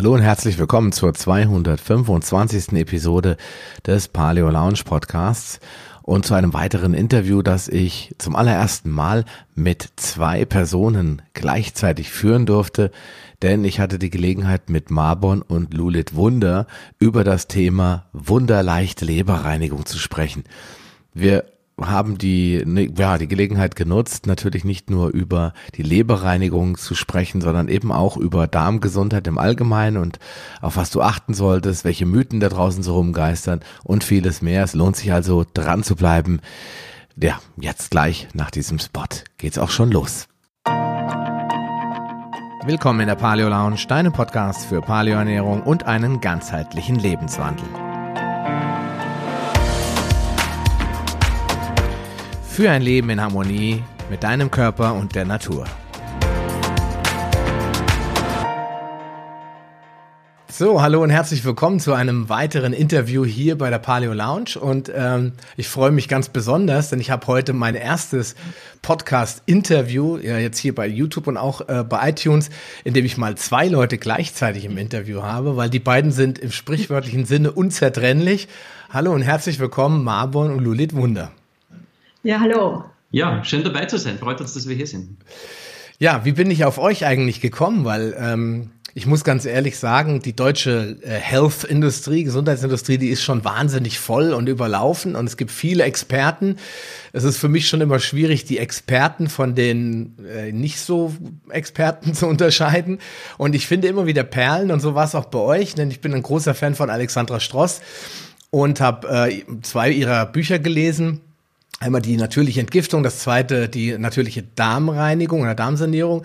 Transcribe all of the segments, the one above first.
Hallo und herzlich willkommen zur 225. Episode des Paleo Lounge Podcasts und zu einem weiteren Interview, das ich zum allerersten Mal mit zwei Personen gleichzeitig führen durfte, denn ich hatte die Gelegenheit mit Marbon und Lulit Wunder über das Thema wunderleichte Leberreinigung zu sprechen. Wir haben die, ne, ja, die Gelegenheit genutzt, natürlich nicht nur über die Leberreinigung zu sprechen, sondern eben auch über Darmgesundheit im Allgemeinen und auf was du achten solltest, welche Mythen da draußen so rumgeistern und vieles mehr. Es lohnt sich also dran zu bleiben. Ja, jetzt gleich nach diesem Spot geht's auch schon los. Willkommen in der Paleo Lounge, deinem Podcast für Paleoernährung und einen ganzheitlichen Lebenswandel. Für ein Leben in Harmonie mit deinem Körper und der Natur. So, hallo und herzlich willkommen zu einem weiteren Interview hier bei der Paleo Lounge. Und ähm, ich freue mich ganz besonders, denn ich habe heute mein erstes Podcast-Interview, ja jetzt hier bei YouTube und auch äh, bei iTunes, in dem ich mal zwei Leute gleichzeitig im Interview habe, weil die beiden sind im sprichwörtlichen Sinne unzertrennlich. Hallo und herzlich willkommen, Marbon und Lulit Wunder. Ja, hallo. Ja, schön dabei zu sein. Freut uns, dass wir hier sind. Ja, wie bin ich auf euch eigentlich gekommen? Weil ähm, ich muss ganz ehrlich sagen, die deutsche äh, Health-Industrie, Gesundheitsindustrie, die ist schon wahnsinnig voll und überlaufen und es gibt viele Experten. Es ist für mich schon immer schwierig, die Experten von den äh, nicht so Experten zu unterscheiden. Und ich finde immer wieder Perlen und so war es auch bei euch, denn ich bin ein großer Fan von Alexandra Stross und habe äh, zwei ihrer Bücher gelesen Einmal die natürliche Entgiftung, das zweite die natürliche Darmreinigung oder Darmsanierung.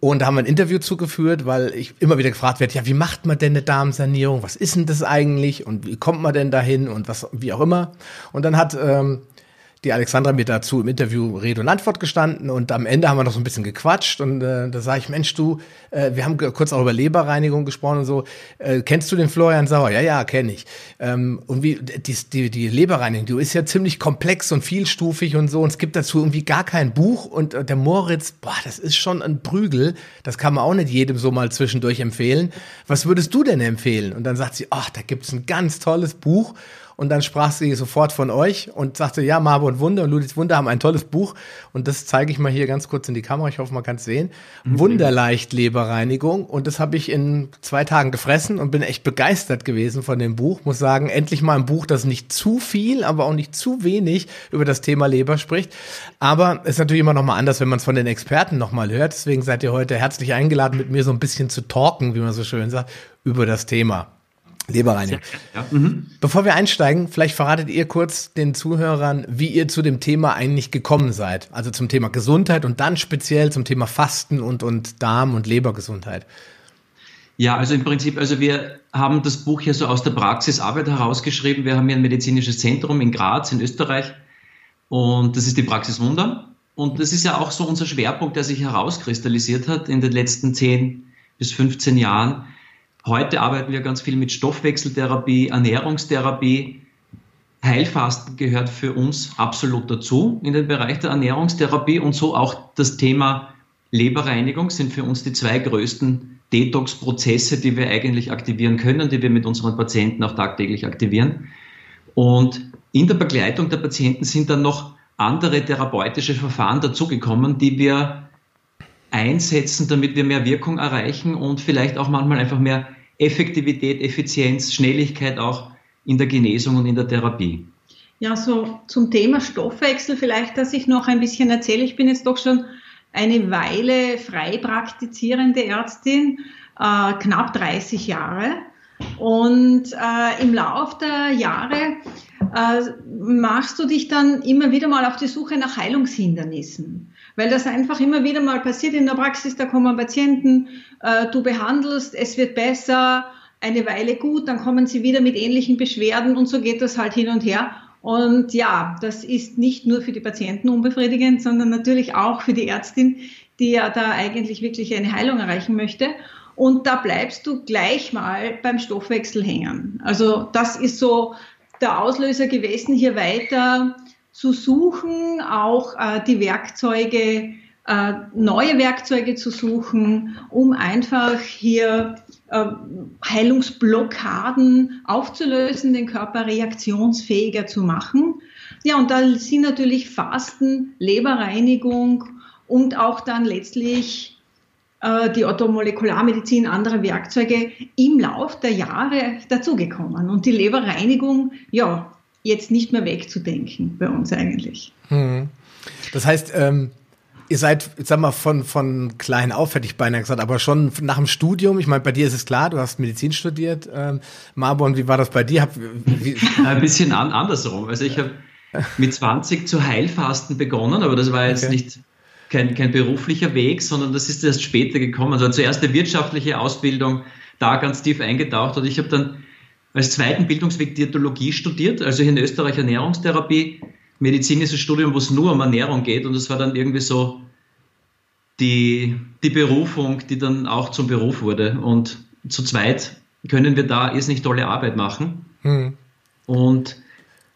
Und da haben wir ein Interview zugeführt, weil ich immer wieder gefragt werde, ja, wie macht man denn eine Darmsanierung? Was ist denn das eigentlich? Und wie kommt man denn dahin? Und was, wie auch immer. Und dann hat ähm, die Alexandra mir dazu im Interview Rede und Antwort gestanden und am Ende haben wir noch so ein bisschen gequatscht und äh, da sage ich, Mensch, du, äh, wir haben kurz auch über Leberreinigung gesprochen und so. Äh, kennst du den Florian Sauer? Ja, ja, kenne ich. Ähm, und wie die, die, die Leberreinigung, die ist ja ziemlich komplex und vielstufig und so und es gibt dazu irgendwie gar kein Buch und äh, der Moritz, boah, das ist schon ein Prügel. Das kann man auch nicht jedem so mal zwischendurch empfehlen. Was würdest du denn empfehlen? Und dann sagt sie, ach, da gibt's ein ganz tolles Buch und dann sprach sie sofort von euch und sagte, ja, Marbo und Wunder und Ludwig Wunder haben ein tolles Buch. Und das zeige ich mal hier ganz kurz in die Kamera. Ich hoffe, man kann es sehen. Mhm. Wunderleicht Leberreinigung. Und das habe ich in zwei Tagen gefressen und bin echt begeistert gewesen von dem Buch. Muss sagen, endlich mal ein Buch, das nicht zu viel, aber auch nicht zu wenig über das Thema Leber spricht. Aber es ist natürlich immer noch mal anders, wenn man es von den Experten noch mal hört. Deswegen seid ihr heute herzlich eingeladen, mit mir so ein bisschen zu talken, wie man so schön sagt, über das Thema. Leberreinigung. Ja. Mhm. Bevor wir einsteigen, vielleicht verratet ihr kurz den Zuhörern, wie ihr zu dem Thema eigentlich gekommen seid. Also zum Thema Gesundheit und dann speziell zum Thema Fasten und, und Darm- und Lebergesundheit. Ja, also im Prinzip, also wir haben das Buch hier so aus der Praxisarbeit herausgeschrieben. Wir haben hier ein medizinisches Zentrum in Graz in Österreich und das ist die Praxis Wunder. Und das ist ja auch so unser Schwerpunkt, der sich herauskristallisiert hat in den letzten 10 bis 15 Jahren Heute arbeiten wir ganz viel mit Stoffwechseltherapie, Ernährungstherapie. Heilfasten gehört für uns absolut dazu in den Bereich der Ernährungstherapie und so auch das Thema Leberreinigung sind für uns die zwei größten Detox-Prozesse, die wir eigentlich aktivieren können, die wir mit unseren Patienten auch tagtäglich aktivieren. Und in der Begleitung der Patienten sind dann noch andere therapeutische Verfahren dazugekommen, die wir einsetzen, damit wir mehr Wirkung erreichen und vielleicht auch manchmal einfach mehr Effektivität, Effizienz, Schnelligkeit auch in der Genesung und in der Therapie. Ja, so zum Thema Stoffwechsel vielleicht, dass ich noch ein bisschen erzähle. Ich bin jetzt doch schon eine Weile frei praktizierende Ärztin, äh, knapp 30 Jahre. Und äh, im Lauf der Jahre äh, machst du dich dann immer wieder mal auf die Suche nach Heilungshindernissen weil das einfach immer wieder mal passiert in der Praxis, da kommen Patienten, äh, du behandelst, es wird besser, eine Weile gut, dann kommen sie wieder mit ähnlichen Beschwerden und so geht das halt hin und her. Und ja, das ist nicht nur für die Patienten unbefriedigend, sondern natürlich auch für die Ärztin, die ja da eigentlich wirklich eine Heilung erreichen möchte. Und da bleibst du gleich mal beim Stoffwechsel hängen. Also das ist so der Auslöser gewesen, hier weiter zu suchen, auch äh, die Werkzeuge äh, neue Werkzeuge zu suchen, um einfach hier äh, Heilungsblockaden aufzulösen, den Körper reaktionsfähiger zu machen. Ja, und da sind natürlich Fasten, Leberreinigung und auch dann letztlich äh, die Orthomolekularmedizin, andere Werkzeuge im Lauf der Jahre dazugekommen. Und die Leberreinigung, ja, jetzt nicht mehr wegzudenken bei uns eigentlich. Hm. Das heißt, ähm, ihr seid, sag mal, von, von klein auf, hätte ich beinahe gesagt, aber schon nach dem Studium, ich meine, bei dir ist es klar, du hast Medizin studiert. Ähm, Marbon, wie war das bei dir? Hab, wie, Ein bisschen an, andersrum. Also ich habe mit 20 zu Heilfasten begonnen, aber das war jetzt okay. nicht kein, kein beruflicher Weg, sondern das ist erst später gekommen. Also zuerst eine wirtschaftliche Ausbildung, da ganz tief eingetaucht und ich habe dann als zweiten Bildungsweg Diätologie studiert, also hier in Österreich Ernährungstherapie, medizinisches Studium, wo es nur um Ernährung geht und das war dann irgendwie so die, die Berufung, die dann auch zum Beruf wurde und zu zweit können wir da ist nicht tolle Arbeit machen. Hm. Und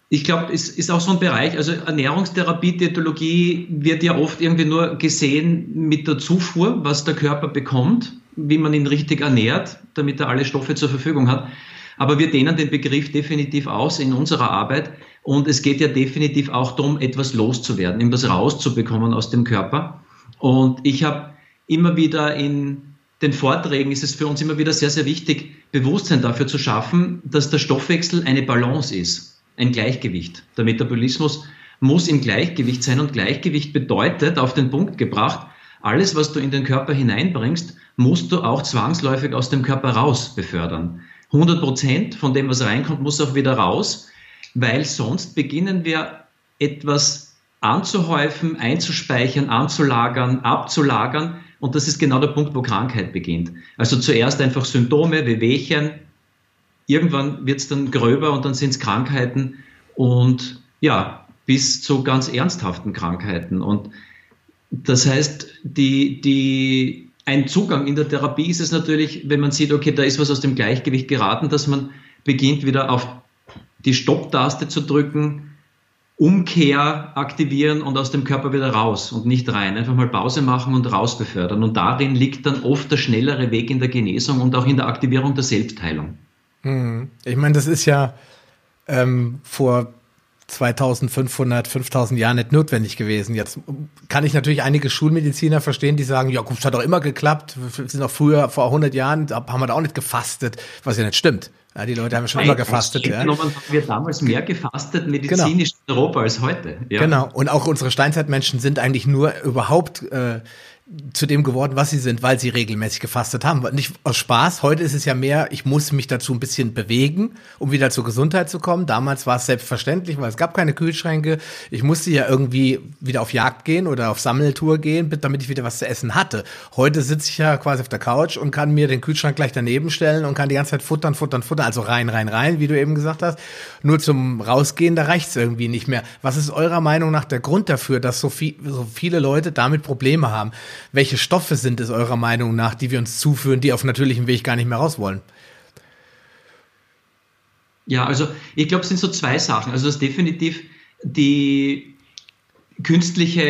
ich glaube, es ist auch so ein Bereich, also Ernährungstherapie, Diätologie wird ja oft irgendwie nur gesehen mit der Zufuhr, was der Körper bekommt, wie man ihn richtig ernährt, damit er alle Stoffe zur Verfügung hat. Aber wir dehnen den Begriff definitiv aus in unserer Arbeit und es geht ja definitiv auch darum, etwas loszuwerden, etwas rauszubekommen aus dem Körper. Und ich habe immer wieder in den Vorträgen ist es für uns immer wieder sehr, sehr wichtig, Bewusstsein dafür zu schaffen, dass der Stoffwechsel eine Balance ist ein Gleichgewicht. Der Metabolismus muss im Gleichgewicht sein und Gleichgewicht bedeutet, auf den Punkt gebracht, alles, was du in den Körper hineinbringst, musst du auch zwangsläufig aus dem Körper raus befördern. 100 Prozent von dem, was reinkommt, muss auch wieder raus, weil sonst beginnen wir etwas anzuhäufen, einzuspeichern, anzulagern, abzulagern. Und das ist genau der Punkt, wo Krankheit beginnt. Also zuerst einfach Symptome, Wehwehchen, Irgendwann wird es dann gröber und dann sind es Krankheiten und ja, bis zu ganz ernsthaften Krankheiten. Und das heißt, die, die, ein Zugang in der Therapie ist es natürlich, wenn man sieht, okay, da ist was aus dem Gleichgewicht geraten, dass man beginnt wieder auf die Stopptaste zu drücken, Umkehr aktivieren und aus dem Körper wieder raus und nicht rein. Einfach mal Pause machen und raus befördern. Und darin liegt dann oft der schnellere Weg in der Genesung und auch in der Aktivierung der Selbstheilung. Hm. Ich meine, das ist ja ähm, vor 2500, 5000 Jahren nicht notwendig gewesen. Jetzt kann ich natürlich einige Schulmediziner verstehen, die sagen, ja, gut, es hat doch immer geklappt. Wir sind auch früher, vor 100 Jahren, haben wir da auch nicht gefastet, was ja nicht stimmt. Ja, die Leute haben schon immer gefastet. Ja. haben wir damals mehr gefastet medizinisch genau. in Europa als heute. Ja. Genau. Und auch unsere Steinzeitmenschen sind eigentlich nur überhaupt äh, zu dem geworden, was sie sind, weil sie regelmäßig gefastet haben. Nicht aus Spaß. Heute ist es ja mehr, ich muss mich dazu ein bisschen bewegen, um wieder zur Gesundheit zu kommen. Damals war es selbstverständlich, weil es gab keine Kühlschränke. Ich musste ja irgendwie wieder auf Jagd gehen oder auf Sammeltour gehen, damit ich wieder was zu essen hatte. Heute sitze ich ja quasi auf der Couch und kann mir den Kühlschrank gleich daneben stellen und kann die ganze Zeit futtern, futtern, futtern. Also rein, rein, rein, wie du eben gesagt hast. Nur zum Rausgehen, da reicht es irgendwie nicht mehr. Was ist eurer Meinung nach der Grund dafür, dass so, viel, so viele Leute damit Probleme haben? Welche Stoffe sind es eurer Meinung nach, die wir uns zuführen, die auf natürlichem Weg gar nicht mehr raus wollen? Ja, also ich glaube, es sind so zwei Sachen. Also das ist definitiv die künstliche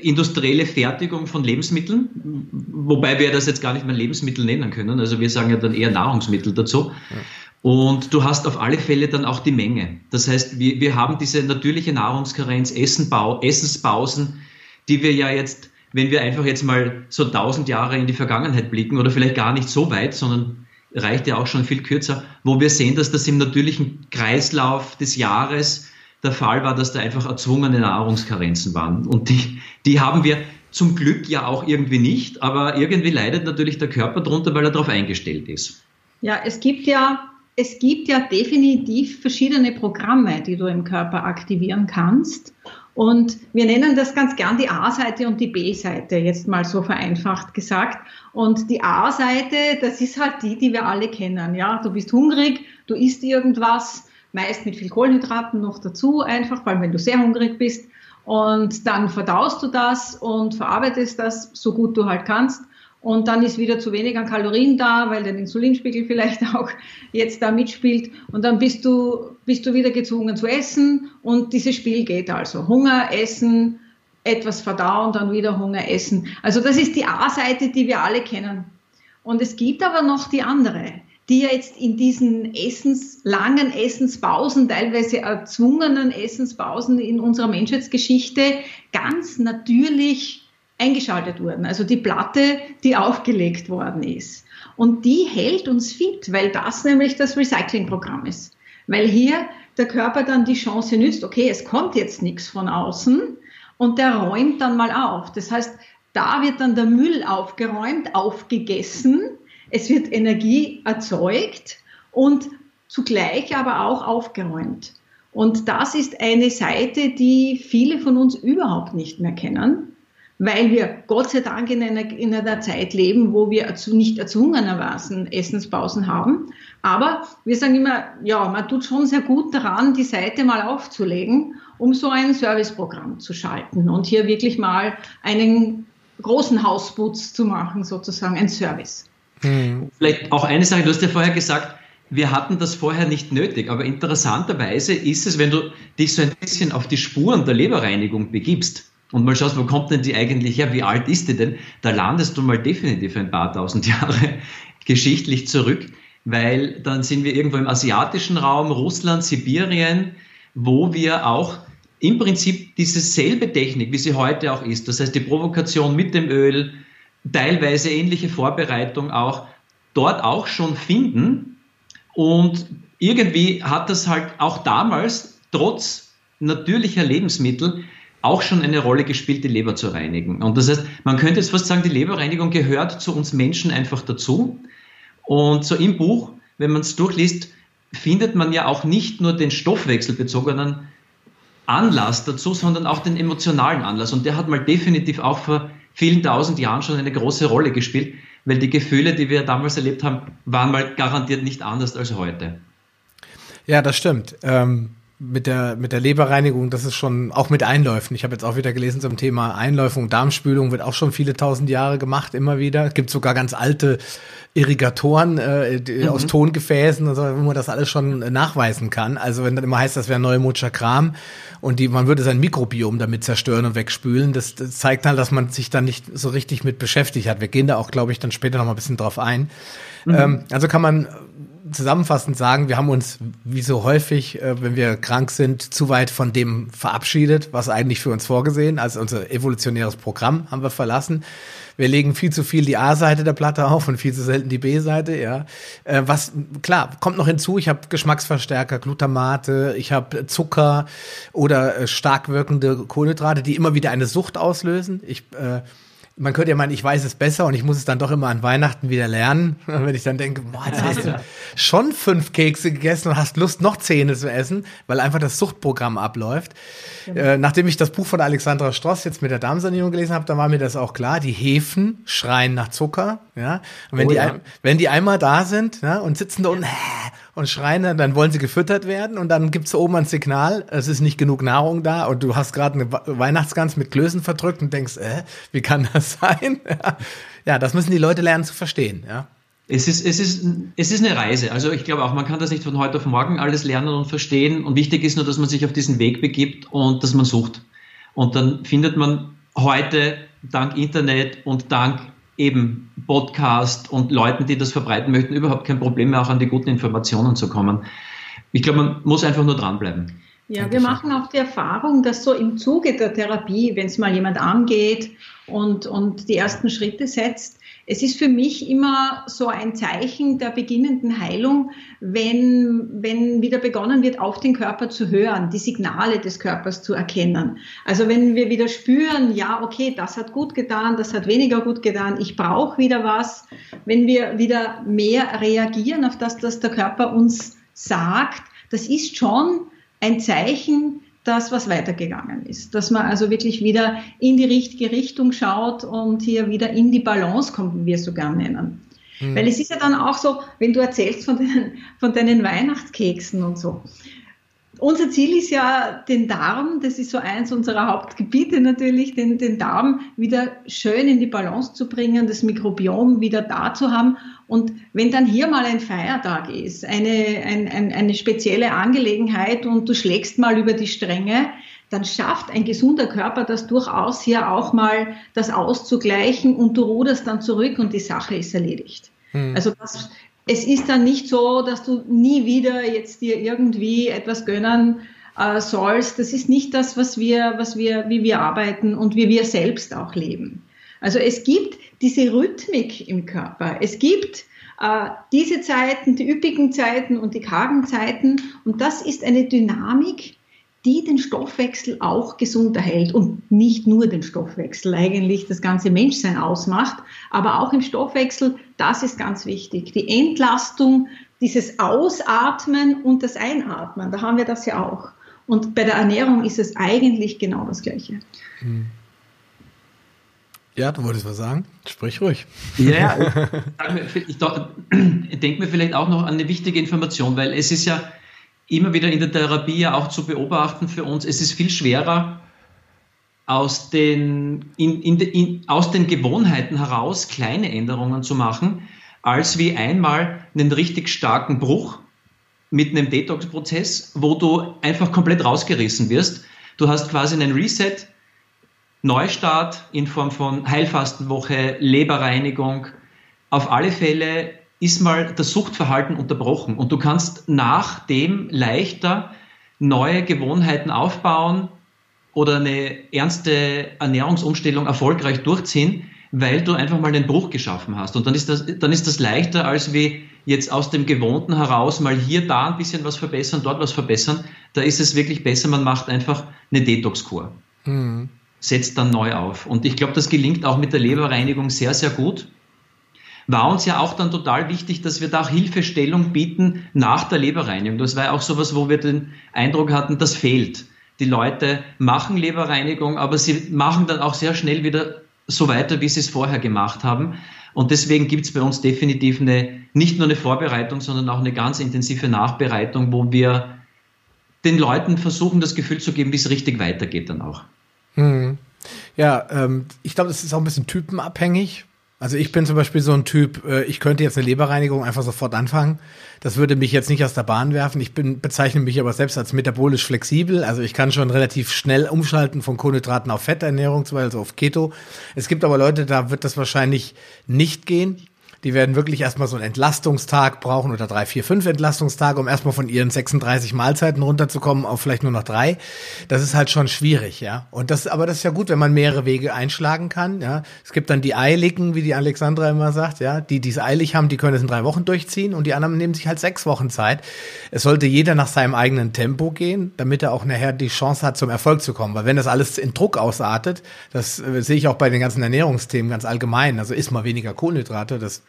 industrielle Fertigung von Lebensmitteln, wobei wir das jetzt gar nicht mehr Lebensmittel nennen können. Also wir sagen ja dann eher Nahrungsmittel dazu. Ja. Und du hast auf alle Fälle dann auch die Menge. Das heißt, wir, wir haben diese natürliche Nahrungskarenz, Essenbau, Essenspausen, die wir ja jetzt wenn wir einfach jetzt mal so tausend Jahre in die Vergangenheit blicken oder vielleicht gar nicht so weit, sondern reicht ja auch schon viel kürzer, wo wir sehen, dass das im natürlichen Kreislauf des Jahres der Fall war, dass da einfach erzwungene Nahrungskarenzen waren. Und die, die haben wir zum Glück ja auch irgendwie nicht, aber irgendwie leidet natürlich der Körper darunter, weil er darauf eingestellt ist. Ja, es gibt ja, es gibt ja definitiv verschiedene Programme, die du im Körper aktivieren kannst. Und wir nennen das ganz gern die A-Seite und die B-Seite, jetzt mal so vereinfacht gesagt. Und die A-Seite, das ist halt die, die wir alle kennen. Ja, du bist hungrig, du isst irgendwas, meist mit viel Kohlenhydraten noch dazu, einfach, weil wenn du sehr hungrig bist. Und dann verdaust du das und verarbeitest das so gut du halt kannst und dann ist wieder zu wenig an Kalorien da, weil der Insulinspiegel vielleicht auch jetzt da mitspielt und dann bist du, bist du wieder gezwungen zu essen und dieses Spiel geht also. Hunger, Essen, etwas verdauen, dann wieder Hunger essen. Also das ist die A-Seite, die wir alle kennen. Und es gibt aber noch die andere, die ja jetzt in diesen Essens, langen Essenspausen, teilweise erzwungenen Essenspausen in unserer Menschheitsgeschichte ganz natürlich eingeschaltet wurden. Also die Platte, die aufgelegt worden ist. Und die hält uns fit, weil das nämlich das Recyclingprogramm ist. Weil hier der Körper dann die Chance nützt, okay, es kommt jetzt nichts von außen und der räumt dann mal auf. Das heißt, da wird dann der Müll aufgeräumt, aufgegessen, es wird Energie erzeugt und zugleich aber auch aufgeräumt. Und das ist eine Seite, die viele von uns überhaupt nicht mehr kennen weil wir Gott sei Dank in einer, in einer Zeit leben, wo wir nicht erzwungenermaßen Essenspausen haben. Aber wir sagen immer, ja, man tut schon sehr gut daran, die Seite mal aufzulegen, um so ein Serviceprogramm zu schalten und hier wirklich mal einen großen Hausputz zu machen, sozusagen, ein Service. Hm. Vielleicht auch eine Sache, du hast ja vorher gesagt, wir hatten das vorher nicht nötig, aber interessanterweise ist es, wenn du dich so ein bisschen auf die Spuren der Leberreinigung begibst, und mal schaust, wo kommt denn die eigentlich her, wie alt ist die denn, da landest du mal definitiv ein paar tausend Jahre geschichtlich zurück, weil dann sind wir irgendwo im asiatischen Raum, Russland, Sibirien, wo wir auch im Prinzip diese selbe Technik, wie sie heute auch ist, das heißt die Provokation mit dem Öl, teilweise ähnliche Vorbereitung auch, dort auch schon finden. Und irgendwie hat das halt auch damals, trotz natürlicher Lebensmittel, auch schon eine Rolle gespielt, die Leber zu reinigen. Und das heißt, man könnte jetzt fast sagen, die Leberreinigung gehört zu uns Menschen einfach dazu. Und so im Buch, wenn man es durchliest, findet man ja auch nicht nur den stoffwechselbezogenen Anlass dazu, sondern auch den emotionalen Anlass. Und der hat mal definitiv auch vor vielen tausend Jahren schon eine große Rolle gespielt, weil die Gefühle, die wir damals erlebt haben, waren mal garantiert nicht anders als heute. Ja, das stimmt. Ähm mit der, mit der Leberreinigung, das ist schon auch mit Einläufen. Ich habe jetzt auch wieder gelesen zum Thema Einläufung, Darmspülung wird auch schon viele tausend Jahre gemacht, immer wieder. Es gibt sogar ganz alte Irrigatoren äh, mhm. aus Tongefäßen, so, wo man das alles schon nachweisen kann. Also wenn dann immer heißt, das wäre neumodscher Kram und die, man würde sein Mikrobiom damit zerstören und wegspülen, das, das zeigt halt, dass man sich dann nicht so richtig mit beschäftigt hat. Wir gehen da auch, glaube ich, dann später noch mal ein bisschen drauf ein. Mhm. Ähm, also kann man zusammenfassend sagen, wir haben uns, wie so häufig, äh, wenn wir krank sind, zu weit von dem verabschiedet, was eigentlich für uns vorgesehen, also unser evolutionäres Programm haben wir verlassen. Wir legen viel zu viel die A-Seite der Platte auf und viel zu selten die B-Seite, ja. Äh, was, klar, kommt noch hinzu, ich habe Geschmacksverstärker, Glutamate, ich habe Zucker oder äh, stark wirkende Kohlenhydrate, die immer wieder eine Sucht auslösen. Ich äh, man könnte ja meinen, ich weiß es besser und ich muss es dann doch immer an Weihnachten wieder lernen. Wenn ich dann denke, boah, jetzt hast du schon fünf Kekse gegessen und hast Lust, noch Zähne zu essen, weil einfach das Suchtprogramm abläuft. Genau. Äh, nachdem ich das Buch von Alexandra Stross jetzt mit der Darmsanierung gelesen habe, da war mir das auch klar. Die Hefen schreien nach Zucker. Ja? Und wenn, oh, die, ja. wenn die einmal da sind ja, und sitzen da unten, und schreien dann, dann wollen sie gefüttert werden und dann gibt's oben ein Signal, es ist nicht genug Nahrung da und du hast gerade eine Weihnachtsgans mit Klößen verdrückt und denkst, äh, wie kann das sein? ja, das müssen die Leute lernen zu verstehen, ja. Es ist, es, ist, es ist eine Reise. Also ich glaube auch, man kann das nicht von heute auf morgen alles lernen und verstehen. Und wichtig ist nur, dass man sich auf diesen Weg begibt und dass man sucht. Und dann findet man heute dank Internet und dank eben Podcast und Leuten, die das verbreiten möchten, überhaupt kein Problem mehr, auch an die guten Informationen zu kommen. Ich glaube, man muss einfach nur dranbleiben. Ja, wir machen auch die Erfahrung, dass so im Zuge der Therapie, wenn es mal jemand angeht und, und die ersten Schritte setzt, es ist für mich immer so ein Zeichen der beginnenden Heilung, wenn, wenn wieder begonnen wird, auf den Körper zu hören, die Signale des Körpers zu erkennen. Also wenn wir wieder spüren, ja, okay, das hat gut getan, das hat weniger gut getan, ich brauche wieder was, wenn wir wieder mehr reagieren auf das, was der Körper uns sagt, das ist schon ein Zeichen, das, was weitergegangen ist. Dass man also wirklich wieder in die richtige Richtung schaut und hier wieder in die Balance kommt, wie wir es so gern nennen. Mhm. Weil es ist ja dann auch so, wenn du erzählst von, den, von deinen Weihnachtskeksen und so. Unser Ziel ist ja, den Darm, das ist so eins unserer Hauptgebiete natürlich, den, den Darm wieder schön in die Balance zu bringen, das Mikrobiom wieder da zu haben. Und wenn dann hier mal ein Feiertag ist, eine, ein, ein, eine spezielle Angelegenheit und du schlägst mal über die Stränge, dann schafft ein gesunder Körper das durchaus hier auch mal das auszugleichen und du ruderst dann zurück und die Sache ist erledigt. Hm. Also das, es ist dann nicht so, dass du nie wieder jetzt dir irgendwie etwas gönnen äh, sollst. Das ist nicht das, was wir, was wir, wie wir arbeiten und wie wir selbst auch leben. Also es gibt diese Rhythmik im Körper. Es gibt äh, diese Zeiten, die üppigen Zeiten und die kargen Zeiten. Und das ist eine Dynamik, die den Stoffwechsel auch gesund erhält und nicht nur den Stoffwechsel eigentlich das ganze Menschsein ausmacht, aber auch im Stoffwechsel, das ist ganz wichtig. Die Entlastung, dieses Ausatmen und das Einatmen, da haben wir das ja auch. Und bei der Ernährung ist es eigentlich genau das Gleiche. Hm. Ja, du wolltest was sagen? Sprich ruhig. Ja, ich, ich denke mir vielleicht auch noch an eine wichtige Information, weil es ist ja immer wieder in der Therapie ja auch zu beobachten für uns, es ist viel schwerer, aus den, in, in, in, aus den Gewohnheiten heraus kleine Änderungen zu machen, als wie einmal einen richtig starken Bruch mit einem Detox-Prozess, wo du einfach komplett rausgerissen wirst. Du hast quasi einen Reset, Neustart in Form von Heilfastenwoche, Leberreinigung. Auf alle Fälle ist mal das Suchtverhalten unterbrochen und du kannst nach dem leichter neue Gewohnheiten aufbauen oder eine ernste Ernährungsumstellung erfolgreich durchziehen, weil du einfach mal den Bruch geschaffen hast. Und dann ist das, dann ist das leichter, als wie jetzt aus dem Gewohnten heraus mal hier, da ein bisschen was verbessern, dort was verbessern. Da ist es wirklich besser, man macht einfach eine Detox-Kur. Mhm setzt dann neu auf. Und ich glaube, das gelingt auch mit der Leberreinigung sehr, sehr gut. War uns ja auch dann total wichtig, dass wir da auch Hilfestellung bieten nach der Leberreinigung. Das war ja auch sowas, wo wir den Eindruck hatten, das fehlt. Die Leute machen Leberreinigung, aber sie machen dann auch sehr schnell wieder so weiter, wie sie es vorher gemacht haben. Und deswegen gibt es bei uns definitiv eine, nicht nur eine Vorbereitung, sondern auch eine ganz intensive Nachbereitung, wo wir den Leuten versuchen, das Gefühl zu geben, wie es richtig weitergeht dann auch. Hm. Ja, ähm, ich glaube, das ist auch ein bisschen typenabhängig. Also ich bin zum Beispiel so ein Typ, äh, ich könnte jetzt eine Leberreinigung einfach sofort anfangen. Das würde mich jetzt nicht aus der Bahn werfen. Ich bin, bezeichne mich aber selbst als metabolisch flexibel. Also ich kann schon relativ schnell umschalten von Kohlenhydraten auf Fetternährung, zum Beispiel auf Keto. Es gibt aber Leute, da wird das wahrscheinlich nicht gehen. Die werden wirklich erstmal so einen Entlastungstag brauchen oder drei, vier, fünf Entlastungstage, um erstmal von ihren 36 Mahlzeiten runterzukommen auf vielleicht nur noch drei. Das ist halt schon schwierig, ja. Und das, aber das ist ja gut, wenn man mehrere Wege einschlagen kann, ja. Es gibt dann die Eiligen, wie die Alexandra immer sagt, ja. Die, die es eilig haben, die können es in drei Wochen durchziehen und die anderen nehmen sich halt sechs Wochen Zeit. Es sollte jeder nach seinem eigenen Tempo gehen, damit er auch nachher die Chance hat, zum Erfolg zu kommen. Weil wenn das alles in Druck ausartet, das äh, sehe ich auch bei den ganzen Ernährungsthemen ganz allgemein. Also isst mal weniger Kohlenhydrate, das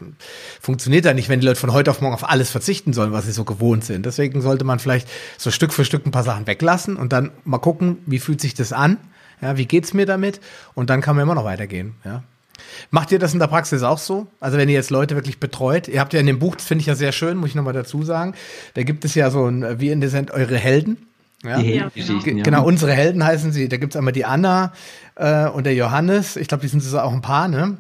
funktioniert da nicht, wenn die Leute von heute auf morgen auf alles verzichten sollen, was sie so gewohnt sind. Deswegen sollte man vielleicht so Stück für Stück ein paar Sachen weglassen und dann mal gucken, wie fühlt sich das an? Ja, wie geht's mir damit? Und dann kann man immer noch weitergehen, ja. Macht ihr das in der Praxis auch so? Also wenn ihr jetzt Leute wirklich betreut, ihr habt ja in dem Buch, das finde ich ja sehr schön, muss ich nochmal dazu sagen, da gibt es ja so ein, wie in der sind eure Helden. Ja? Die Heldengeschichten, ja. Genau, unsere Helden heißen sie. Da gibt's einmal die Anna äh, und der Johannes. Ich glaube, die sind so auch ein Paar, ne?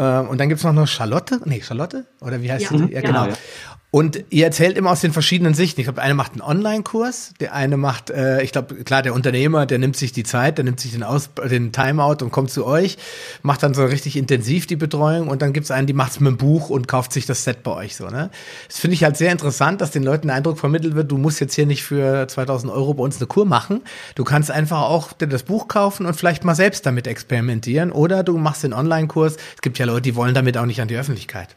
Äh, und dann gibt's noch eine Charlotte. Nee, Charlotte? Oder wie heißt ja. sie? Ja, genau. Ja, und ihr erzählt immer aus den verschiedenen Sichten. Ich glaube, der eine macht einen Online-Kurs, der eine macht, äh, ich glaube, klar, der Unternehmer, der nimmt sich die Zeit, der nimmt sich den, Aus den Timeout und kommt zu euch, macht dann so richtig intensiv die Betreuung und dann gibt's einen, die macht's mit dem Buch und kauft sich das Set bei euch so. Ne? Das finde ich halt sehr interessant, dass den Leuten der Eindruck vermittelt wird, du musst jetzt hier nicht für 2000 Euro bei uns eine Kur machen. Du kannst einfach auch das Buch kaufen und vielleicht mal selbst damit experimentieren oder du machst den Online-Kurs. Es gibt ja Leute, die wollen damit auch nicht an die Öffentlichkeit.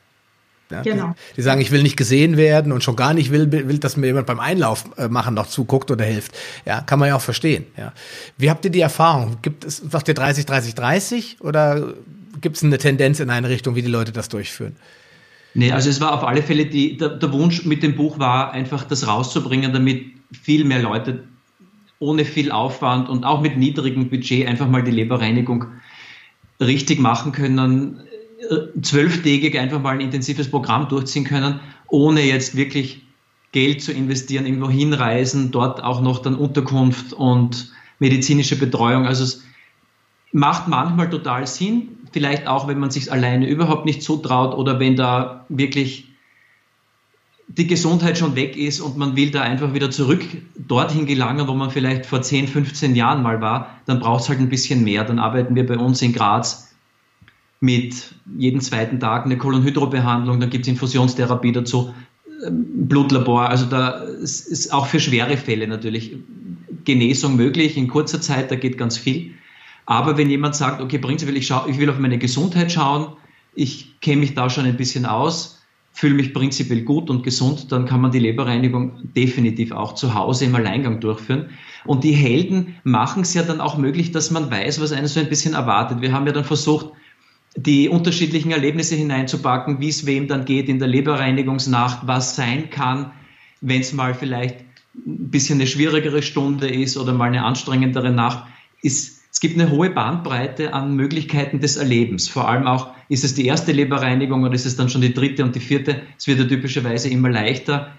Ja, genau. Die, die, sagen, ich will nicht gesehen werden und schon gar nicht will, will, dass mir jemand beim Einlauf äh, machen noch zuguckt oder hilft. Ja, kann man ja auch verstehen. Ja. Wie habt ihr die Erfahrung? Gibt es, sagt ihr 30, 30, 30 oder gibt es eine Tendenz in eine Richtung, wie die Leute das durchführen? Nee, also es war auf alle Fälle die, der, der Wunsch mit dem Buch war einfach das rauszubringen, damit viel mehr Leute ohne viel Aufwand und auch mit niedrigem Budget einfach mal die Leberreinigung richtig machen können zwölftägig einfach mal ein intensives Programm durchziehen können, ohne jetzt wirklich Geld zu investieren, irgendwo hinreisen, dort auch noch dann Unterkunft und medizinische Betreuung. Also es macht manchmal total Sinn, vielleicht auch, wenn man sich alleine überhaupt nicht zutraut oder wenn da wirklich die Gesundheit schon weg ist und man will da einfach wieder zurück dorthin gelangen, wo man vielleicht vor 10, 15 Jahren mal war, dann braucht es halt ein bisschen mehr. Dann arbeiten wir bei uns in Graz mit jeden zweiten Tag eine Kolonhydrobehandlung, dann gibt es Infusionstherapie dazu, ähm, Blutlabor, also da ist auch für schwere Fälle natürlich Genesung möglich in kurzer Zeit, da geht ganz viel. Aber wenn jemand sagt, okay, prinzipiell, ich, schau, ich will auf meine Gesundheit schauen, ich kenne mich da schon ein bisschen aus, fühle mich prinzipiell gut und gesund, dann kann man die Leberreinigung definitiv auch zu Hause im Alleingang durchführen. Und die Helden machen es ja dann auch möglich, dass man weiß, was einen so ein bisschen erwartet. Wir haben ja dann versucht, die unterschiedlichen Erlebnisse hineinzupacken, wie es wem dann geht in der Leberreinigungsnacht, was sein kann, wenn es mal vielleicht ein bisschen eine schwierigere Stunde ist oder mal eine anstrengendere Nacht, ist es gibt eine hohe Bandbreite an Möglichkeiten des Erlebens. Vor allem auch, ist es die erste Leberreinigung oder ist es dann schon die dritte und die vierte? Es wird ja typischerweise immer leichter,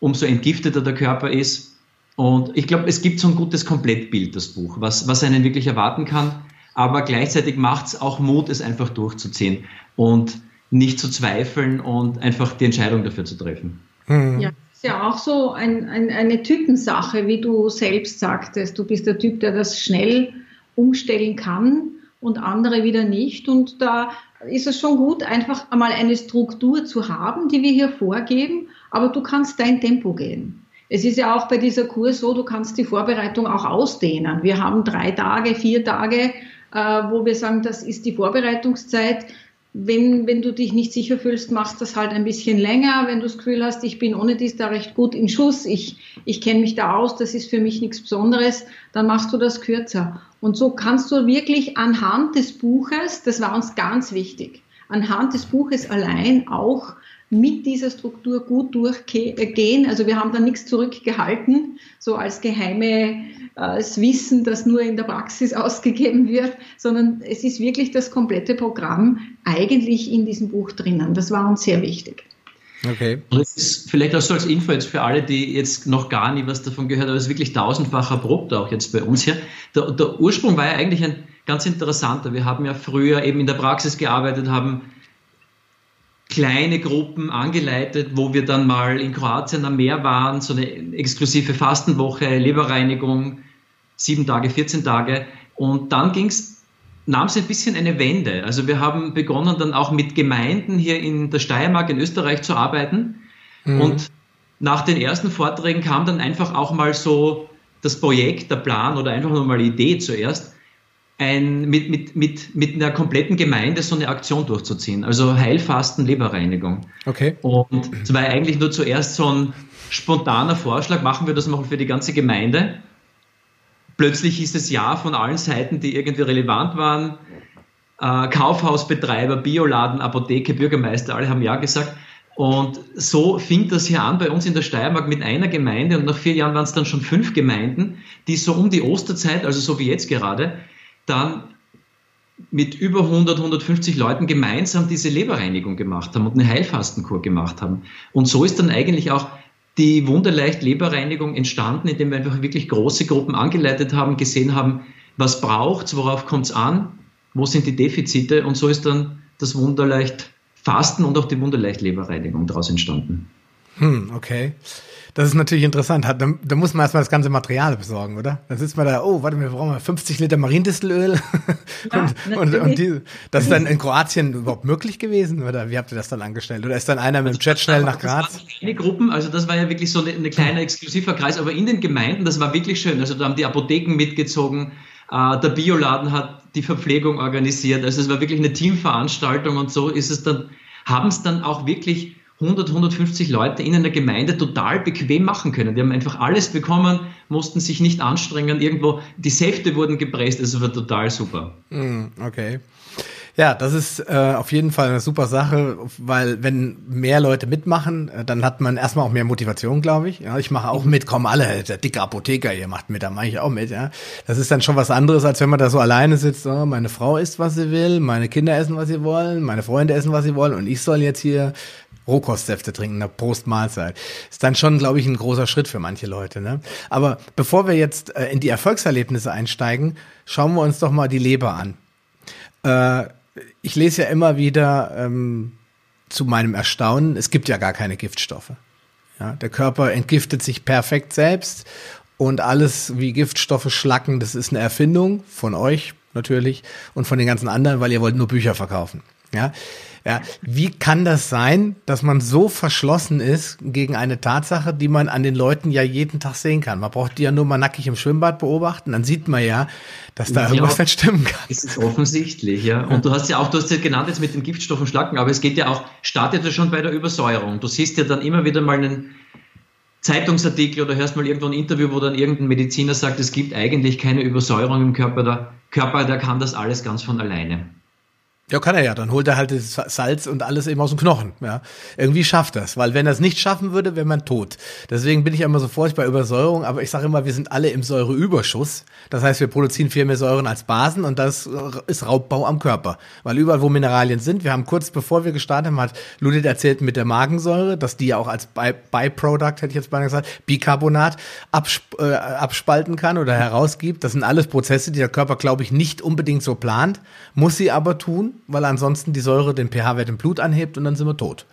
umso entgifteter der Körper ist. Und ich glaube, es gibt so ein gutes Komplettbild, das Buch, was, was einen wirklich erwarten kann. Aber gleichzeitig macht es auch Mut, es einfach durchzuziehen und nicht zu zweifeln und einfach die Entscheidung dafür zu treffen. Mhm. Ja ist ja auch so ein, ein, eine Typensache, wie du selbst sagtest. Du bist der Typ, der das schnell umstellen kann und andere wieder nicht. Und da ist es schon gut, einfach einmal eine Struktur zu haben, die wir hier vorgeben, aber du kannst dein Tempo gehen. Es ist ja auch bei dieser Kurs so, du kannst die Vorbereitung auch ausdehnen. Wir haben drei Tage, vier Tage, wo wir sagen, das ist die Vorbereitungszeit wenn, wenn du dich nicht sicher fühlst, machst das halt ein bisschen länger. Wenn du das Gefühl hast, ich bin ohne dies da recht gut in Schuss, ich, ich kenne mich da aus, das ist für mich nichts Besonderes, dann machst du das kürzer. Und so kannst du wirklich anhand des Buches, das war uns ganz wichtig, anhand des Buches allein auch mit dieser Struktur gut durchgehen. Also wir haben da nichts zurückgehalten, so als geheime äh, Wissen, das nur in der Praxis ausgegeben wird, sondern es ist wirklich das komplette Programm eigentlich in diesem Buch drinnen. Das war uns sehr wichtig. Okay. Und das ist vielleicht auch so als Info jetzt für alle, die jetzt noch gar nie was davon gehört haben, das ist wirklich tausendfach erprobt auch jetzt bei uns hier. Der, der Ursprung war ja eigentlich ein ganz interessanter. Wir haben ja früher eben in der Praxis gearbeitet, haben kleine Gruppen angeleitet, wo wir dann mal in Kroatien am Meer waren, so eine exklusive Fastenwoche, Leberreinigung, sieben Tage, 14 Tage. Und dann ging's, nahm es ein bisschen eine Wende. Also wir haben begonnen dann auch mit Gemeinden hier in der Steiermark in Österreich zu arbeiten. Mhm. Und nach den ersten Vorträgen kam dann einfach auch mal so das Projekt, der Plan oder einfach nur mal die Idee zuerst ein, mit, mit, mit, mit einer kompletten Gemeinde so eine Aktion durchzuziehen. Also Heilfasten, Leberreinigung. Okay. Und es war eigentlich nur zuerst so ein spontaner Vorschlag, machen wir das mal für die ganze Gemeinde. Plötzlich hieß es ja von allen Seiten, die irgendwie relevant waren. Äh, Kaufhausbetreiber, Bioladen, Apotheke, Bürgermeister, alle haben ja gesagt. Und so fing das hier an bei uns in der Steiermark mit einer Gemeinde und nach vier Jahren waren es dann schon fünf Gemeinden, die so um die Osterzeit, also so wie jetzt gerade, dann mit über 100, 150 Leuten gemeinsam diese Leberreinigung gemacht haben und eine Heilfastenkur gemacht haben. Und so ist dann eigentlich auch die Wunderleicht Leberreinigung entstanden, indem wir einfach wirklich große Gruppen angeleitet haben, gesehen haben, was braucht's, worauf kommt's an, wo sind die Defizite und so ist dann das Wunderleicht Fasten und auch die Wunderleicht Leberreinigung daraus entstanden. Hm, okay. Das ist natürlich interessant. Da, da muss man erstmal das ganze Material besorgen, oder? Dann sitzt man da, oh, warte, wir brauchen 50 Liter Mariendistelöl. Ja, und, und, und die, das ist dann in Kroatien überhaupt möglich gewesen? Oder wie habt ihr das dann angestellt? Oder ist dann einer mit dem Chat schnell nach Graz? Das kleine Gruppen, also das war ja wirklich so eine, eine kleine exklusiver Kreis, aber in den Gemeinden, das war wirklich schön. Also da haben die Apotheken mitgezogen, äh, der Bioladen hat die Verpflegung organisiert. Also es war wirklich eine Teamveranstaltung und so ist es dann, haben es dann auch wirklich 100, 150 Leute in einer Gemeinde total bequem machen können. Die haben einfach alles bekommen, mussten sich nicht anstrengen. Irgendwo, die Säfte wurden gepresst, es war total super. Hm, okay. Ja, das ist äh, auf jeden Fall eine super Sache, weil wenn mehr Leute mitmachen, äh, dann hat man erstmal auch mehr Motivation, glaube ich. Ja, ich mache auch mit, kommen alle, der dicke Apotheker, ihr macht mit, da mache ich auch mit. Ja, das ist dann schon was anderes, als wenn man da so alleine sitzt. Oh, meine Frau isst, was sie will, meine Kinder essen, was sie wollen, meine Freunde essen, was sie wollen, und ich soll jetzt hier Rohkostsäfte trinken, eine Postmahlzeit. Ist dann schon, glaube ich, ein großer Schritt für manche Leute. Ne? Aber bevor wir jetzt äh, in die Erfolgserlebnisse einsteigen, schauen wir uns doch mal die Leber an. Äh, ich lese ja immer wieder ähm, zu meinem Erstaunen, es gibt ja gar keine Giftstoffe. Ja, der Körper entgiftet sich perfekt selbst und alles wie Giftstoffe schlacken, das ist eine Erfindung von euch natürlich und von den ganzen anderen, weil ihr wollt nur Bücher verkaufen. Ja, ja. Wie kann das sein, dass man so verschlossen ist gegen eine Tatsache, die man an den Leuten ja jeden Tag sehen kann? Man braucht die ja nur mal nackig im Schwimmbad beobachten, dann sieht man ja, dass da ja, irgendwas nicht stimmen kann. Es ist offensichtlich, ja. Und du hast ja auch, du hast ja genannt jetzt mit den Giftstoffen Schlacken, aber es geht ja auch, startet ja schon bei der Übersäuerung. Du siehst ja dann immer wieder mal einen Zeitungsartikel oder hörst mal irgendwo ein Interview, wo dann irgendein Mediziner sagt, es gibt eigentlich keine Übersäuerung im Körper. Der Körper, der kann das alles ganz von alleine. Ja, kann er ja. Dann holt er halt das Salz und alles eben aus dem Knochen. Ja. Irgendwie schafft das, weil wenn er es nicht schaffen würde, wäre man tot. Deswegen bin ich immer so bei Übersäuerung, aber ich sage immer, wir sind alle im Säureüberschuss. Das heißt, wir produzieren viel mehr Säuren als Basen und das ist Raubbau am Körper. Weil überall, wo Mineralien sind, wir haben kurz bevor wir gestartet haben, hat Ludit erzählt mit der Magensäure, dass die ja auch als Byproduct, hätte ich jetzt beinahe gesagt, Bicarbonat absp äh, abspalten kann oder herausgibt. Das sind alles Prozesse, die der Körper, glaube ich, nicht unbedingt so plant, muss sie aber tun weil ansonsten die Säure den pH-Wert im Blut anhebt und dann sind wir tot.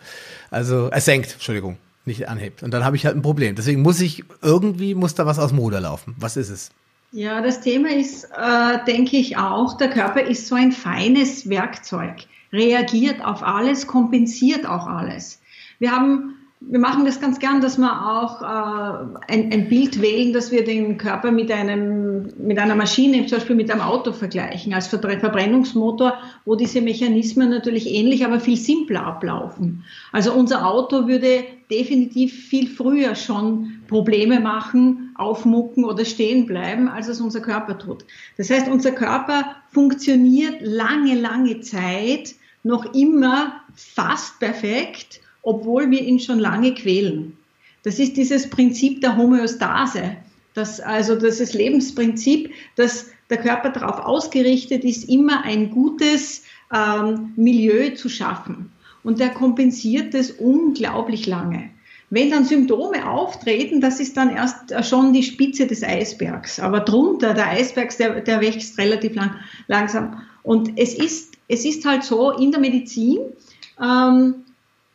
Also es senkt, Entschuldigung, nicht anhebt. Und dann habe ich halt ein Problem. Deswegen muss ich irgendwie muss da was aus dem Ruder laufen. Was ist es? Ja, das Thema ist, äh, denke ich auch, der Körper ist so ein feines Werkzeug, reagiert auf alles, kompensiert auch alles. Wir haben wir machen das ganz gern, dass wir auch äh, ein, ein, Bild wählen, dass wir den Körper mit einem mit einer Maschine, zum Beispiel mit einem Auto vergleichen, als Verbrennungsmotor, wo diese Mechanismen natürlich ähnlich, aber viel simpler ablaufen. Also unser Auto würde definitiv viel früher schon Probleme machen, aufmucken oder stehen bleiben, als es unser Körper tut. Das heißt, unser Körper funktioniert lange, lange Zeit noch immer fast perfekt obwohl wir ihn schon lange quälen. Das ist dieses Prinzip der Homöostase, das, also das ist Lebensprinzip, dass der Körper darauf ausgerichtet ist, immer ein gutes ähm, Milieu zu schaffen. Und der kompensiert das unglaublich lange. Wenn dann Symptome auftreten, das ist dann erst schon die Spitze des Eisbergs. Aber drunter, der Eisberg, der, der wächst relativ lang, langsam. Und es ist, es ist halt so in der Medizin, ähm,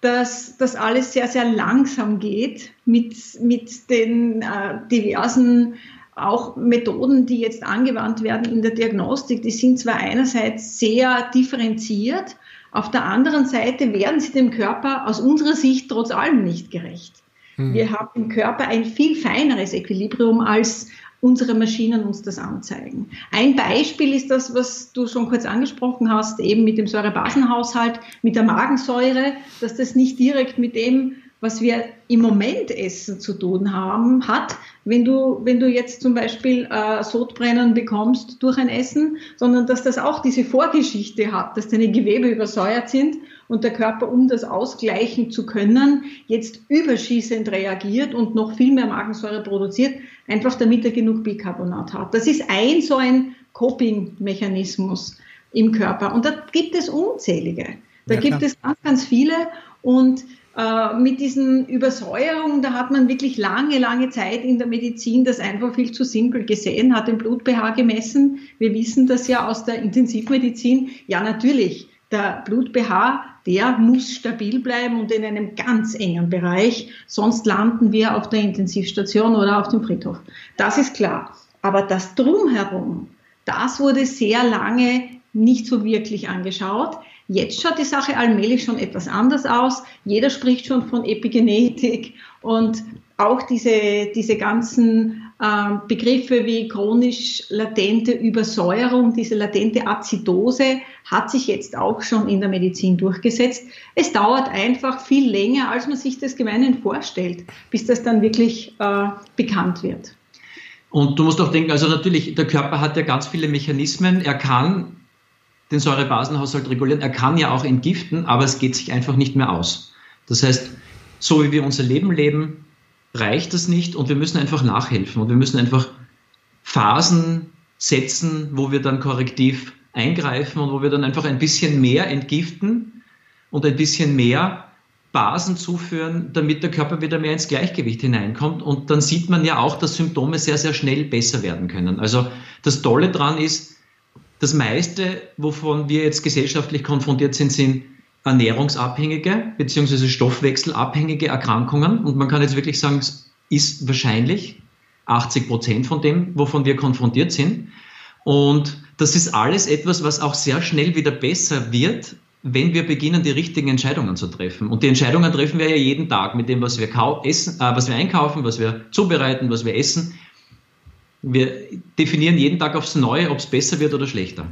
dass das alles sehr, sehr langsam geht mit, mit den äh, diversen auch Methoden, die jetzt angewandt werden in der Diagnostik. Die sind zwar einerseits sehr differenziert, auf der anderen Seite werden sie dem Körper aus unserer Sicht trotz allem nicht gerecht. Hm. Wir haben im Körper ein viel feineres Equilibrium als unsere Maschinen uns das anzeigen. Ein Beispiel ist das, was du schon kurz angesprochen hast, eben mit dem Säurebasenhaushalt, mit der Magensäure, dass das nicht direkt mit dem was wir im Moment essen zu tun haben, hat, wenn du, wenn du jetzt zum Beispiel äh, Sodbrennen bekommst durch ein Essen, sondern dass das auch diese Vorgeschichte hat, dass deine Gewebe übersäuert sind und der Körper, um das ausgleichen zu können, jetzt überschießend reagiert und noch viel mehr Magensäure produziert, einfach damit er genug Bicarbonat hat. Das ist ein so ein Coping-Mechanismus im Körper und da gibt es unzählige. Da ja, gibt es ganz, ganz viele und äh, mit diesen Übersäuerungen, da hat man wirklich lange, lange Zeit in der Medizin das einfach viel zu simpel gesehen, hat den Blut-pH gemessen. Wir wissen das ja aus der Intensivmedizin. Ja, natürlich, der Blut-pH, der muss stabil bleiben und in einem ganz engen Bereich, sonst landen wir auf der Intensivstation oder auf dem Friedhof. Das ist klar. Aber das drumherum, das wurde sehr lange nicht so wirklich angeschaut. Jetzt schaut die Sache allmählich schon etwas anders aus. Jeder spricht schon von Epigenetik und auch diese, diese ganzen Begriffe wie chronisch latente Übersäuerung, diese latente Azidose hat sich jetzt auch schon in der Medizin durchgesetzt. Es dauert einfach viel länger, als man sich das gemeinhin vorstellt, bis das dann wirklich äh, bekannt wird. Und du musst auch denken, also natürlich, der Körper hat ja ganz viele Mechanismen. Er kann den Säurebasenhaushalt regulieren. Er kann ja auch entgiften, aber es geht sich einfach nicht mehr aus. Das heißt, so wie wir unser Leben leben, reicht das nicht und wir müssen einfach nachhelfen und wir müssen einfach Phasen setzen, wo wir dann korrektiv eingreifen und wo wir dann einfach ein bisschen mehr entgiften und ein bisschen mehr Basen zuführen, damit der Körper wieder mehr ins Gleichgewicht hineinkommt. Und dann sieht man ja auch, dass Symptome sehr, sehr schnell besser werden können. Also das Tolle daran ist, das meiste, wovon wir jetzt gesellschaftlich konfrontiert sind, sind ernährungsabhängige bzw. stoffwechselabhängige Erkrankungen. Und man kann jetzt wirklich sagen, es ist wahrscheinlich 80 Prozent von dem, wovon wir konfrontiert sind. Und das ist alles etwas, was auch sehr schnell wieder besser wird, wenn wir beginnen, die richtigen Entscheidungen zu treffen. Und die Entscheidungen treffen wir ja jeden Tag mit dem, was wir, essen, äh, was wir einkaufen, was wir zubereiten, was wir essen. Wir definieren jeden Tag aufs Neue, ob es besser wird oder schlechter.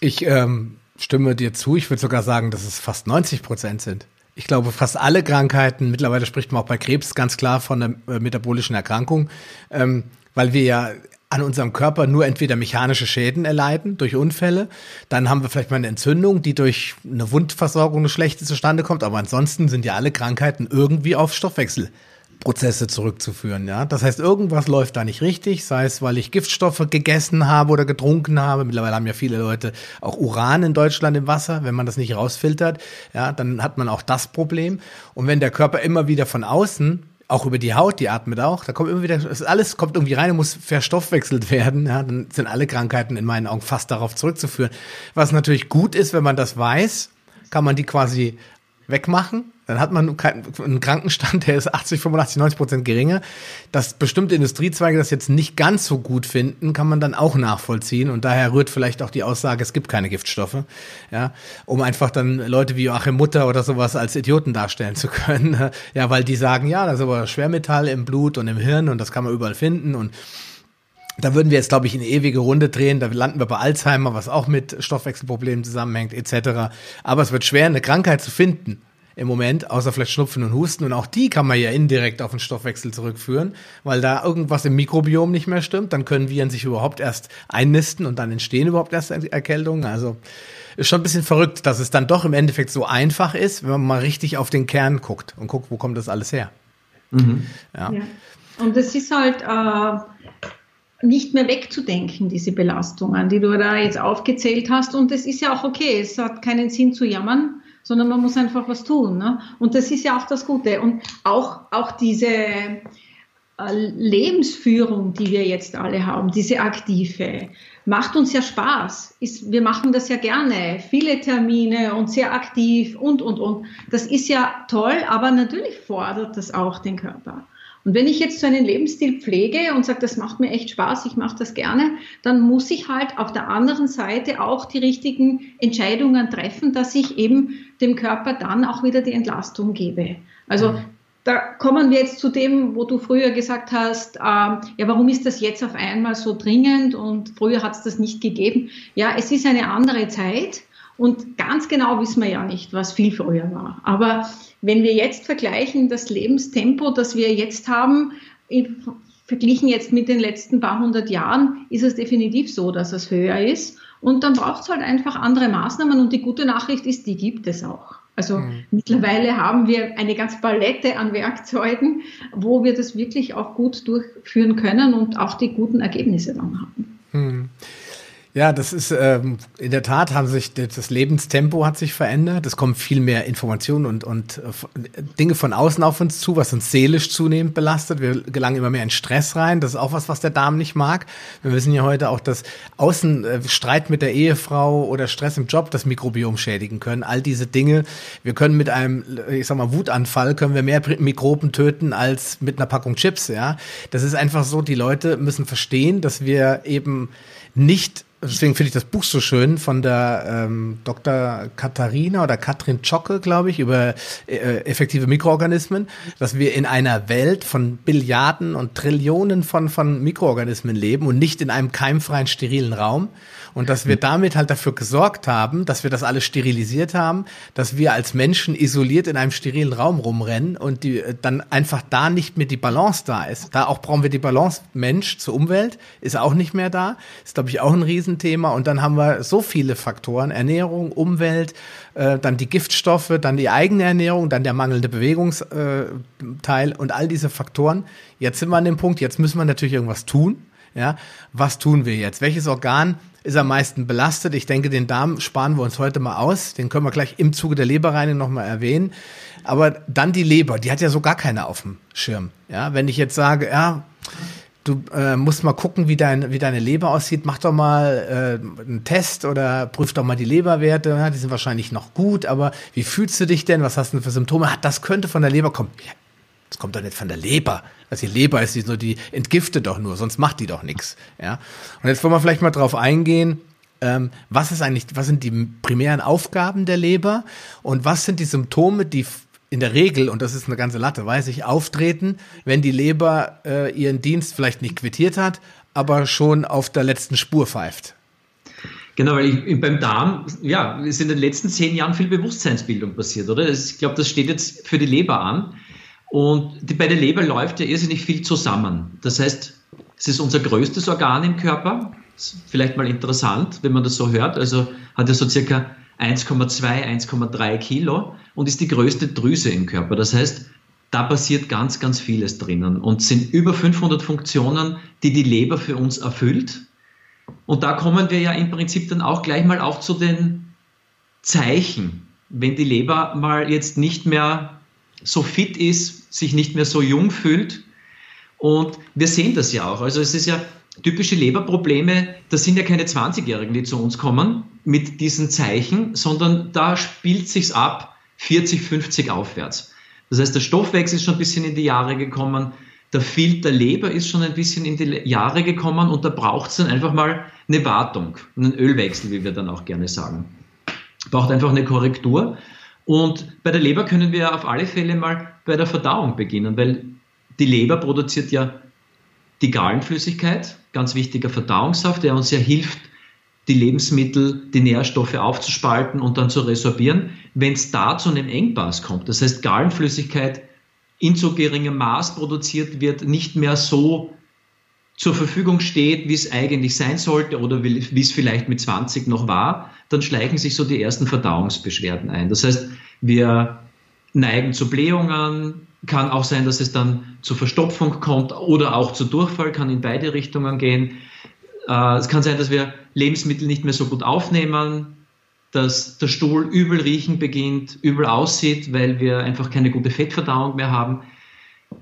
Ich ähm, stimme dir zu. Ich würde sogar sagen, dass es fast 90 Prozent sind. Ich glaube, fast alle Krankheiten, mittlerweile spricht man auch bei Krebs ganz klar von einer äh, metabolischen Erkrankung, ähm, weil wir ja an unserem Körper nur entweder mechanische Schäden erleiden durch Unfälle, dann haben wir vielleicht mal eine Entzündung, die durch eine Wundversorgung eine schlechte zustande kommt, aber ansonsten sind ja alle Krankheiten irgendwie auf Stoffwechselprozesse zurückzuführen, ja. Das heißt, irgendwas läuft da nicht richtig, sei es, weil ich Giftstoffe gegessen habe oder getrunken habe. Mittlerweile haben ja viele Leute auch Uran in Deutschland im Wasser. Wenn man das nicht rausfiltert, ja, dann hat man auch das Problem. Und wenn der Körper immer wieder von außen auch über die Haut, die atmet auch. Da kommt immer wieder, alles kommt irgendwie rein und muss verstoffwechselt werden. Ja, dann sind alle Krankheiten in meinen Augen fast darauf zurückzuführen. Was natürlich gut ist, wenn man das weiß, kann man die quasi wegmachen dann hat man einen Krankenstand, der ist 80, 85, 90 Prozent geringer. Dass bestimmte Industriezweige das jetzt nicht ganz so gut finden, kann man dann auch nachvollziehen. Und daher rührt vielleicht auch die Aussage, es gibt keine Giftstoffe. Ja, um einfach dann Leute wie Joachim Mutter oder sowas als Idioten darstellen zu können. Ja, weil die sagen, ja, da ist aber Schwermetall im Blut und im Hirn und das kann man überall finden und da würden wir jetzt, glaube ich, in eine ewige Runde drehen. Da landen wir bei Alzheimer, was auch mit Stoffwechselproblemen zusammenhängt, etc. Aber es wird schwer, eine Krankheit zu finden, im Moment, außer vielleicht Schnupfen und Husten. Und auch die kann man ja indirekt auf den Stoffwechsel zurückführen, weil da irgendwas im Mikrobiom nicht mehr stimmt. Dann können Viren sich überhaupt erst einnisten und dann entstehen überhaupt erst Erkältungen. Also ist schon ein bisschen verrückt, dass es dann doch im Endeffekt so einfach ist, wenn man mal richtig auf den Kern guckt und guckt, wo kommt das alles her. Mhm. Ja. ja. Und es ist halt äh, nicht mehr wegzudenken, diese Belastungen, die du da jetzt aufgezählt hast. Und es ist ja auch okay, es hat keinen Sinn zu jammern sondern man muss einfach was tun. Ne? Und das ist ja auch das Gute. Und auch, auch diese äh, Lebensführung, die wir jetzt alle haben, diese aktive, macht uns ja Spaß. Ist, wir machen das ja gerne. Viele Termine und sehr aktiv und, und, und. Das ist ja toll, aber natürlich fordert das auch den Körper. Und wenn ich jetzt so einen Lebensstil pflege und sage, das macht mir echt Spaß, ich mache das gerne, dann muss ich halt auf der anderen Seite auch die richtigen Entscheidungen treffen, dass ich eben dem Körper dann auch wieder die Entlastung gebe. Also mhm. da kommen wir jetzt zu dem, wo du früher gesagt hast, äh, ja, warum ist das jetzt auf einmal so dringend und früher hat es das nicht gegeben. Ja, es ist eine andere Zeit und ganz genau wissen wir ja nicht, was viel früher war. Aber wenn wir jetzt vergleichen, das Lebenstempo, das wir jetzt haben, verglichen jetzt mit den letzten paar hundert Jahren, ist es definitiv so, dass es höher ist. Und dann braucht es halt einfach andere Maßnahmen. Und die gute Nachricht ist, die gibt es auch. Also mhm. mittlerweile haben wir eine ganz Palette an Werkzeugen, wo wir das wirklich auch gut durchführen können und auch die guten Ergebnisse dann haben. Mhm. Ja, das ist ähm, in der Tat haben sich das Lebenstempo hat sich verändert. Es kommen viel mehr Informationen und und äh, Dinge von außen auf uns zu, was uns seelisch zunehmend belastet. Wir gelangen immer mehr in Stress rein. Das ist auch was, was der Darm nicht mag. Wir wissen ja heute auch, dass Außen äh, Streit mit der Ehefrau oder Stress im Job das Mikrobiom schädigen können. All diese Dinge. Wir können mit einem, ich sag mal, Wutanfall können wir mehr Mikroben töten als mit einer Packung Chips. Ja, das ist einfach so. Die Leute müssen verstehen, dass wir eben nicht deswegen finde ich das Buch so schön von der ähm, Dr. Katharina oder Katrin Zschocke, glaube ich, über äh, effektive Mikroorganismen, dass wir in einer Welt von Billiarden und Trillionen von, von Mikroorganismen leben und nicht in einem keimfreien, sterilen Raum. Und dass wir damit halt dafür gesorgt haben, dass wir das alles sterilisiert haben, dass wir als Menschen isoliert in einem sterilen Raum rumrennen und die, äh, dann einfach da nicht mehr die Balance da ist. Da auch brauchen wir die Balance Mensch zur Umwelt, ist auch nicht mehr da. Ist, glaube ich, auch ein Riesenthema. Und dann haben wir so viele Faktoren, Ernährung, Umwelt, äh, dann die Giftstoffe, dann die eigene Ernährung, dann der mangelnde Bewegungsteil und all diese Faktoren. Jetzt sind wir an dem Punkt, jetzt müssen wir natürlich irgendwas tun. Ja, was tun wir jetzt? Welches Organ ist am meisten belastet. Ich denke, den Darm sparen wir uns heute mal aus. Den können wir gleich im Zuge der Leberreinigung nochmal erwähnen. Aber dann die Leber, die hat ja so gar keiner auf dem Schirm. Ja, wenn ich jetzt sage, ja, du äh, musst mal gucken, wie, dein, wie deine Leber aussieht. Mach doch mal äh, einen Test oder prüf doch mal die Leberwerte. Ja, die sind wahrscheinlich noch gut, aber wie fühlst du dich denn? Was hast du denn für Symptome? Das könnte von der Leber kommen. Ja, das kommt doch nicht von der Leber. Also die Leber ist nur, die entgiftet doch nur, sonst macht die doch nichts. Ja. Und jetzt wollen wir vielleicht mal drauf eingehen, ähm, was ist eigentlich, was sind die primären Aufgaben der Leber und was sind die Symptome, die in der Regel, und das ist eine ganze Latte, weiß ich, auftreten, wenn die Leber äh, ihren Dienst vielleicht nicht quittiert hat, aber schon auf der letzten Spur pfeift. Genau, weil ich, beim Darm, ja, ist in den letzten zehn Jahren viel Bewusstseinsbildung passiert, oder? Ich glaube, das steht jetzt für die Leber an. Und die, bei der Leber läuft ja irrsinnig viel zusammen. Das heißt, es ist unser größtes Organ im Körper. Vielleicht mal interessant, wenn man das so hört. Also hat er so circa 1,2, 1,3 Kilo und ist die größte Drüse im Körper. Das heißt, da passiert ganz, ganz vieles drinnen und sind über 500 Funktionen, die die Leber für uns erfüllt. Und da kommen wir ja im Prinzip dann auch gleich mal auch zu den Zeichen. Wenn die Leber mal jetzt nicht mehr so fit ist, sich nicht mehr so jung fühlt. Und wir sehen das ja auch. Also es ist ja typische Leberprobleme, das sind ja keine 20-Jährigen, die zu uns kommen mit diesen Zeichen, sondern da spielt sich's ab 40, 50 aufwärts. Das heißt, der Stoffwechsel ist schon ein bisschen in die Jahre gekommen, der Filter Leber ist schon ein bisschen in die Jahre gekommen und da braucht es dann einfach mal eine Wartung, einen Ölwechsel, wie wir dann auch gerne sagen. Braucht einfach eine Korrektur. Und bei der Leber können wir auf alle Fälle mal bei der Verdauung beginnen, weil die Leber produziert ja die Gallenflüssigkeit, ganz wichtiger Verdauungssaft, der uns ja hilft, die Lebensmittel, die Nährstoffe aufzuspalten und dann zu resorbieren. Wenn es da zu einem Engpass kommt, das heißt Gallenflüssigkeit in so geringem Maß produziert wird, nicht mehr so zur Verfügung steht, wie es eigentlich sein sollte oder wie es vielleicht mit 20 noch war, dann schleichen sich so die ersten Verdauungsbeschwerden ein. Das heißt, wir neigen zu Blähungen, kann auch sein, dass es dann zu Verstopfung kommt oder auch zu Durchfall, kann in beide Richtungen gehen. Äh, es kann sein, dass wir Lebensmittel nicht mehr so gut aufnehmen, dass der Stuhl übel riechen beginnt, übel aussieht, weil wir einfach keine gute Fettverdauung mehr haben.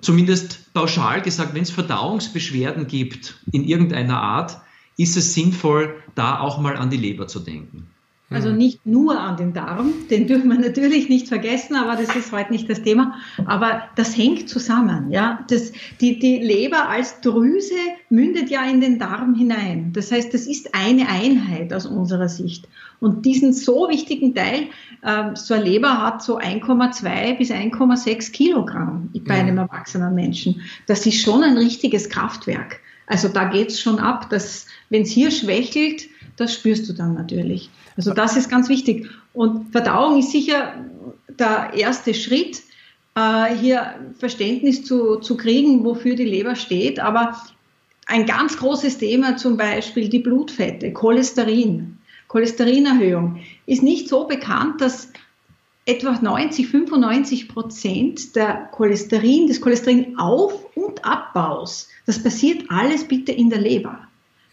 Zumindest pauschal gesagt, wenn es Verdauungsbeschwerden gibt in irgendeiner Art, ist es sinnvoll, da auch mal an die Leber zu denken. Also hm. nicht nur an den Darm, den dürfen wir natürlich nicht vergessen, aber das ist heute nicht das Thema. Aber das hängt zusammen, ja. Das, die, die Leber als Drüse mündet ja in den Darm hinein. Das heißt, das ist eine Einheit aus unserer Sicht. Und diesen so wichtigen Teil, äh, so eine Leber hat so 1,2 bis 1,6 Kilogramm bei einem erwachsenen Menschen. Das ist schon ein richtiges Kraftwerk. Also da geht's schon ab, dass wenn es hier schwächelt, das spürst du dann natürlich. Also das ist ganz wichtig. Und Verdauung ist sicher der erste Schritt, äh, hier Verständnis zu, zu kriegen, wofür die Leber steht. Aber ein ganz großes Thema zum Beispiel die Blutfette, Cholesterin, Cholesterinerhöhung, ist nicht so bekannt, dass etwa 90, 95 Prozent der Cholesterin, des Cholesterinauf- und Abbaus, das passiert alles bitte in der Leber.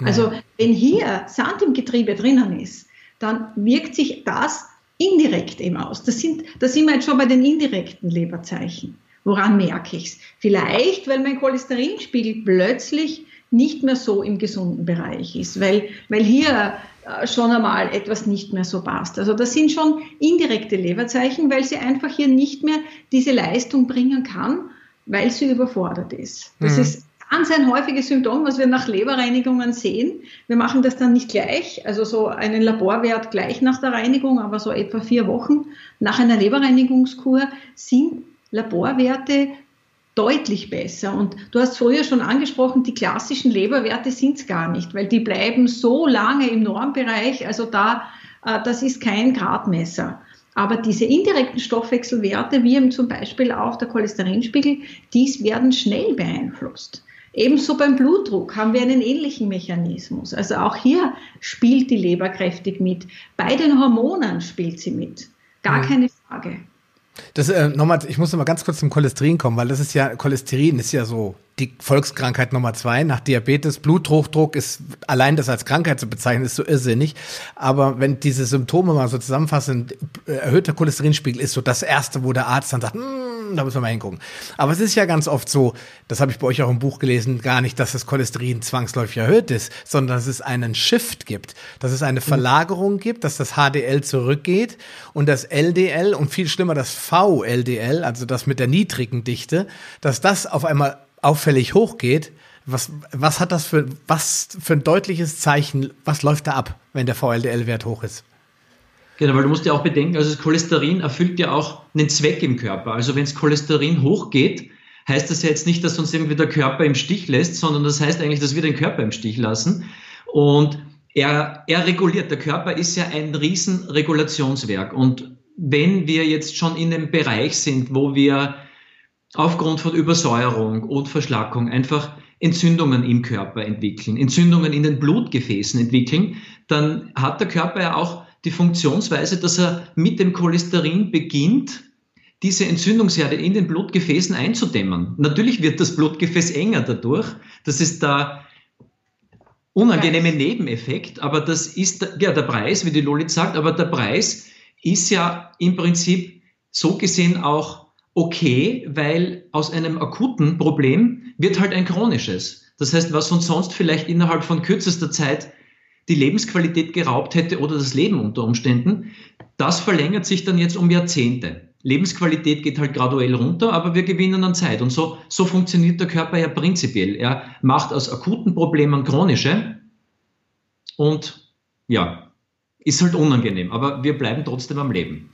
Also wenn hier Sand im Getriebe drinnen ist, dann wirkt sich das indirekt eben aus. Das sind, da sind wir jetzt schon bei den indirekten Leberzeichen. Woran merke ich es? Vielleicht, weil mein Cholesterinspiegel plötzlich nicht mehr so im gesunden Bereich ist, weil, weil hier äh, schon einmal etwas nicht mehr so passt. Also das sind schon indirekte Leberzeichen, weil sie einfach hier nicht mehr diese Leistung bringen kann, weil sie überfordert ist. Das mhm. ist ganz ein häufiges Symptom, was wir nach Leberreinigungen sehen. Wir machen das dann nicht gleich, also so einen Laborwert gleich nach der Reinigung, aber so etwa vier Wochen nach einer Leberreinigungskur sind Laborwerte deutlich besser. Und du hast früher schon angesprochen, die klassischen Leberwerte sind es gar nicht, weil die bleiben so lange im Normbereich, also da, äh, das ist kein Gradmesser. Aber diese indirekten Stoffwechselwerte, wie eben zum Beispiel auch der Cholesterinspiegel, dies werden schnell beeinflusst. Ebenso beim Blutdruck haben wir einen ähnlichen Mechanismus. Also auch hier spielt die Leber kräftig mit. Bei den Hormonen spielt sie mit. Gar mhm. keine Frage. Das äh, nochmal, ich muss noch mal ganz kurz zum Cholesterin kommen, weil das ist ja Cholesterin ist ja so die Volkskrankheit Nummer zwei nach Diabetes. Bluthochdruck ist allein das als Krankheit zu bezeichnen ist so irrsinnig. Aber wenn diese Symptome mal so zusammenfassen, erhöhter Cholesterinspiegel ist so das erste, wo der Arzt dann sagt, hm, hm, da müssen wir mal hingucken. Aber es ist ja ganz oft so, das habe ich bei euch auch im Buch gelesen, gar nicht, dass das Cholesterin zwangsläufig erhöht ist, sondern dass es einen Shift gibt, dass es eine Verlagerung gibt, dass das HDL zurückgeht und das LDL und viel schlimmer das VLDL, also das mit der niedrigen Dichte, dass das auf einmal auffällig hochgeht. Was, was hat das für, was für ein deutliches Zeichen, was läuft da ab, wenn der VLDL-Wert hoch ist? Genau, weil du musst ja auch bedenken, also das Cholesterin erfüllt ja auch einen Zweck im Körper. Also wenn das Cholesterin hochgeht, heißt das ja jetzt nicht, dass uns irgendwie der Körper im Stich lässt, sondern das heißt eigentlich, dass wir den Körper im Stich lassen. Und er, er reguliert, der Körper ist ja ein Riesenregulationswerk. Und wenn wir jetzt schon in einem Bereich sind, wo wir aufgrund von Übersäuerung und Verschlackung einfach Entzündungen im Körper entwickeln, Entzündungen in den Blutgefäßen entwickeln, dann hat der Körper ja auch die Funktionsweise, dass er mit dem Cholesterin beginnt, diese Entzündungsherde in den Blutgefäßen einzudämmen. Natürlich wird das Blutgefäß enger dadurch. Das ist der unangenehme Nebeneffekt, aber das ist ja der Preis, wie die Lolit sagt, aber der Preis ist ja im Prinzip so gesehen auch okay, weil aus einem akuten Problem wird halt ein chronisches. Das heißt, was uns sonst vielleicht innerhalb von kürzester Zeit die Lebensqualität geraubt hätte oder das Leben unter Umständen. Das verlängert sich dann jetzt um Jahrzehnte. Lebensqualität geht halt graduell runter, aber wir gewinnen an Zeit. Und so, so funktioniert der Körper ja prinzipiell. Er macht aus akuten Problemen chronische und ja, ist halt unangenehm, aber wir bleiben trotzdem am Leben.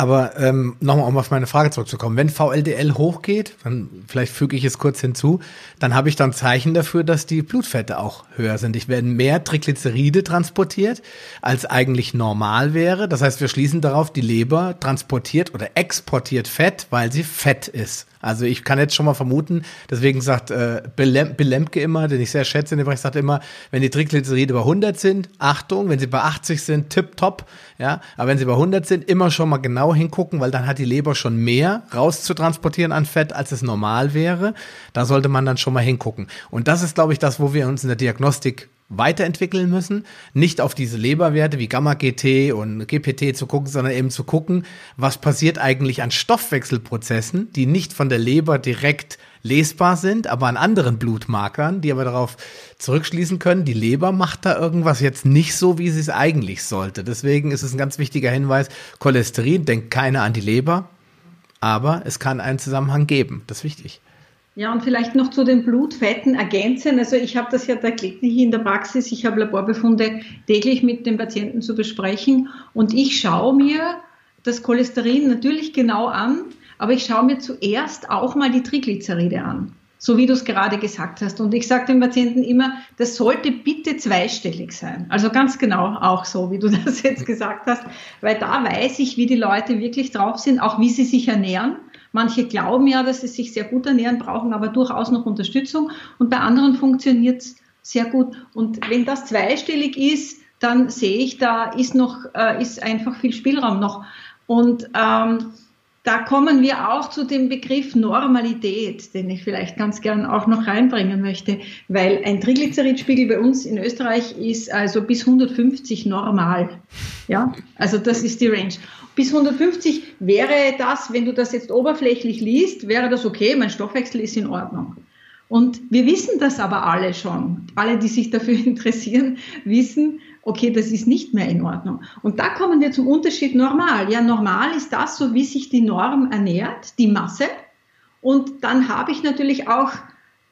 Aber ähm, nochmal, um auf meine Frage zurückzukommen. Wenn VLDL hochgeht, dann vielleicht füge ich es kurz hinzu, dann habe ich dann Zeichen dafür, dass die Blutfette auch höher sind. Ich werden mehr Triglyceride transportiert, als eigentlich normal wäre. Das heißt, wir schließen darauf, die Leber transportiert oder exportiert Fett, weil sie fett ist. Also ich kann jetzt schon mal vermuten, deswegen sagt äh, Belemke immer, den ich sehr schätze, der sagt immer, wenn die Triglyceride bei 100 sind, Achtung, wenn sie bei 80 sind, tipptopp, ja, aber wenn sie bei 100 sind, immer schon mal genau hingucken, weil dann hat die Leber schon mehr rauszutransportieren an Fett, als es normal wäre. Da sollte man dann schon mal hingucken. Und das ist, glaube ich, das, wo wir uns in der Diagnostik weiterentwickeln müssen, nicht auf diese Leberwerte wie Gamma-GT und GPT zu gucken, sondern eben zu gucken, was passiert eigentlich an Stoffwechselprozessen, die nicht von der Leber direkt lesbar sind, aber an anderen Blutmarkern, die aber darauf zurückschließen können, die Leber macht da irgendwas jetzt nicht so, wie sie es eigentlich sollte. Deswegen ist es ein ganz wichtiger Hinweis, Cholesterin denkt keiner an die Leber, aber es kann einen Zusammenhang geben. Das ist wichtig. Ja, und vielleicht noch zu den Blutfetten ergänzen. Also ich habe das ja täglich in der Praxis, ich habe Laborbefunde täglich mit den Patienten zu besprechen und ich schaue mir das Cholesterin natürlich genau an, aber ich schaue mir zuerst auch mal die Triglyceride an, so wie du es gerade gesagt hast. Und ich sage den Patienten immer, das sollte bitte zweistellig sein. Also ganz genau auch so, wie du das jetzt gesagt hast, weil da weiß ich, wie die Leute wirklich drauf sind, auch wie sie sich ernähren. Manche glauben ja, dass sie sich sehr gut ernähren, brauchen aber durchaus noch Unterstützung. Und bei anderen funktioniert es sehr gut. Und wenn das zweistellig ist, dann sehe ich, da ist noch, äh, ist einfach viel Spielraum noch. Und ähm, da kommen wir auch zu dem Begriff Normalität, den ich vielleicht ganz gern auch noch reinbringen möchte, weil ein Triglyceridspiegel bei uns in Österreich ist also bis 150 normal. Ja, also das ist die Range. Bis 150 wäre das, wenn du das jetzt oberflächlich liest, wäre das okay, mein Stoffwechsel ist in Ordnung. Und wir wissen das aber alle schon. Alle, die sich dafür interessieren, wissen, okay, das ist nicht mehr in Ordnung. Und da kommen wir zum Unterschied normal. Ja, normal ist das, so wie sich die Norm ernährt, die Masse. Und dann habe ich natürlich auch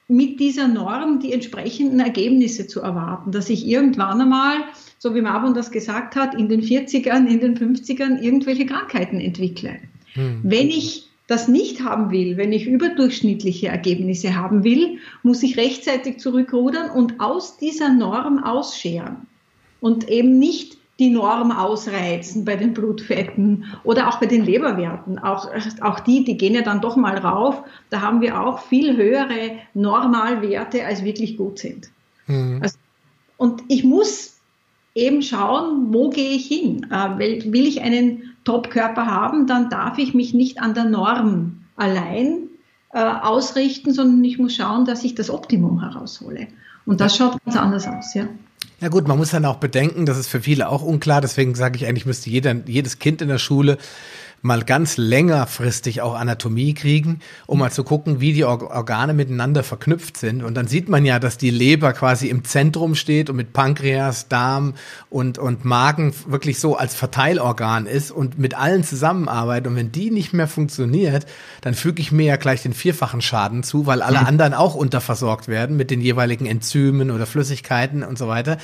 mit dieser Norm die entsprechenden Ergebnisse zu erwarten, dass ich irgendwann einmal, so wie Marvin das gesagt hat, in den 40ern, in den 50ern irgendwelche Krankheiten entwickle. Hm. Wenn ich das nicht haben will, wenn ich überdurchschnittliche Ergebnisse haben will, muss ich rechtzeitig zurückrudern und aus dieser Norm ausscheren und eben nicht die Norm ausreizen bei den Blutfetten oder auch bei den Leberwerten. Auch, auch die, die gehen ja dann doch mal rauf. Da haben wir auch viel höhere Normalwerte, als wirklich gut sind. Mhm. Also, und ich muss eben schauen, wo gehe ich hin? Äh, will, will ich einen Top-Körper haben, dann darf ich mich nicht an der Norm allein äh, ausrichten, sondern ich muss schauen, dass ich das Optimum heraushole. Und das schaut ganz anders aus, ja. Ja gut, man muss dann auch bedenken, das ist für viele auch unklar, deswegen sage ich eigentlich, müsste jeder, jedes Kind in der Schule mal ganz längerfristig auch Anatomie kriegen, um mal zu gucken, wie die Organe miteinander verknüpft sind. Und dann sieht man ja, dass die Leber quasi im Zentrum steht und mit Pankreas, Darm und, und Magen wirklich so als Verteilorgan ist und mit allen zusammenarbeitet. Und wenn die nicht mehr funktioniert, dann füge ich mir ja gleich den vierfachen Schaden zu, weil alle mhm. anderen auch unterversorgt werden mit den jeweiligen Enzymen oder Flüssigkeiten und so weiter.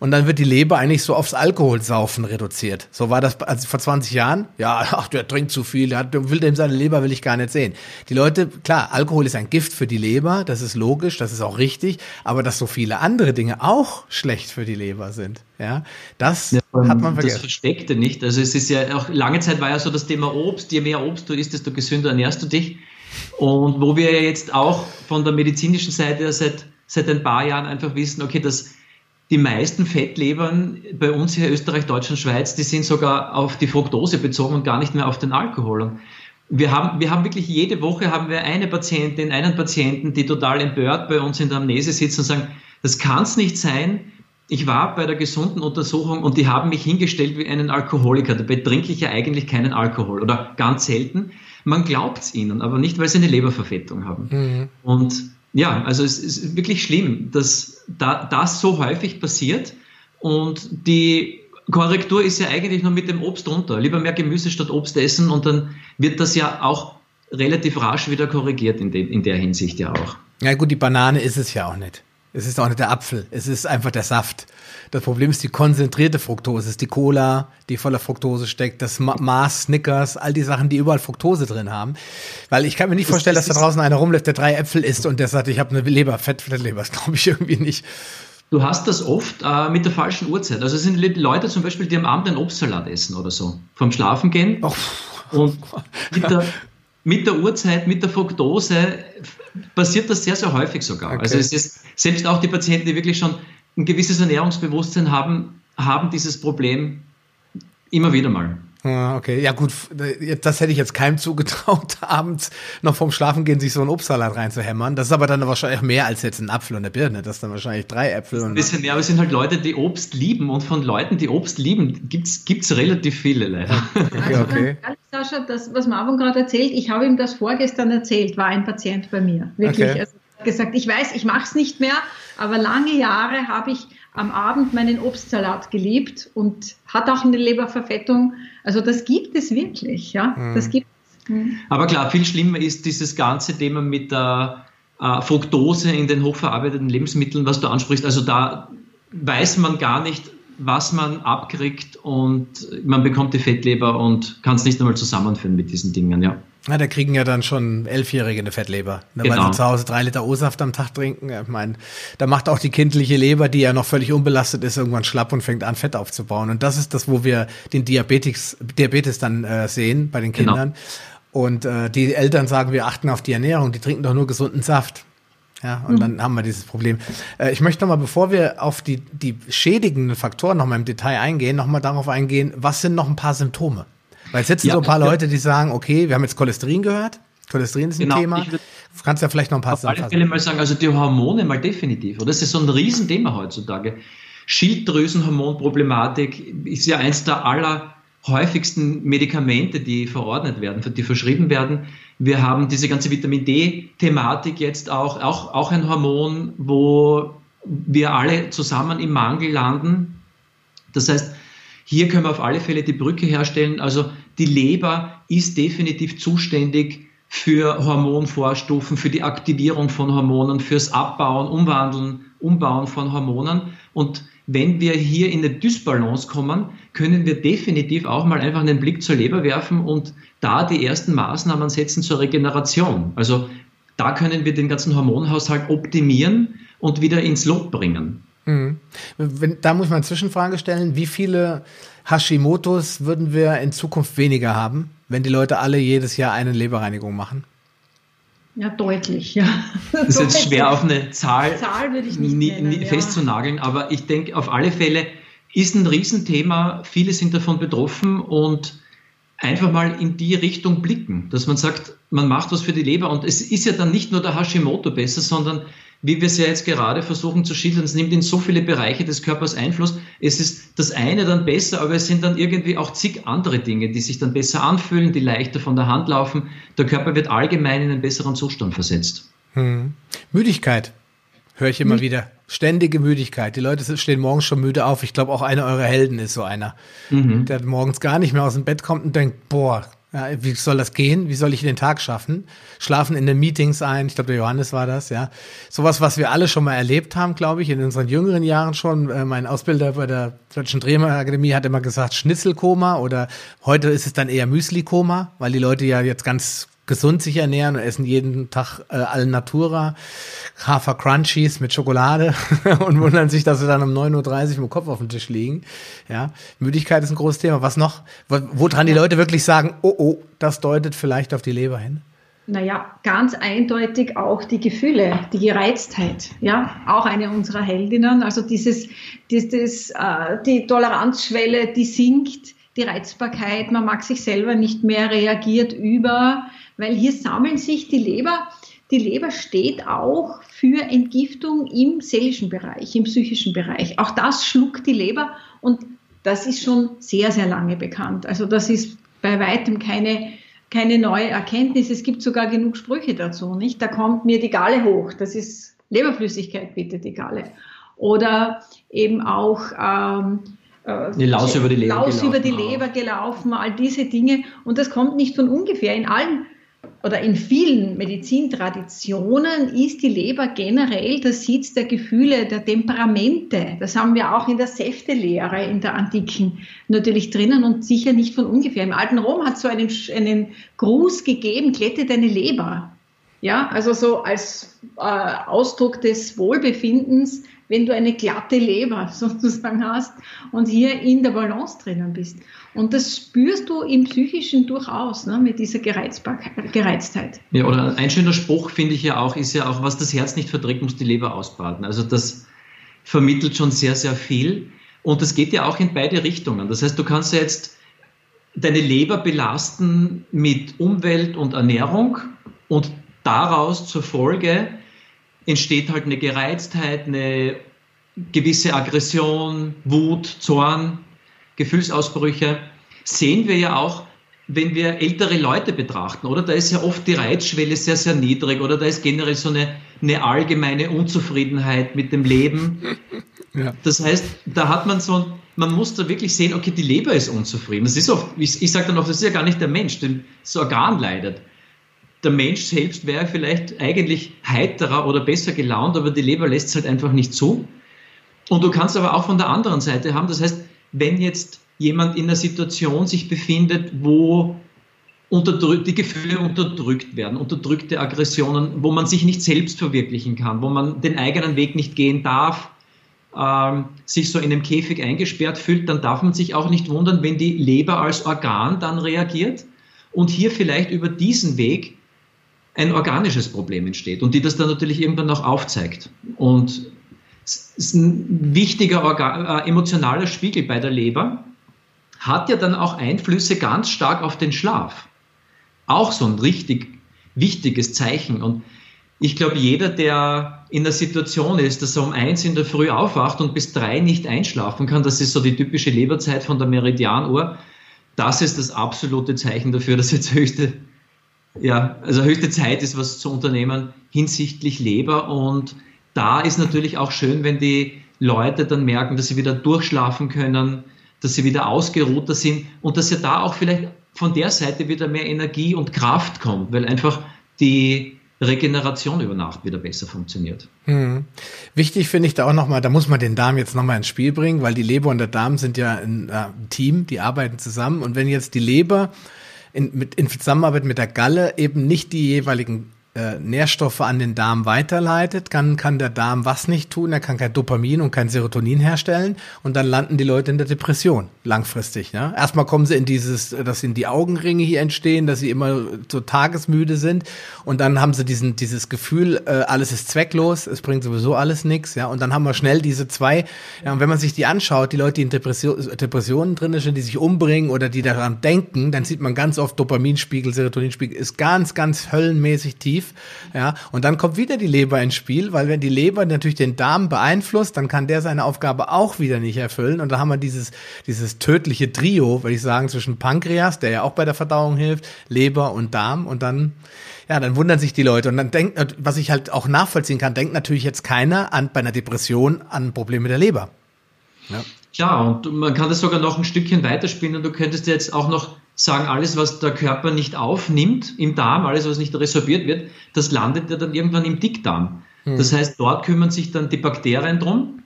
Und dann wird die Leber eigentlich so aufs Alkoholsaufen reduziert. So war das also vor 20 Jahren. Ja, ach, der trinkt zu viel, der will dem seine Leber will ich gar nicht sehen. Die Leute, klar, Alkohol ist ein Gift für die Leber, das ist logisch, das ist auch richtig, aber dass so viele andere Dinge auch schlecht für die Leber sind, ja, das ja, hat man vergessen. Das Versteckte nicht. Also es ist ja auch lange Zeit war ja so das Thema Obst, je mehr Obst du isst, desto gesünder ernährst du dich. Und wo wir jetzt auch von der medizinischen Seite seit, seit ein paar Jahren einfach wissen, okay, dass die meisten Fettlebern bei uns hier Österreich, Deutschland, Schweiz, die sind sogar auf die Fructose bezogen und gar nicht mehr auf den Alkohol. Und wir haben, wir haben wirklich jede Woche haben wir eine Patientin, einen Patienten, die total empört bei uns in der Amnese sitzen und sagen, das kann es nicht sein. Ich war bei der gesunden Untersuchung und die haben mich hingestellt wie einen Alkoholiker. Dabei trinke ich ja eigentlich keinen Alkohol oder ganz selten. Man glaubt es ihnen, aber nicht, weil sie eine Leberverfettung haben. Mhm. Und ja, also es ist wirklich schlimm, dass da, das so häufig passiert und die Korrektur ist ja eigentlich nur mit dem Obst runter. Lieber mehr Gemüse statt Obst essen und dann wird das ja auch relativ rasch wieder korrigiert in, dem, in der Hinsicht ja auch. Ja gut, die Banane ist es ja auch nicht. Es ist auch nicht der Apfel, es ist einfach der Saft. Das Problem ist die konzentrierte Fructose, es ist die Cola, die voller Fructose steckt, das Mars, Snickers, all die Sachen, die überall Fructose drin haben. Weil ich kann mir nicht vorstellen, dass da draußen einer rumläuft, der drei Äpfel isst und der sagt, ich habe eine Leber, Fett, Fettleber. Das glaube ich irgendwie nicht. Du hast das oft äh, mit der falschen Uhrzeit. Also es sind Leute zum Beispiel, die am Abend einen Obstsalat essen oder so. Vom Schlafen gehen. Oh. Und mit der, mit der Uhrzeit, mit der Fructose passiert das sehr, sehr häufig sogar. Okay. Also es ist selbst auch die Patienten, die wirklich schon ein gewisses Ernährungsbewusstsein haben, haben dieses Problem immer wieder mal. Ah, okay, ja gut, das hätte ich jetzt keinem zugetraut, abends noch vorm Schlafengehen sich so einen Obstsalat reinzuhämmern. Das ist aber dann wahrscheinlich mehr als jetzt ein Apfel und eine Birne. Das ist dann wahrscheinlich drei Äpfel. ein bisschen mehr, aber es sind halt Leute, die Obst lieben und von Leuten, die Obst lieben, gibt's gibt's relativ viele leider. Okay, okay. Also, Sascha, das, was Marvin gerade erzählt, ich habe ihm das vorgestern erzählt, war ein Patient bei mir. Wirklich. Okay. Also, gesagt, ich weiß, ich mache es nicht mehr, aber lange Jahre habe ich am Abend meinen Obstsalat geliebt und hat auch eine Leberverfettung. Also das gibt es wirklich, ja. Mhm. Das gibt mhm. Aber klar, viel schlimmer ist dieses ganze Thema mit der äh, Fructose in den hochverarbeiteten Lebensmitteln, was du ansprichst. Also da weiß man gar nicht, was man abkriegt und man bekommt die Fettleber und kann es nicht einmal zusammenführen mit diesen Dingen, ja. Na, da kriegen ja dann schon Elfjährige eine Fettleber, ne, genau. weil sie zu Hause drei Liter O-Saft am Tag trinken. Ich meine, da macht auch die kindliche Leber, die ja noch völlig unbelastet ist, irgendwann schlapp und fängt an, Fett aufzubauen. Und das ist das, wo wir den Diabetes, Diabetes dann äh, sehen bei den genau. Kindern. Genau. Und äh, die Eltern sagen, wir achten auf die Ernährung, die trinken doch nur gesunden Saft. Ja, und mhm. dann haben wir dieses Problem. Äh, ich möchte noch mal, bevor wir auf die, die schädigenden Faktoren noch mal im Detail eingehen, noch mal darauf eingehen, was sind noch ein paar Symptome? Weil es sitzen ja, so ein paar Leute, die sagen, okay, wir haben jetzt Cholesterin gehört. Cholesterin ist ein genau, Thema. Du kannst ja vielleicht noch ein paar Sachen. Ich will mal sagen, also die Hormone mal definitiv. Oder das ist so ein Riesenthema heutzutage. Schilddrüsenhormonproblematik ist ja eins der aller häufigsten Medikamente, die verordnet werden, die verschrieben werden. Wir haben diese ganze Vitamin D-Thematik jetzt auch, auch, auch ein Hormon, wo wir alle zusammen im Mangel landen. Das heißt, hier können wir auf alle Fälle die Brücke herstellen. Also die Leber ist definitiv zuständig für Hormonvorstufen, für die Aktivierung von Hormonen, fürs Abbauen, Umwandeln, Umbauen von Hormonen. Und wenn wir hier in eine Dysbalance kommen, können wir definitiv auch mal einfach einen Blick zur Leber werfen und da die ersten Maßnahmen setzen zur Regeneration. Also da können wir den ganzen Hormonhaushalt optimieren und wieder ins Lot bringen. Mhm. Wenn, da muss man eine Zwischenfrage stellen, wie viele Hashimotos würden wir in Zukunft weniger haben, wenn die Leute alle jedes Jahr eine Leberreinigung machen? Ja, deutlich, ja. Das ist jetzt schwer auf eine Zahl, Zahl würde ich nicht nennen, festzunageln, ja. aber ich denke, auf alle Fälle ist ein Riesenthema. Viele sind davon betroffen und einfach mal in die Richtung blicken, dass man sagt, man macht was für die Leber und es ist ja dann nicht nur der Hashimoto besser, sondern wie wir es ja jetzt gerade versuchen zu schildern, es nimmt in so viele Bereiche des Körpers Einfluss. Es ist das eine dann besser, aber es sind dann irgendwie auch zig andere Dinge, die sich dann besser anfühlen, die leichter von der Hand laufen. Der Körper wird allgemein in einen besseren Zustand versetzt. Hm. Müdigkeit höre ich immer wieder. Ständige Müdigkeit. Die Leute stehen morgens schon müde auf. Ich glaube, auch einer eurer Helden ist so einer, mhm. der morgens gar nicht mehr aus dem Bett kommt und denkt, boah, ja, wie soll das gehen? Wie soll ich den Tag schaffen? Schlafen in den Meetings ein. Ich glaube, der Johannes war das, ja. Sowas, was wir alle schon mal erlebt haben, glaube ich, in unseren jüngeren Jahren schon. Äh, mein Ausbilder bei der Deutschen Akademie hat immer gesagt Schnitzelkoma oder heute ist es dann eher Müslikoma, weil die Leute ja jetzt ganz gesund sich ernähren und essen jeden Tag äh, Alnatura, Hafer Crunchies mit Schokolade und wundern sich, dass sie dann um 9.30 Uhr mit dem Kopf auf dem Tisch liegen. Ja, Müdigkeit ist ein großes Thema. Was noch? Woran die Leute wirklich sagen, oh, oh, das deutet vielleicht auf die Leber hin? Naja, ganz eindeutig auch die Gefühle, die Gereiztheit, ja, auch eine unserer Heldinnen. Also dieses, dieses, äh, die Toleranzschwelle, die sinkt, die Reizbarkeit, man mag sich selber nicht mehr, reagiert über, weil hier sammeln sich die Leber. Die Leber steht auch für Entgiftung im seelischen Bereich, im psychischen Bereich. Auch das schluckt die Leber und das ist schon sehr, sehr lange bekannt. Also das ist bei weitem keine, keine neue Erkenntnis. Es gibt sogar genug Sprüche dazu, nicht? Da kommt mir die Galle hoch. Das ist Leberflüssigkeit, bitte, die Galle. Oder eben auch ähm, die Laus über die Leber Laus gelaufen. über die Leber gelaufen, all diese Dinge. Und das kommt nicht von ungefähr. In allen oder in vielen Medizintraditionen ist die Leber generell der Sitz der Gefühle, der Temperamente. Das haben wir auch in der Säftelehre in der Antiken natürlich drinnen und sicher nicht von ungefähr. Im alten Rom hat es so einen, einen Gruß gegeben, klette deine Leber. Ja, also so als äh, Ausdruck des Wohlbefindens, wenn du eine glatte Leber sozusagen hast und hier in der Balance drinnen bist. Und das spürst du im Psychischen durchaus, ne, mit dieser Gereiztheit. Ja, oder ein schöner Spruch finde ich ja auch, ist ja auch, was das Herz nicht verträgt, muss die Leber ausbaden. Also das vermittelt schon sehr, sehr viel. Und das geht ja auch in beide Richtungen. Das heißt, du kannst ja jetzt deine Leber belasten mit Umwelt und Ernährung und daraus zur Folge entsteht halt eine Gereiztheit, eine gewisse Aggression, Wut, Zorn, Gefühlsausbrüche, sehen wir ja auch, wenn wir ältere Leute betrachten, oder? Da ist ja oft die Reizschwelle sehr, sehr niedrig, oder da ist generell so eine, eine allgemeine Unzufriedenheit mit dem Leben. Ja. Das heißt, da hat man so, man muss da wirklich sehen, okay, die Leber ist unzufrieden. Das ist oft, ich, ich sage dann oft, das ist ja gar nicht der Mensch, denn das Organ leidet. Der Mensch selbst wäre vielleicht eigentlich heiterer oder besser gelaunt, aber die Leber lässt es halt einfach nicht zu. Und du kannst aber auch von der anderen Seite haben, das heißt, wenn jetzt jemand in einer Situation sich befindet, wo die Gefühle unterdrückt werden, unterdrückte Aggressionen, wo man sich nicht selbst verwirklichen kann, wo man den eigenen Weg nicht gehen darf, ähm, sich so in einem Käfig eingesperrt fühlt, dann darf man sich auch nicht wundern, wenn die Leber als Organ dann reagiert und hier vielleicht über diesen Weg ein organisches Problem entsteht und die das dann natürlich irgendwann auch aufzeigt. Und ist ein wichtiger Organ, äh, emotionaler Spiegel bei der Leber, hat ja dann auch Einflüsse ganz stark auf den Schlaf. Auch so ein richtig wichtiges Zeichen. Und ich glaube, jeder, der in der Situation ist, dass er um eins in der Früh aufwacht und bis drei nicht einschlafen kann, das ist so die typische Leberzeit von der Meridianuhr, das ist das absolute Zeichen dafür, dass jetzt höchste, ja, also höchste Zeit ist, was zu unternehmen hinsichtlich Leber und da ist natürlich auch schön, wenn die Leute dann merken, dass sie wieder durchschlafen können, dass sie wieder ausgeruhter sind und dass ja da auch vielleicht von der Seite wieder mehr Energie und Kraft kommt, weil einfach die Regeneration über Nacht wieder besser funktioniert. Hm. Wichtig finde ich da auch nochmal, da muss man den Darm jetzt nochmal ins Spiel bringen, weil die Leber und der Darm sind ja ein äh, Team, die arbeiten zusammen. Und wenn jetzt die Leber in, mit, in Zusammenarbeit mit der Galle eben nicht die jeweiligen äh, Nährstoffe an den Darm weiterleitet, kann, kann der Darm was nicht tun, er kann kein Dopamin und kein Serotonin herstellen und dann landen die Leute in der Depression langfristig. Ja? Erstmal kommen sie in dieses, dass ihnen die Augenringe hier entstehen, dass sie immer so tagesmüde sind und dann haben sie diesen, dieses Gefühl, äh, alles ist zwecklos, es bringt sowieso alles nichts. Ja? Und dann haben wir schnell diese zwei, ja, und wenn man sich die anschaut, die Leute, die in Depression, Depressionen drin sind, die sich umbringen oder die daran denken, dann sieht man ganz oft Dopaminspiegel, Serotoninspiegel ist ganz, ganz höllenmäßig tief schief. Ja, und dann kommt wieder die Leber ins Spiel, weil wenn die Leber natürlich den Darm beeinflusst, dann kann der seine Aufgabe auch wieder nicht erfüllen. Und da haben wir dieses, dieses tödliche Trio, würde ich sagen, zwischen Pankreas, der ja auch bei der Verdauung hilft, Leber und Darm. Und dann, ja, dann wundern sich die Leute. Und dann denkt, was ich halt auch nachvollziehen kann, denkt natürlich jetzt keiner an, bei einer Depression an Probleme der Leber. Ja. Ja, und man kann das sogar noch ein Stückchen weiterspielen und du könntest jetzt auch noch sagen, alles, was der Körper nicht aufnimmt im Darm, alles, was nicht resorbiert wird, das landet ja dann irgendwann im Dickdarm. Hm. Das heißt, dort kümmern sich dann die Bakterien drum,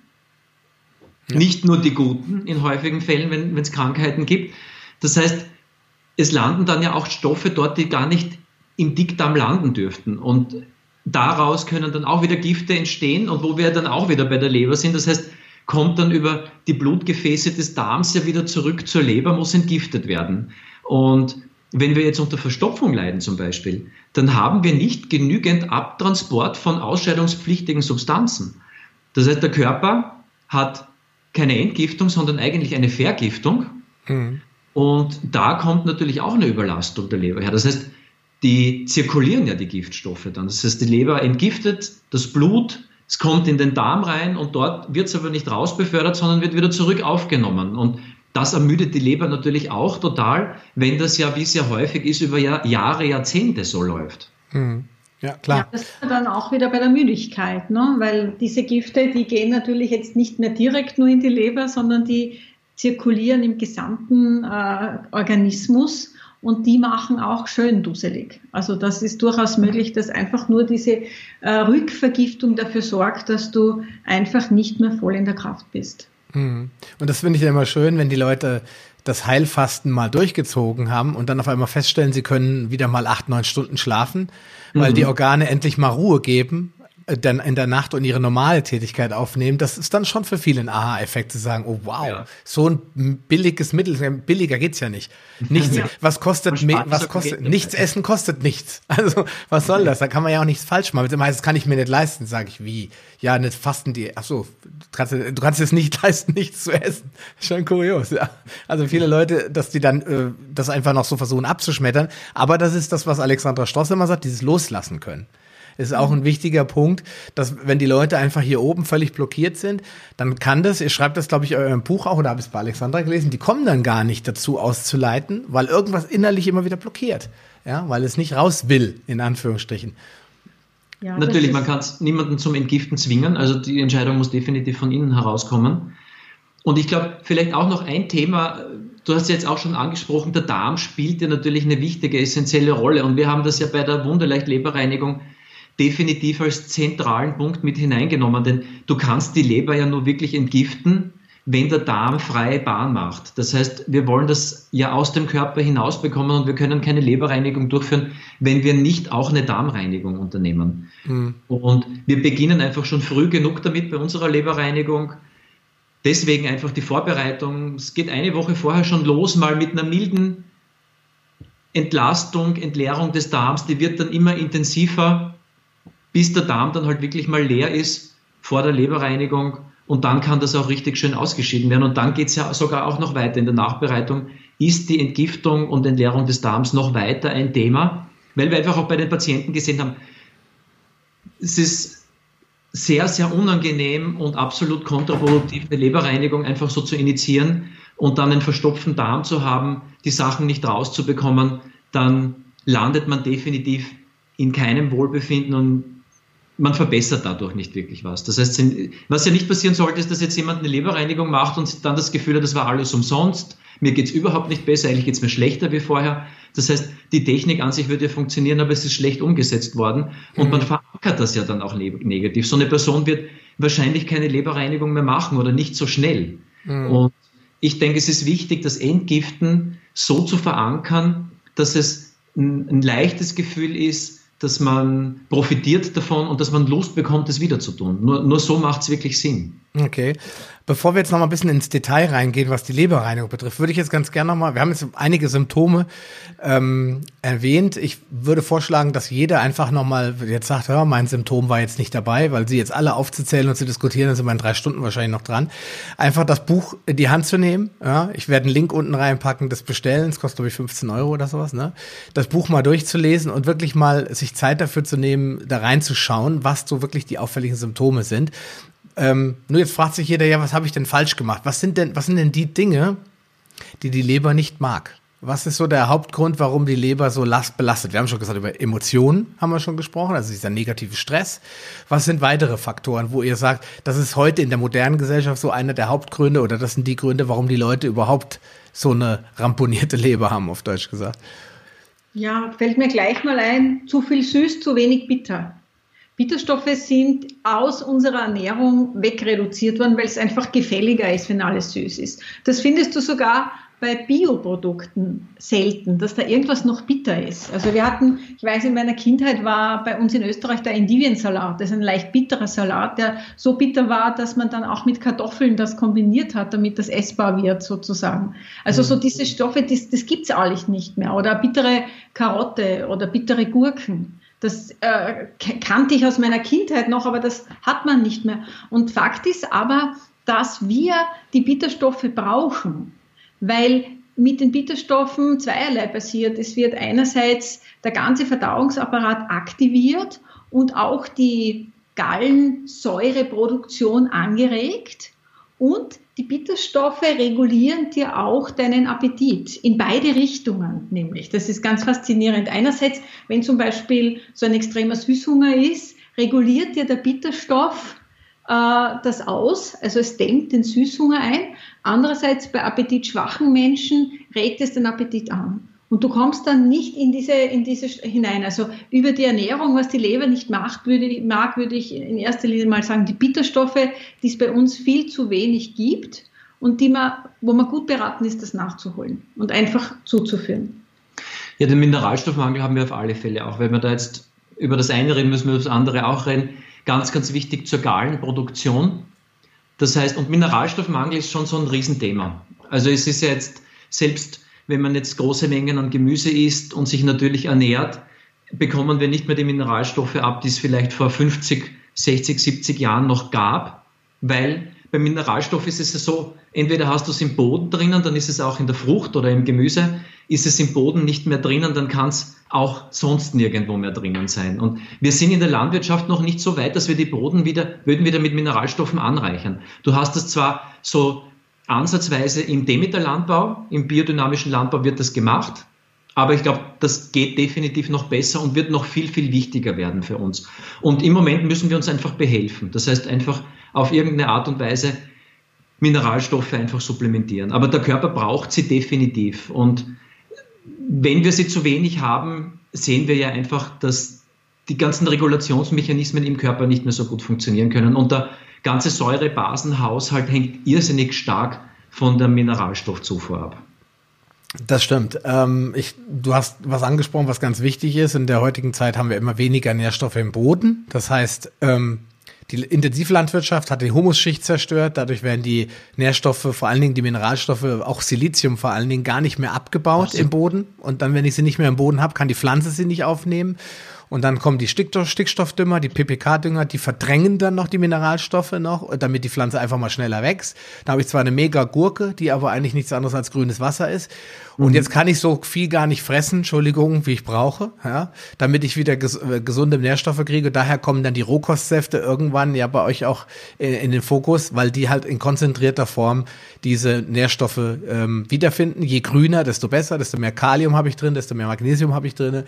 ja. nicht nur die guten in häufigen Fällen, wenn es Krankheiten gibt. Das heißt, es landen dann ja auch Stoffe dort, die gar nicht im Dickdarm landen dürften. Und daraus können dann auch wieder Gifte entstehen und wo wir dann auch wieder bei der Leber sind. Das heißt, kommt dann über die Blutgefäße des Darms ja wieder zurück zur Leber, muss entgiftet werden. Und wenn wir jetzt unter Verstopfung leiden zum Beispiel, dann haben wir nicht genügend Abtransport von ausscheidungspflichtigen Substanzen. Das heißt, der Körper hat keine Entgiftung, sondern eigentlich eine Vergiftung. Mhm. Und da kommt natürlich auch eine Überlastung der Leber her. Das heißt, die zirkulieren ja die Giftstoffe dann. Das heißt, die Leber entgiftet das Blut, es kommt in den Darm rein und dort wird es aber nicht rausbefördert, sondern wird wieder zurück aufgenommen. Und das ermüdet die Leber natürlich auch total, wenn das ja, wie es ja häufig ist, über Jahre, Jahrzehnte so läuft. Mhm. Ja, klar. Ja, das ist dann auch wieder bei der Müdigkeit, ne? weil diese Gifte, die gehen natürlich jetzt nicht mehr direkt nur in die Leber, sondern die zirkulieren im gesamten äh, Organismus und die machen auch schön dusselig. Also das ist durchaus möglich, dass einfach nur diese äh, Rückvergiftung dafür sorgt, dass du einfach nicht mehr voll in der Kraft bist. Mhm. Und das finde ich ja immer schön, wenn die Leute das Heilfasten mal durchgezogen haben und dann auf einmal feststellen, sie können wieder mal acht, neun Stunden schlafen, weil mhm. die Organe endlich mal Ruhe geben dann in der Nacht und ihre normale Tätigkeit aufnehmen, das ist dann schon für viele ein Aha-Effekt zu sagen, oh wow, ja. so ein billiges Mittel, billiger geht's ja nicht. Nichts, ja. was kostet, was kostet, nichts essen kostet nichts. Also, was soll das? Da kann man ja auch nichts falsch machen. Das heißt, das kann ich mir nicht leisten, sage ich, wie? Ja, nicht fasten die, ach so, du kannst, du kannst es nicht leisten, nichts zu essen. Schon kurios, ja. Also viele Leute, dass die dann äh, das einfach noch so versuchen abzuschmettern. Aber das ist das, was Alexandra Stoss immer sagt, dieses Loslassen können ist auch ein wichtiger Punkt, dass wenn die Leute einfach hier oben völlig blockiert sind, dann kann das, ihr schreibt das, glaube ich, in eurem Buch auch, oder habe ich es bei Alexandra gelesen, die kommen dann gar nicht dazu auszuleiten, weil irgendwas innerlich immer wieder blockiert. Ja, weil es nicht raus will, in Anführungsstrichen. Ja, Natürlich, man kann niemanden zum Entgiften zwingen, also die Entscheidung muss definitiv von innen herauskommen. Und ich glaube, vielleicht auch noch ein Thema, du hast jetzt auch schon angesprochen, der Darm spielt ja natürlich eine wichtige, essentielle Rolle. Und wir haben das ja bei der Wunderleicht Leberreinigung definitiv als zentralen Punkt mit hineingenommen, denn du kannst die Leber ja nur wirklich entgiften, wenn der Darm freie Bahn macht. Das heißt, wir wollen das ja aus dem Körper hinausbekommen und wir können keine Leberreinigung durchführen, wenn wir nicht auch eine Darmreinigung unternehmen. Mhm. Und wir beginnen einfach schon früh genug damit bei unserer Leberreinigung. Deswegen einfach die Vorbereitung. Es geht eine Woche vorher schon los, mal mit einer milden Entlastung, Entleerung des Darms. Die wird dann immer intensiver bis der Darm dann halt wirklich mal leer ist vor der Leberreinigung und dann kann das auch richtig schön ausgeschieden werden. Und dann geht es ja sogar auch noch weiter in der Nachbereitung. Ist die Entgiftung und Entleerung des Darms noch weiter ein Thema? Weil wir einfach auch bei den Patienten gesehen haben, es ist sehr, sehr unangenehm und absolut kontraproduktiv, eine Leberreinigung einfach so zu initiieren und dann einen verstopften Darm zu haben, die Sachen nicht rauszubekommen, dann landet man definitiv in keinem Wohlbefinden und man verbessert dadurch nicht wirklich was. Das heißt, was ja nicht passieren sollte, ist, dass jetzt jemand eine Leberreinigung macht und dann das Gefühl hat, das war alles umsonst, mir geht's überhaupt nicht besser, eigentlich geht's mir schlechter wie vorher. Das heißt, die Technik an sich würde ja funktionieren, aber es ist schlecht umgesetzt worden und mhm. man verankert das ja dann auch negativ. So eine Person wird wahrscheinlich keine Leberreinigung mehr machen oder nicht so schnell. Mhm. Und ich denke, es ist wichtig, das Entgiften so zu verankern, dass es ein, ein leichtes Gefühl ist, dass man profitiert davon und dass man Lust bekommt, es wieder zu tun. Nur, nur so macht es wirklich Sinn. Okay. Bevor wir jetzt noch mal ein bisschen ins Detail reingehen, was die Leberreinigung betrifft, würde ich jetzt ganz gerne noch mal, wir haben jetzt einige Symptome ähm, erwähnt. Ich würde vorschlagen, dass jeder einfach noch mal jetzt sagt, ja, mein Symptom war jetzt nicht dabei, weil sie jetzt alle aufzuzählen und zu diskutieren, dann sind wir in drei Stunden wahrscheinlich noch dran. Einfach das Buch in die Hand zu nehmen. Ja, ich werde einen Link unten reinpacken, das bestellen. Das kostet glaube ich 15 Euro oder sowas. Ne? Das Buch mal durchzulesen und wirklich mal sich Zeit dafür zu nehmen, da reinzuschauen, was so wirklich die auffälligen Symptome sind. Ähm, nur jetzt fragt sich jeder, ja, was habe ich denn falsch gemacht? Was sind denn, was sind denn die Dinge, die die Leber nicht mag? Was ist so der Hauptgrund, warum die Leber so last belastet? Wir haben schon gesagt, über Emotionen haben wir schon gesprochen, also dieser negative Stress. Was sind weitere Faktoren, wo ihr sagt, das ist heute in der modernen Gesellschaft so einer der Hauptgründe oder das sind die Gründe, warum die Leute überhaupt so eine ramponierte Leber haben, auf Deutsch gesagt? Ja, fällt mir gleich mal ein, zu viel süß, zu wenig bitter. Bitterstoffe sind aus unserer Ernährung wegreduziert worden, weil es einfach gefälliger ist, wenn alles süß ist. Das findest du sogar bei Bioprodukten selten, dass da irgendwas noch bitter ist. Also wir hatten, ich weiß, in meiner Kindheit war bei uns in Österreich der Endiviensalat. Das ist ein leicht bitterer Salat, der so bitter war, dass man dann auch mit Kartoffeln das kombiniert hat, damit das essbar wird sozusagen. Also so mhm. diese Stoffe, das, das gibt's alles nicht mehr. Oder bittere Karotte oder bittere Gurken. Das äh, kannte ich aus meiner Kindheit noch, aber das hat man nicht mehr. Und Fakt ist aber, dass wir die Bitterstoffe brauchen, weil mit den Bitterstoffen zweierlei passiert. Es wird einerseits der ganze Verdauungsapparat aktiviert und auch die Gallensäureproduktion angeregt und die Bitterstoffe regulieren dir auch deinen Appetit in beide Richtungen, nämlich. Das ist ganz faszinierend. Einerseits, wenn zum Beispiel so ein extremer Süßhunger ist, reguliert dir der Bitterstoff äh, das aus, also es dämmt den Süßhunger ein. Andererseits bei appetitschwachen Menschen regt es den Appetit an. Und du kommst dann nicht in diese, in diese hinein. Also über die Ernährung, was die Leber nicht macht, würde, mag, würde ich in erster Linie mal sagen, die Bitterstoffe, die es bei uns viel zu wenig gibt und die man, wo man gut beraten ist, das nachzuholen und einfach zuzuführen. Ja, den Mineralstoffmangel haben wir auf alle Fälle auch. Wenn wir da jetzt über das eine reden, müssen wir über das andere auch reden. Ganz, ganz wichtig zur Galenproduktion. Das heißt, und Mineralstoffmangel ist schon so ein Riesenthema. Also es ist ja jetzt selbst wenn man jetzt große Mengen an Gemüse isst und sich natürlich ernährt, bekommen wir nicht mehr die Mineralstoffe ab, die es vielleicht vor 50, 60, 70 Jahren noch gab, weil beim Mineralstoff ist es so, entweder hast du es im Boden drinnen, dann ist es auch in der Frucht oder im Gemüse, ist es im Boden nicht mehr drinnen, dann kann es auch sonst nirgendwo mehr drinnen sein. Und wir sind in der Landwirtschaft noch nicht so weit, dass wir die Boden wieder, würden wieder mit Mineralstoffen anreichern. Du hast es zwar so ansatzweise im Demeter-Landbau, im biodynamischen Landbau wird das gemacht. Aber ich glaube, das geht definitiv noch besser und wird noch viel, viel wichtiger werden für uns. Und im Moment müssen wir uns einfach behelfen. Das heißt, einfach auf irgendeine Art und Weise Mineralstoffe einfach supplementieren. Aber der Körper braucht sie definitiv. Und wenn wir sie zu wenig haben, sehen wir ja einfach, dass die ganzen Regulationsmechanismen im Körper nicht mehr so gut funktionieren können. Und der ganze Säurebasenhaushalt hängt irrsinnig stark von der Mineralstoffzufuhr ab. Das stimmt. Ähm, ich, du hast was angesprochen, was ganz wichtig ist. In der heutigen Zeit haben wir immer weniger Nährstoffe im Boden. Das heißt, ähm, die Intensivlandwirtschaft hat die Humusschicht zerstört. Dadurch werden die Nährstoffe, vor allen Dingen die Mineralstoffe, auch Silizium vor allen Dingen, gar nicht mehr abgebaut so. im Boden. Und dann, wenn ich sie nicht mehr im Boden habe, kann die Pflanze sie nicht aufnehmen. Und dann kommen die Stickstoff Stickstoffdünger, die PPK-Dünger, die verdrängen dann noch die Mineralstoffe noch, damit die Pflanze einfach mal schneller wächst. Da habe ich zwar eine mega Gurke, die aber eigentlich nichts anderes als grünes Wasser ist. Und mhm. jetzt kann ich so viel gar nicht fressen, Entschuldigung, wie ich brauche, ja, damit ich wieder ges äh, gesunde Nährstoffe kriege. Daher kommen dann die Rohkostsäfte irgendwann ja bei euch auch in, in den Fokus, weil die halt in konzentrierter Form diese Nährstoffe ähm, wiederfinden. Je grüner, desto besser, desto mehr Kalium habe ich drin, desto mehr Magnesium habe ich drin.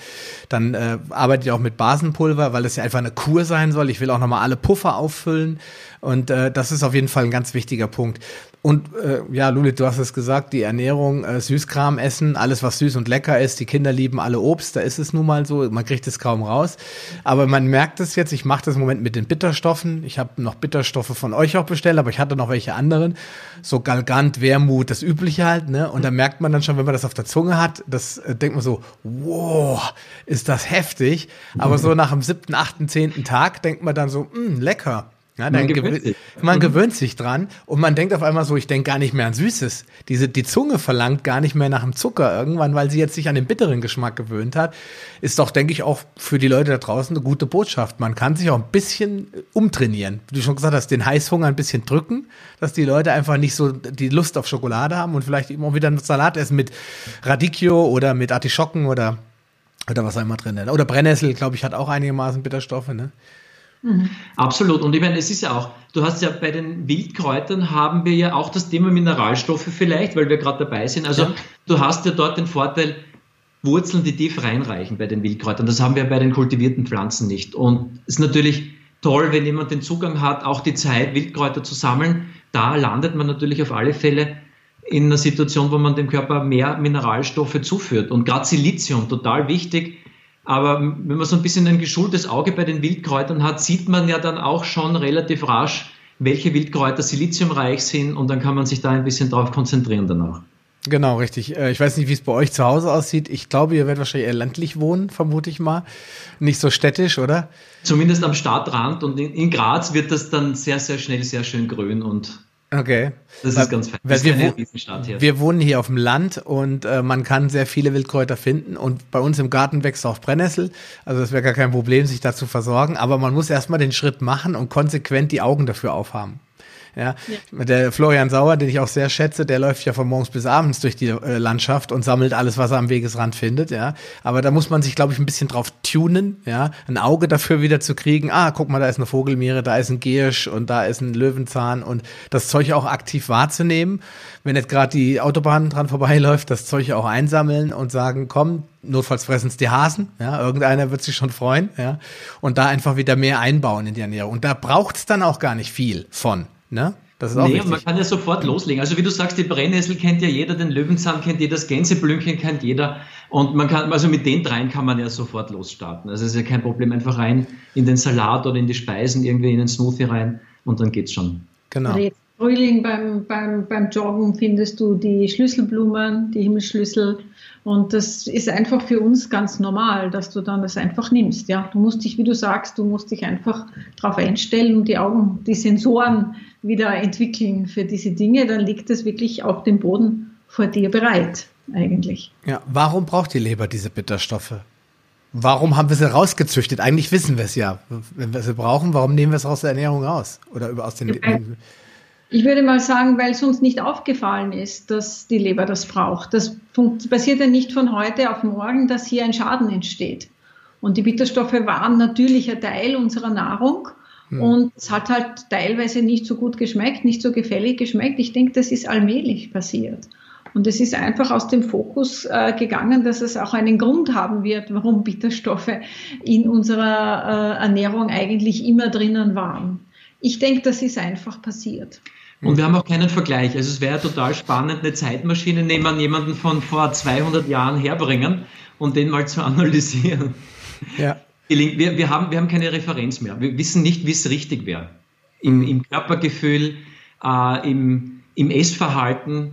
Dann äh, arbeite ich auch mit Basenpulver, weil es ja einfach eine Kur sein soll. Ich will auch nochmal alle Puffer auffüllen. Und äh, das ist auf jeden Fall ein ganz wichtiger Punkt. Und äh, ja, Lulit, du hast es gesagt, die Ernährung, äh, Süßkram essen, alles was süß und lecker ist, die Kinder lieben alle Obst, da ist es nun mal so, man kriegt es kaum raus. Aber man merkt es jetzt, ich mache das im Moment mit den Bitterstoffen. Ich habe noch Bitterstoffe von euch auch bestellt, aber ich hatte noch welche anderen. So Galgant, Wermut, das Übliche halt, ne? Und da merkt man dann schon, wenn man das auf der Zunge hat, das äh, denkt man so, wow, ist das heftig. Aber so nach dem siebten, achten, zehnten Tag denkt man dann so, mh, hm, lecker Ja, man, gewöhnt sich. man mhm. gewöhnt sich dran und man denkt auf einmal so, ich denke gar nicht mehr an Süßes. Diese, die Zunge verlangt gar nicht mehr nach dem Zucker irgendwann, weil sie jetzt sich an den bitteren Geschmack gewöhnt hat. Ist doch, denke ich, auch für die Leute da draußen eine gute Botschaft. Man kann sich auch ein bisschen umtrainieren. Wie du schon gesagt hast, den Heißhunger ein bisschen drücken, dass die Leute einfach nicht so die Lust auf Schokolade haben und vielleicht eben auch wieder einen Salat essen mit Radicchio oder mit Artischocken oder, oder was auch immer drin. Oder Brennnessel, glaube ich, hat auch einigermaßen Bitterstoffe, ne? Mhm. Absolut. Und ich meine, es ist ja auch, du hast ja bei den Wildkräutern haben wir ja auch das Thema Mineralstoffe vielleicht, weil wir gerade dabei sind. Also ja. du hast ja dort den Vorteil, Wurzeln, die tief reinreichen bei den Wildkräutern. Das haben wir bei den kultivierten Pflanzen nicht. Und es ist natürlich toll, wenn jemand den Zugang hat, auch die Zeit, Wildkräuter zu sammeln. Da landet man natürlich auf alle Fälle in einer Situation, wo man dem Körper mehr Mineralstoffe zuführt. Und gerade Silizium, total wichtig aber wenn man so ein bisschen ein geschultes Auge bei den Wildkräutern hat, sieht man ja dann auch schon relativ rasch, welche Wildkräuter siliziumreich sind und dann kann man sich da ein bisschen drauf konzentrieren danach. Genau, richtig. Äh, ich weiß nicht, wie es bei euch zu Hause aussieht. Ich glaube, ihr werdet wahrscheinlich eher ländlich wohnen, vermute ich mal. Nicht so städtisch, oder? Zumindest am Stadtrand und in Graz wird das dann sehr, sehr schnell sehr schön grün und Okay. Das ist ganz. Das wir, hier. wir wohnen hier auf dem Land und äh, man kann sehr viele Wildkräuter finden und bei uns im Garten wächst auch Brennnessel. Also das wäre gar kein Problem, sich da zu versorgen. Aber man muss erstmal den Schritt machen und konsequent die Augen dafür aufhaben. Ja? ja. Der Florian Sauer, den ich auch sehr schätze, der läuft ja von morgens bis abends durch die äh, Landschaft und sammelt alles, was er am Wegesrand findet. Ja, aber da muss man sich, glaube ich, ein bisschen drauf tunen, ja, ein Auge dafür wieder zu kriegen. Ah, guck mal, da ist eine Vogelmiere, da ist ein Giersch und da ist ein Löwenzahn und das Zeug auch aktiv wahrzunehmen. Wenn jetzt gerade die Autobahn dran vorbeiläuft, das Zeug auch einsammeln und sagen, komm, notfalls fressen es die Hasen, ja, irgendeiner wird sich schon freuen, ja, und da einfach wieder mehr einbauen in die Ernährung. Und da braucht es dann auch gar nicht viel von. Ne? Das ist auch nee, wichtig. man kann ja sofort loslegen. Also wie du sagst, die Brennnessel kennt ja jeder, den Löwenzahn kennt jeder, das Gänseblümchen kennt jeder. Und man kann, also mit den dreien kann man ja sofort losstarten. Also es ist ja kein Problem, einfach rein in den Salat oder in die Speisen, irgendwie in den Smoothie rein und dann geht's schon. Genau. Frühling beim, beim, beim Joggen findest du die Schlüsselblumen, die Himmelsschlüssel. Und das ist einfach für uns ganz normal, dass du dann das einfach nimmst. Ja, du musst dich, wie du sagst, du musst dich einfach darauf einstellen und die Augen, die Sensoren wieder entwickeln für diese Dinge. Dann liegt es wirklich auf dem Boden vor dir bereit, eigentlich. Ja, warum braucht die Leber diese Bitterstoffe? Warum haben wir sie rausgezüchtet? Eigentlich wissen wir es ja. Wenn wir sie brauchen, warum nehmen wir es aus der Ernährung raus? Oder aus den. Ja, ich würde mal sagen, weil es uns nicht aufgefallen ist, dass die Leber das braucht. Das passiert ja nicht von heute auf morgen, dass hier ein Schaden entsteht. Und die Bitterstoffe waren natürlicher Teil unserer Nahrung. Hm. Und es hat halt teilweise nicht so gut geschmeckt, nicht so gefällig geschmeckt. Ich denke, das ist allmählich passiert. Und es ist einfach aus dem Fokus äh, gegangen, dass es auch einen Grund haben wird, warum Bitterstoffe in unserer äh, Ernährung eigentlich immer drinnen waren. Ich denke, das ist einfach passiert. Und wir haben auch keinen Vergleich. Also es wäre total spannend, eine Zeitmaschine nehmen, jemanden von vor 200 Jahren herbringen und den mal zu analysieren. Ja. Wir, wir, haben, wir haben keine Referenz mehr. Wir wissen nicht, wie es richtig wäre. Im, Im, Körpergefühl, äh, im, im Essverhalten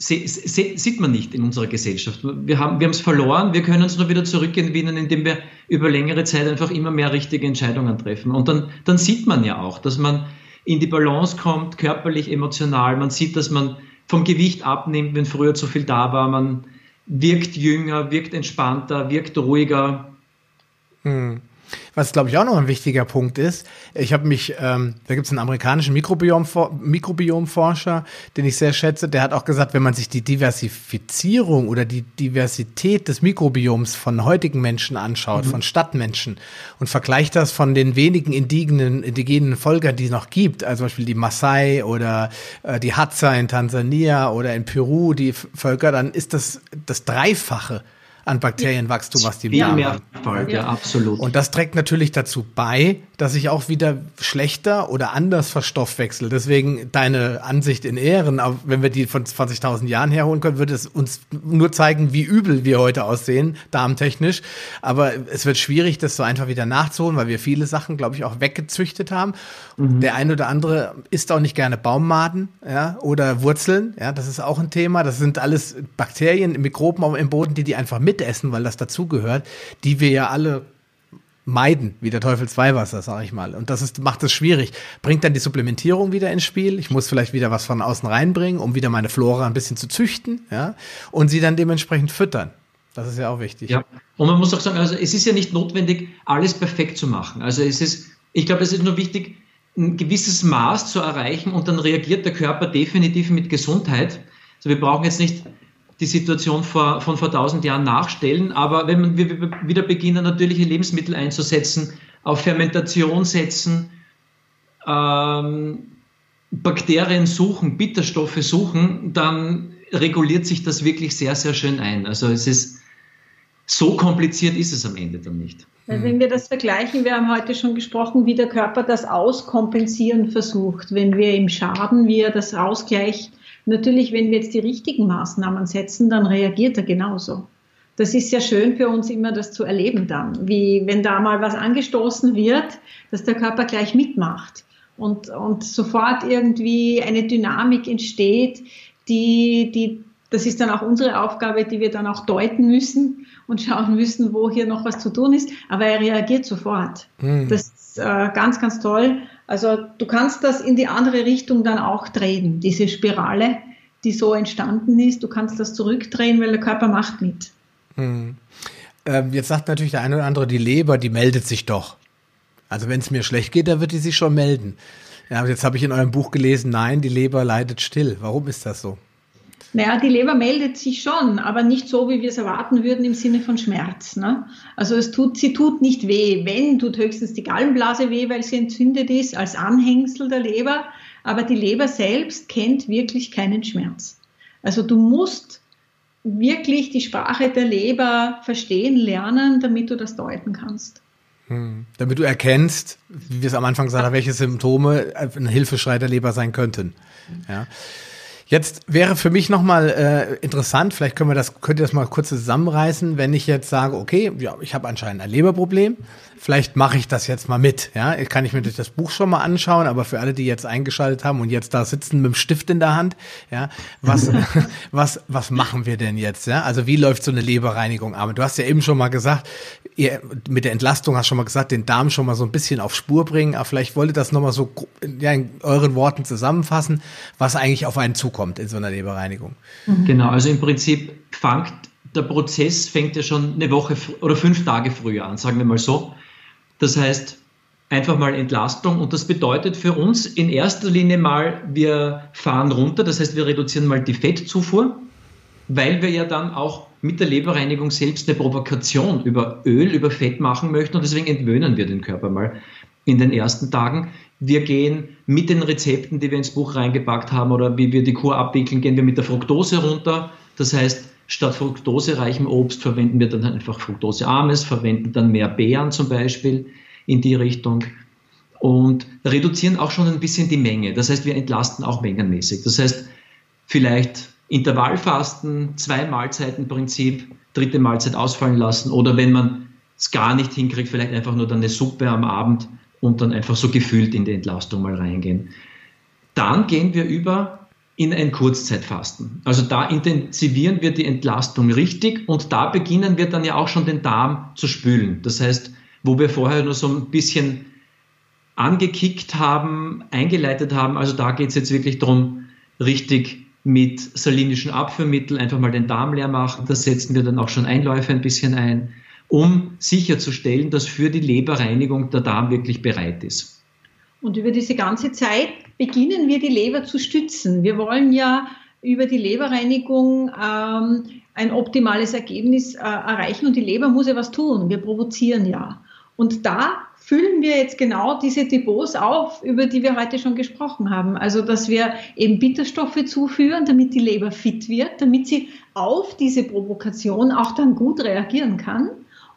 se, se, sieht man nicht in unserer Gesellschaft. Wir haben wir es verloren, wir können es nur wieder zurückgewinnen, indem wir über längere Zeit einfach immer mehr richtige Entscheidungen treffen. Und dann, dann sieht man ja auch, dass man in die Balance kommt, körperlich, emotional. Man sieht, dass man vom Gewicht abnimmt, wenn früher zu viel da war. Man wirkt jünger, wirkt entspannter, wirkt ruhiger. Hm. Was, glaube ich, auch noch ein wichtiger Punkt ist, ich habe mich, ähm, da gibt es einen amerikanischen Mikrobiom Mikrobiomforscher, den ich sehr schätze, der hat auch gesagt, wenn man sich die Diversifizierung oder die Diversität des Mikrobioms von heutigen Menschen anschaut, mhm. von Stadtmenschen und vergleicht das von den wenigen indigenen, indigenen Völkern, die es noch gibt, also zum Beispiel die Maasai oder äh, die Hadza in Tansania oder in Peru, die Völker, dann ist das das Dreifache an Bakterienwachstum, was die Viel mehr Erfolg, ja, absolut. Und das trägt natürlich dazu bei, dass ich auch wieder schlechter oder anders verstoffwechsel. Deswegen deine Ansicht in Ehren, wenn wir die von 20.000 Jahren herholen können, würde es uns nur zeigen, wie übel wir heute aussehen, darmtechnisch. Aber es wird schwierig, das so einfach wieder nachzuholen, weil wir viele Sachen, glaube ich, auch weggezüchtet haben. Mhm. Der eine oder andere isst auch nicht gerne Baummaden ja, oder Wurzeln. Ja, das ist auch ein Thema. Das sind alles Bakterien, Mikroben im Boden, die die einfach mit mitessen, weil das dazugehört, die wir ja alle meiden, wie der Teufel zwei Wasser, sage ich mal. Und das ist, macht es schwierig. Bringt dann die Supplementierung wieder ins Spiel. Ich muss vielleicht wieder was von außen reinbringen, um wieder meine Flora ein bisschen zu züchten, ja, und sie dann dementsprechend füttern. Das ist ja auch wichtig. Ja, und man muss auch sagen, also es ist ja nicht notwendig, alles perfekt zu machen. Also es ist, ich glaube, es ist nur wichtig, ein gewisses Maß zu erreichen und dann reagiert der Körper definitiv mit Gesundheit. Also wir brauchen jetzt nicht die Situation vor, von vor tausend Jahren nachstellen, aber wenn wir wieder beginnen, natürliche Lebensmittel einzusetzen, auf Fermentation setzen, ähm, Bakterien suchen, Bitterstoffe suchen, dann reguliert sich das wirklich sehr, sehr schön ein. Also es ist so kompliziert ist es am Ende dann nicht. Wenn wir das vergleichen, wir haben heute schon gesprochen, wie der Körper das auskompensieren versucht, wenn wir ihm schaden, wie er das ausgleicht. Natürlich, wenn wir jetzt die richtigen Maßnahmen setzen, dann reagiert er genauso. Das ist ja schön für uns immer, das zu erleben dann, wie wenn da mal was angestoßen wird, dass der Körper gleich mitmacht und, und sofort irgendwie eine Dynamik entsteht, die, die, das ist dann auch unsere Aufgabe, die wir dann auch deuten müssen und schauen müssen, wo hier noch was zu tun ist. Aber er reagiert sofort. Mhm. Das ist äh, ganz, ganz toll. Also du kannst das in die andere Richtung dann auch drehen, diese Spirale, die so entstanden ist. Du kannst das zurückdrehen, weil der Körper macht mit. Mhm. Ähm, jetzt sagt natürlich der eine oder andere, die Leber, die meldet sich doch. Also wenn es mir schlecht geht, dann wird die sich schon melden. Ja, jetzt habe ich in eurem Buch gelesen, nein, die Leber leidet still. Warum ist das so? Naja, die Leber meldet sich schon, aber nicht so, wie wir es erwarten würden im Sinne von Schmerz. Ne? Also es tut, sie tut nicht weh. Wenn, tut höchstens die Gallenblase weh, weil sie entzündet ist, als Anhängsel der Leber. Aber die Leber selbst kennt wirklich keinen Schmerz. Also du musst wirklich die Sprache der Leber verstehen lernen, damit du das deuten kannst. Hm. Damit du erkennst, wie wir es am Anfang haben, welche Symptome ein Hilfeschrei der Leber sein könnten. Ja. Jetzt wäre für mich nochmal äh, interessant, vielleicht können wir das, könnt ihr das mal kurz zusammenreißen, wenn ich jetzt sage, okay, ja, ich habe anscheinend ein Leberproblem, vielleicht mache ich das jetzt mal mit. Ja, kann ich mir durch das Buch schon mal anschauen, aber für alle, die jetzt eingeschaltet haben und jetzt da sitzen mit dem Stift in der Hand, ja, was, was, was machen wir denn jetzt? Ja, also wie läuft so eine Leberreinigung ab? Du hast ja eben schon mal gesagt, ihr mit der Entlastung hast schon mal gesagt, den Darm schon mal so ein bisschen auf Spur bringen, aber vielleicht wollt ihr das nochmal so ja, in euren Worten zusammenfassen, was eigentlich auf einen zukommt in so einer Leberreinigung. Genau, also im Prinzip fängt der Prozess fängt ja schon eine Woche oder fünf Tage früher an, sagen wir mal so. Das heißt, einfach mal Entlastung und das bedeutet für uns in erster Linie mal, wir fahren runter, das heißt, wir reduzieren mal die Fettzufuhr, weil wir ja dann auch mit der Leberreinigung selbst eine Provokation über Öl, über Fett machen möchten und deswegen entwöhnen wir den Körper mal in den ersten Tagen. Wir gehen mit den Rezepten, die wir ins Buch reingepackt haben oder wie wir die Kur abwickeln, gehen wir mit der Fructose runter. Das heißt, Statt fruktosereichem Obst verwenden wir dann einfach fruktosearmes, verwenden dann mehr Beeren zum Beispiel in die Richtung und reduzieren auch schon ein bisschen die Menge. Das heißt, wir entlasten auch mengenmäßig. Das heißt, vielleicht Intervallfasten, zwei Mahlzeiten Prinzip, dritte Mahlzeit ausfallen lassen oder wenn man es gar nicht hinkriegt, vielleicht einfach nur dann eine Suppe am Abend und dann einfach so gefühlt in die Entlastung mal reingehen. Dann gehen wir über in ein Kurzzeitfasten. Also da intensivieren wir die Entlastung richtig und da beginnen wir dann ja auch schon den Darm zu spülen. Das heißt, wo wir vorher nur so ein bisschen angekickt haben, eingeleitet haben, also da geht es jetzt wirklich darum, richtig mit salinischen Abführmitteln einfach mal den Darm leer machen. Da setzen wir dann auch schon Einläufe ein bisschen ein, um sicherzustellen, dass für die Leberreinigung der Darm wirklich bereit ist. Und über diese ganze Zeit beginnen wir die Leber zu stützen. Wir wollen ja über die Leberreinigung ähm, ein optimales Ergebnis äh, erreichen und die Leber muss ja was tun. Wir provozieren ja. Und da füllen wir jetzt genau diese Depots auf, über die wir heute schon gesprochen haben. Also, dass wir eben Bitterstoffe zuführen, damit die Leber fit wird, damit sie auf diese Provokation auch dann gut reagieren kann.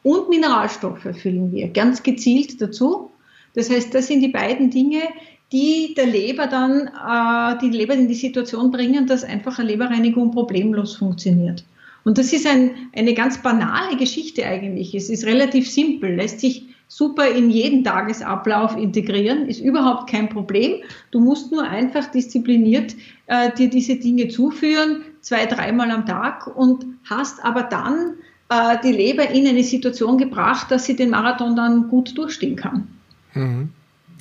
Und Mineralstoffe füllen wir ganz gezielt dazu. Das heißt, das sind die beiden Dinge, die der Leber dann, äh, die Leber in die Situation bringen, dass einfach eine Leberreinigung problemlos funktioniert. Und das ist ein, eine ganz banale Geschichte eigentlich. Es ist relativ simpel, lässt sich super in jeden Tagesablauf integrieren, ist überhaupt kein Problem. Du musst nur einfach diszipliniert äh, dir diese Dinge zuführen, zwei, dreimal am Tag und hast aber dann äh, die Leber in eine Situation gebracht, dass sie den Marathon dann gut durchstehen kann. Mhm.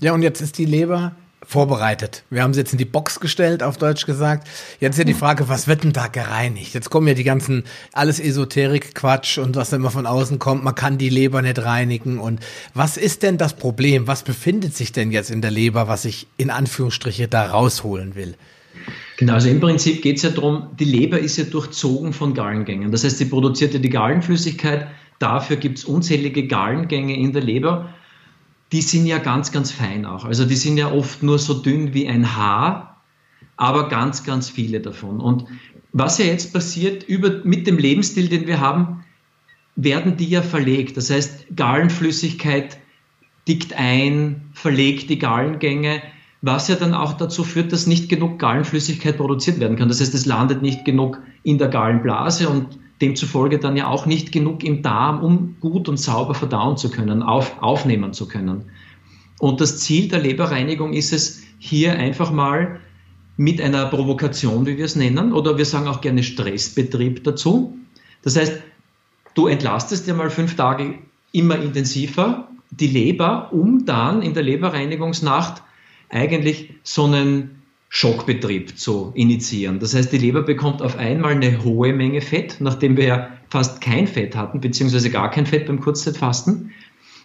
Ja, und jetzt ist die Leber vorbereitet. Wir haben sie jetzt in die Box gestellt, auf Deutsch gesagt. Jetzt ist ja die Frage, was wird denn da gereinigt? Jetzt kommen ja die ganzen, alles Esoterik-Quatsch und was immer von außen kommt. Man kann die Leber nicht reinigen. Und was ist denn das Problem? Was befindet sich denn jetzt in der Leber, was ich in Anführungsstriche da rausholen will? Genau, also im Prinzip geht es ja darum, die Leber ist ja durchzogen von Gallengängen. Das heißt, sie produziert ja die Gallenflüssigkeit. Dafür gibt es unzählige Gallengänge in der Leber die sind ja ganz, ganz fein auch. Also die sind ja oft nur so dünn wie ein Haar, aber ganz, ganz viele davon. Und was ja jetzt passiert, über, mit dem Lebensstil, den wir haben, werden die ja verlegt. Das heißt, Gallenflüssigkeit dickt ein, verlegt die Gallengänge, was ja dann auch dazu führt, dass nicht genug Gallenflüssigkeit produziert werden kann. Das heißt, es landet nicht genug in der Gallenblase und demzufolge dann ja auch nicht genug im Darm, um gut und sauber verdauen zu können, auf, aufnehmen zu können. Und das Ziel der Leberreinigung ist es, hier einfach mal mit einer Provokation, wie wir es nennen, oder wir sagen auch gerne Stressbetrieb dazu. Das heißt, du entlastest ja mal fünf Tage immer intensiver die Leber, um dann in der Leberreinigungsnacht eigentlich so einen Schockbetrieb zu initiieren. Das heißt, die Leber bekommt auf einmal eine hohe Menge Fett, nachdem wir ja fast kein Fett hatten, beziehungsweise gar kein Fett beim Kurzzeitfasten.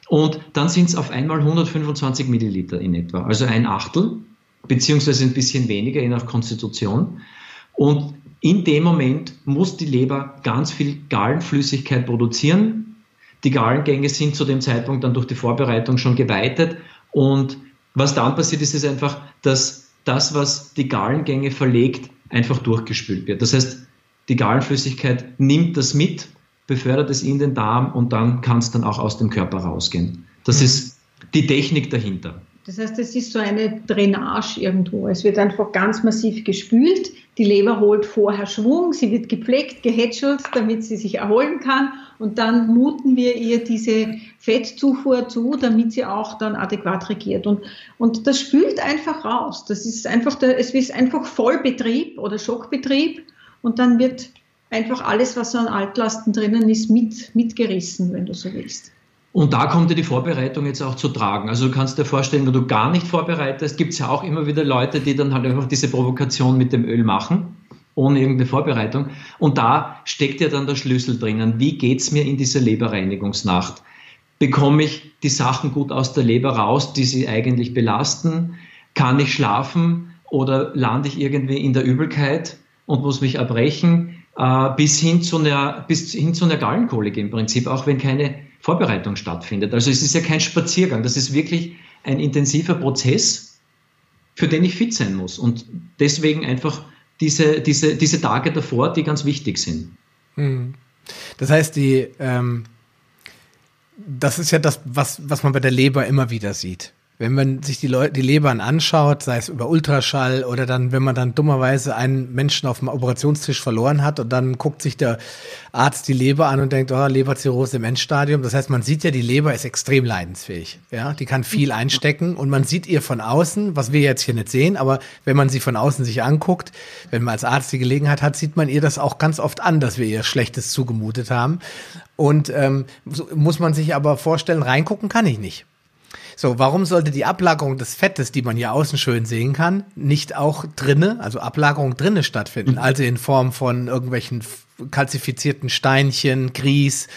Und dann sind es auf einmal 125 Milliliter in etwa, also ein Achtel, beziehungsweise ein bisschen weniger, je nach Konstitution. Und in dem Moment muss die Leber ganz viel Gallenflüssigkeit produzieren. Die Gallengänge sind zu dem Zeitpunkt dann durch die Vorbereitung schon geweitet. Und was dann passiert ist, ist einfach, dass das, was die Gallengänge verlegt, einfach durchgespült wird. Das heißt, die Gallenflüssigkeit nimmt das mit, befördert es in den Darm und dann kann es dann auch aus dem Körper rausgehen. Das mhm. ist die Technik dahinter. Das heißt, es ist so eine Drainage irgendwo. Es wird einfach ganz massiv gespült. Die Leber holt vorher Schwung, sie wird gepflegt, gehätschelt, damit sie sich erholen kann. Und dann muten wir ihr diese Fettzufuhr zu, damit sie auch dann adäquat regiert. Und, und das spült einfach raus. Das ist einfach der, es ist einfach Vollbetrieb oder Schockbetrieb. Und dann wird einfach alles, was an Altlasten drinnen ist, mit, mitgerissen, wenn du so willst. Und da kommt ja die Vorbereitung jetzt auch zu tragen. Also du kannst dir vorstellen, wenn du gar nicht vorbereitest, gibt es ja auch immer wieder Leute, die dann halt einfach diese Provokation mit dem Öl machen, ohne irgendeine Vorbereitung. Und da steckt ja dann der Schlüssel drinnen. Wie geht es mir in dieser Leberreinigungsnacht? Bekomme ich die Sachen gut aus der Leber raus, die sie eigentlich belasten? Kann ich schlafen oder lande ich irgendwie in der Übelkeit und muss mich erbrechen? Äh, bis hin zu einer, bis hin zu einer Gallenkolik im Prinzip, auch wenn keine Vorbereitung stattfindet. Also es ist ja kein Spaziergang, das ist wirklich ein intensiver Prozess, für den ich fit sein muss. Und deswegen einfach diese, diese, diese Tage davor, die ganz wichtig sind. Hm. Das heißt, die, ähm, das ist ja das, was, was man bei der Leber immer wieder sieht wenn man sich die Leute, die Lebern anschaut, sei es über Ultraschall oder dann, wenn man dann dummerweise einen Menschen auf dem Operationstisch verloren hat und dann guckt sich der Arzt die Leber an und denkt, oh, Leberzirrhose im Endstadium. Das heißt, man sieht ja, die Leber ist extrem leidensfähig. Ja, die kann viel einstecken und man sieht ihr von außen, was wir jetzt hier nicht sehen, aber wenn man sie von außen sich anguckt, wenn man als Arzt die Gelegenheit hat, sieht man ihr das auch ganz oft an, dass wir ihr Schlechtes zugemutet haben. Und ähm, so muss man sich aber vorstellen, reingucken kann ich nicht. So, warum sollte die Ablagerung des Fettes, die man hier außen schön sehen kann, nicht auch drinne, also Ablagerung drinne stattfinden? Mhm. Also in Form von irgendwelchen kalzifizierten Steinchen, Grieß,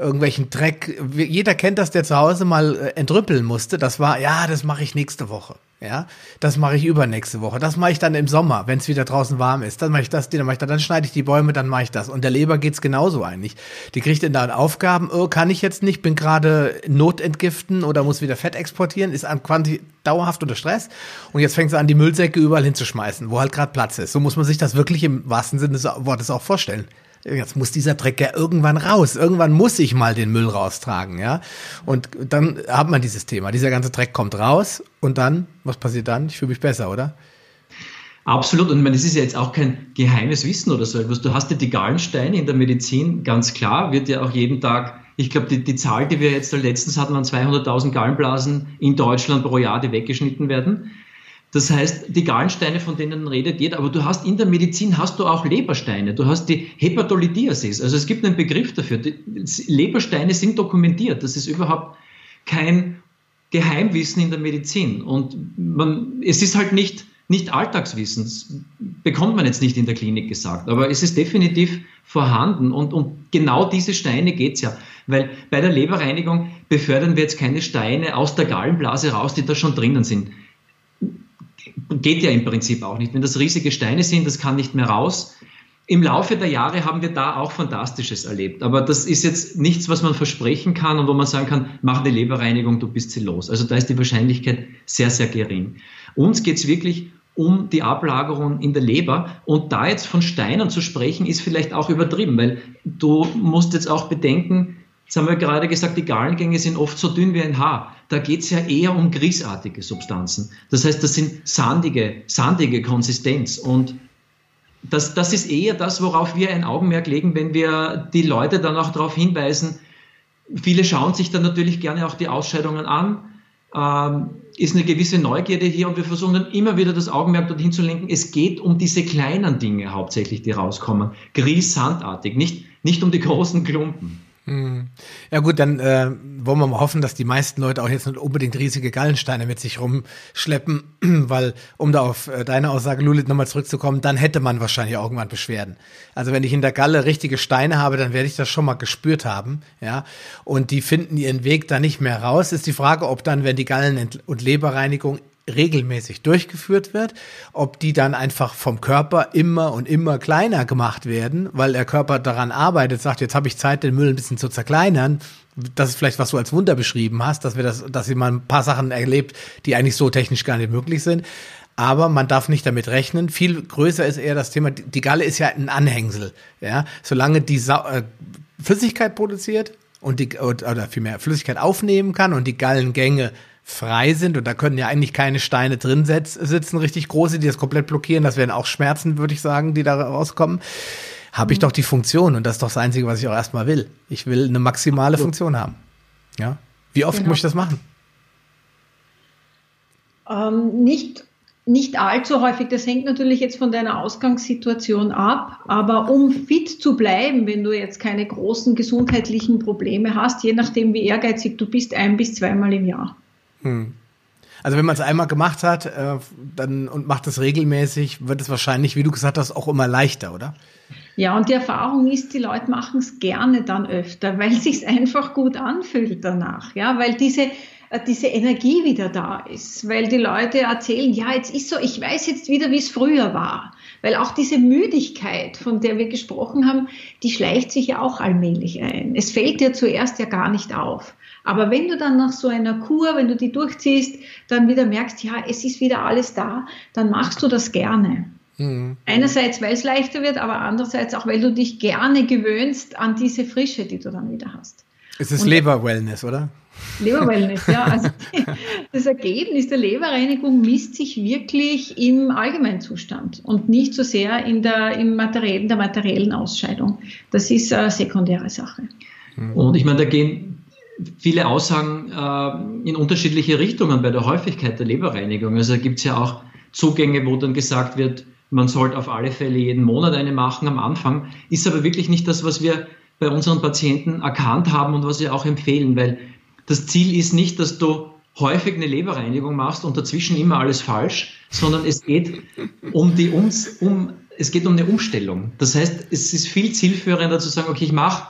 irgendwelchen Dreck. Jeder kennt das, der zu Hause mal äh, entrüppeln musste. Das war, ja, das mache ich nächste Woche. Ja, das mache ich übernächste Woche. Das mache ich dann im Sommer, wenn es wieder draußen warm ist. Dann mache ich das, dann mache ich das, dann schneide ich die Bäume, dann mache ich das. Und der Leber geht's genauso eigentlich. Die kriegt in dann Aufgaben, oh, kann ich jetzt nicht, bin gerade Notentgiften oder muss wieder Fett exportieren, ist an quanti dauerhaft unter Stress. Und jetzt fängt sie an, die Müllsäcke überall hinzuschmeißen, wo halt gerade Platz ist. So muss man sich das wirklich im wahrsten Sinne des Wortes auch vorstellen jetzt muss dieser Dreck ja irgendwann raus. Irgendwann muss ich mal den Müll raustragen, ja. Und dann hat man dieses Thema. Dieser ganze Dreck kommt raus und dann, was passiert dann? Ich fühle mich besser, oder? Absolut. Und ich meine, das ist ja jetzt auch kein geheimes Wissen oder so etwas. Du hast ja die Gallensteine in der Medizin, ganz klar, wird ja auch jeden Tag, ich glaube, die, die Zahl, die wir jetzt letztens hatten, waren 200.000 Gallenblasen in Deutschland pro Jahr, die weggeschnitten werden. Das heißt, die Gallensteine, von denen redet jeder, aber du hast in der Medizin hast du auch Lebersteine. Du hast die Hepatolithiasis. Also es gibt einen Begriff dafür. Die Lebersteine sind dokumentiert. Das ist überhaupt kein Geheimwissen in der Medizin. Und man, es ist halt nicht, nicht Alltagswissen. Das bekommt man jetzt nicht in der Klinik gesagt. Aber es ist definitiv vorhanden. Und um genau diese Steine geht es ja. Weil bei der Leberreinigung befördern wir jetzt keine Steine aus der Gallenblase raus, die da schon drinnen sind geht ja im Prinzip auch nicht. Wenn das riesige Steine sind, das kann nicht mehr raus. Im Laufe der Jahre haben wir da auch Fantastisches erlebt. Aber das ist jetzt nichts, was man versprechen kann und wo man sagen kann, mach eine Leberreinigung, du bist sie los. Also da ist die Wahrscheinlichkeit sehr, sehr gering. Uns geht es wirklich um die Ablagerung in der Leber. Und da jetzt von Steinen zu sprechen, ist vielleicht auch übertrieben, weil du musst jetzt auch bedenken, Jetzt haben wir gerade gesagt, die Gallengänge sind oft so dünn wie ein Haar. Da geht es ja eher um grießartige Substanzen. Das heißt, das sind sandige, sandige Konsistenz. Und das, das ist eher das, worauf wir ein Augenmerk legen, wenn wir die Leute dann auch darauf hinweisen. Viele schauen sich dann natürlich gerne auch die Ausscheidungen an. Ähm, ist eine gewisse Neugierde hier und wir versuchen dann immer wieder das Augenmerk dorthin zu lenken. Es geht um diese kleinen Dinge hauptsächlich, die rauskommen. Grießsandartig, nicht, nicht um die großen Klumpen. Hm. Ja gut, dann äh, wollen wir mal hoffen, dass die meisten Leute auch jetzt nicht unbedingt riesige Gallensteine mit sich rumschleppen, weil, um da auf äh, deine Aussage, Lulit, nochmal zurückzukommen, dann hätte man wahrscheinlich irgendwann Beschwerden. Also wenn ich in der Galle richtige Steine habe, dann werde ich das schon mal gespürt haben, ja. Und die finden ihren Weg da nicht mehr raus. Ist die Frage, ob dann, wenn die Gallen- und Leberreinigung regelmäßig durchgeführt wird, ob die dann einfach vom Körper immer und immer kleiner gemacht werden, weil der Körper daran arbeitet, sagt, jetzt habe ich Zeit, den Müll ein bisschen zu zerkleinern. Das ist vielleicht, was du als Wunder beschrieben hast, dass wir das, dass sie mal ein paar Sachen erlebt, die eigentlich so technisch gar nicht möglich sind. Aber man darf nicht damit rechnen. Viel größer ist eher das Thema, die Galle ist ja ein Anhängsel. Ja, solange die Sa äh, Flüssigkeit produziert und die, oder vielmehr Flüssigkeit aufnehmen kann und die Gallengänge frei sind und da können ja eigentlich keine Steine drin sitzen, richtig große, die das komplett blockieren. Das wären auch Schmerzen, würde ich sagen, die da rauskommen. Habe ich mhm. doch die Funktion und das ist doch das Einzige, was ich auch erstmal will. Ich will eine maximale Funktion haben. Ja. Wie oft genau. muss ich das machen? Ähm, nicht, nicht allzu häufig. Das hängt natürlich jetzt von deiner Ausgangssituation ab. Aber um fit zu bleiben, wenn du jetzt keine großen gesundheitlichen Probleme hast, je nachdem wie ehrgeizig du bist, ein bis zweimal im Jahr. Hm. Also wenn man es einmal gemacht hat äh, dann, und macht es regelmäßig, wird es wahrscheinlich, wie du gesagt hast, auch immer leichter, oder? Ja, und die Erfahrung ist, die Leute machen es gerne dann öfter, weil es sich einfach gut anfühlt danach. Ja, weil diese, äh, diese Energie wieder da ist, weil die Leute erzählen, ja, jetzt ist so, ich weiß jetzt wieder, wie es früher war. Weil auch diese Müdigkeit, von der wir gesprochen haben, die schleicht sich ja auch allmählich ein. Es fällt dir zuerst ja gar nicht auf. Aber wenn du dann nach so einer Kur, wenn du die durchziehst, dann wieder merkst, ja, es ist wieder alles da, dann machst du das gerne. Mhm. Einerseits, weil es leichter wird, aber andererseits auch, weil du dich gerne gewöhnst an diese Frische, die du dann wieder hast. Es ist Leber-Wellness, oder? Leber-Wellness, ja. Also das Ergebnis der Leberreinigung misst sich wirklich im Allgemeinzustand und nicht so sehr in der, im materiellen, der materiellen Ausscheidung. Das ist eine sekundäre Sache. Und ich meine, da gehen viele Aussagen äh, in unterschiedliche Richtungen bei der Häufigkeit der Leberreinigung. Also gibt es ja auch Zugänge, wo dann gesagt wird, man sollte auf alle Fälle jeden Monat eine machen am Anfang. Ist aber wirklich nicht das, was wir bei unseren Patienten erkannt haben und was wir auch empfehlen, weil das Ziel ist nicht, dass du häufig eine Leberreinigung machst und dazwischen immer alles falsch, sondern es geht um die Ums, um, es geht um eine Umstellung. Das heißt, es ist viel zielführender zu sagen, okay, ich mache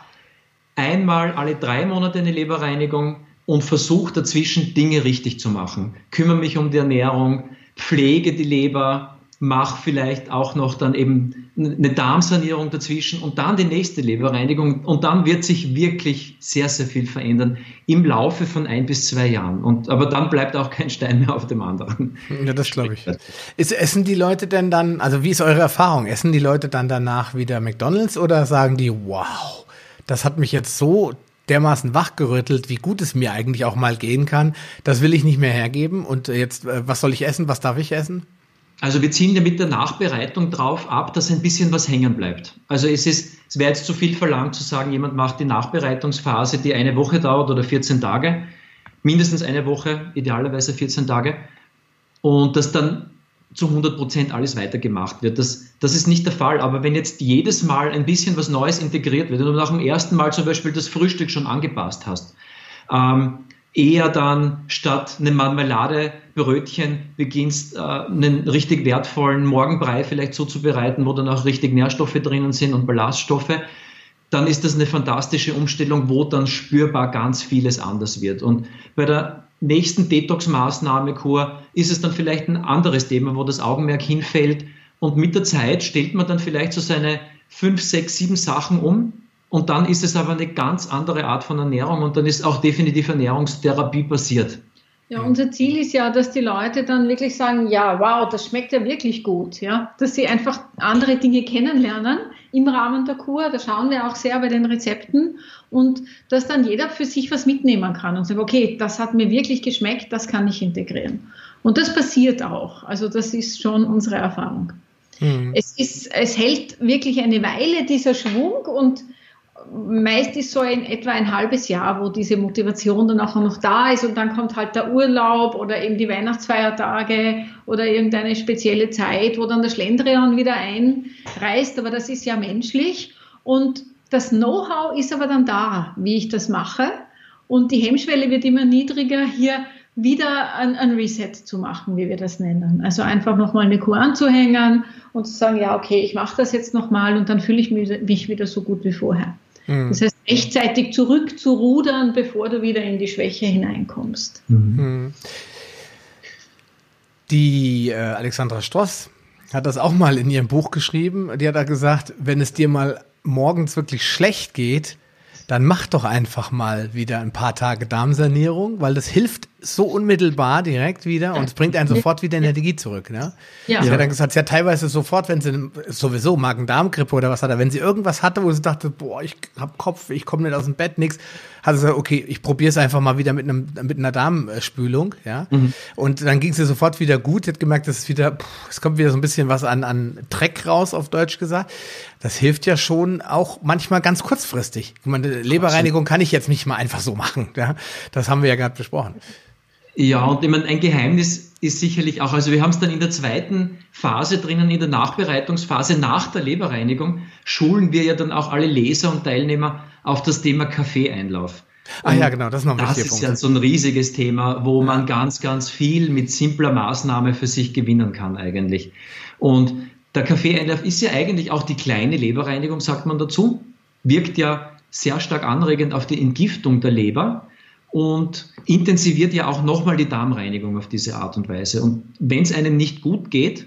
einmal alle drei Monate eine Leberreinigung und versuche dazwischen Dinge richtig zu machen. Kümmere mich um die Ernährung, pflege die Leber, mache vielleicht auch noch dann eben eine Darmsanierung dazwischen und dann die nächste Leberreinigung und dann wird sich wirklich sehr, sehr viel verändern im Laufe von ein bis zwei Jahren. Und, aber dann bleibt auch kein Stein mehr auf dem anderen. Ja, das glaube ich. Ist, essen die Leute denn dann, also wie ist eure Erfahrung? Essen die Leute dann danach wieder McDonalds oder sagen die, wow, das hat mich jetzt so dermaßen wachgerüttelt, wie gut es mir eigentlich auch mal gehen kann. Das will ich nicht mehr hergeben. Und jetzt, äh, was soll ich essen? Was darf ich essen? Also wir ziehen ja mit der Nachbereitung drauf ab, dass ein bisschen was hängen bleibt. Also es es wäre jetzt zu viel verlangt zu sagen, jemand macht die Nachbereitungsphase, die eine Woche dauert oder 14 Tage, mindestens eine Woche, idealerweise 14 Tage, und das dann zu 100 Prozent alles weitergemacht wird. Das, das ist nicht der Fall. Aber wenn jetzt jedes Mal ein bisschen was Neues integriert wird und du nach dem ersten Mal zum Beispiel das Frühstück schon angepasst hast, ähm, eher dann statt einem Marmeladebrötchen beginnst, äh, einen richtig wertvollen Morgenbrei vielleicht zuzubereiten, wo dann auch richtig Nährstoffe drinnen sind und Ballaststoffe, dann ist das eine fantastische Umstellung, wo dann spürbar ganz vieles anders wird. Und bei der nächsten Detox-Maßnahme Kur ist es dann vielleicht ein anderes Thema, wo das Augenmerk hinfällt. Und mit der Zeit stellt man dann vielleicht so seine fünf, sechs, sieben Sachen um, und dann ist es aber eine ganz andere Art von Ernährung und dann ist auch definitiv Ernährungstherapie passiert. Ja, unser Ziel ist ja, dass die Leute dann wirklich sagen, ja, wow, das schmeckt ja wirklich gut, ja, dass sie einfach andere Dinge kennenlernen im Rahmen der Kur. Da schauen wir auch sehr bei den Rezepten und dass dann jeder für sich was mitnehmen kann und sagt, okay, das hat mir wirklich geschmeckt, das kann ich integrieren. Und das passiert auch. Also das ist schon unsere Erfahrung. Mhm. Es ist, es hält wirklich eine Weile dieser Schwung und meist ist so in etwa ein halbes Jahr, wo diese Motivation dann auch noch da ist und dann kommt halt der Urlaub oder eben die Weihnachtsfeiertage oder irgendeine spezielle Zeit, wo dann der Schlendrian wieder einreißt, aber das ist ja menschlich und das Know-how ist aber dann da, wie ich das mache und die Hemmschwelle wird immer niedriger, hier wieder ein, ein Reset zu machen, wie wir das nennen. Also einfach nochmal eine Kur anzuhängen und zu sagen, ja, okay, ich mache das jetzt nochmal und dann fühle ich mich wieder so gut wie vorher. Mhm. Das heißt, rechtzeitig zurückzurudern, bevor du wieder in die Schwäche hineinkommst. Mhm. Die äh, Alexandra Stross hat das auch mal in ihrem Buch geschrieben. Die hat da gesagt, wenn es dir mal morgens wirklich schlecht geht, dann mach doch einfach mal wieder ein paar Tage Darmsanierung, weil das hilft so unmittelbar direkt wieder und es bringt einen sofort wieder Energie zurück. Ne? Ja. Habe dann gesagt, ja teilweise sofort, wenn sie sowieso Magen-Darm-Grippe oder was hat er, wenn sie irgendwas hatte, wo sie dachte, boah, ich hab Kopf, ich komme nicht aus dem Bett, nix, hat sie gesagt, okay, ich probiere es einfach mal wieder mit einem mit einer Darmspülung, ja. Mhm. Und dann ging sie sofort wieder gut. Sie hat gemerkt, dass es wieder, pff, es kommt wieder so ein bisschen was an an Dreck raus, auf Deutsch gesagt. Das hilft ja schon auch manchmal ganz kurzfristig. Ich meine, Leberreinigung kann ich jetzt nicht mal einfach so machen, ja. Das haben wir ja gerade besprochen. Ja, und ich meine, ein Geheimnis ist sicherlich auch, also wir haben es dann in der zweiten Phase drinnen, in der Nachbereitungsphase nach der Leberreinigung, schulen wir ja dann auch alle Leser und Teilnehmer auf das Thema Kaffeeeinlauf. Ah ja, genau, das ist noch ein Das ist Punkt. ja so ein riesiges Thema, wo ja. man ganz, ganz viel mit simpler Maßnahme für sich gewinnen kann eigentlich. Und der Kaffeeeinlauf ist ja eigentlich auch die kleine Leberreinigung, sagt man dazu, wirkt ja sehr stark anregend auf die Entgiftung der Leber und intensiviert ja auch nochmal die Darmreinigung auf diese Art und Weise. Und wenn es einem nicht gut geht,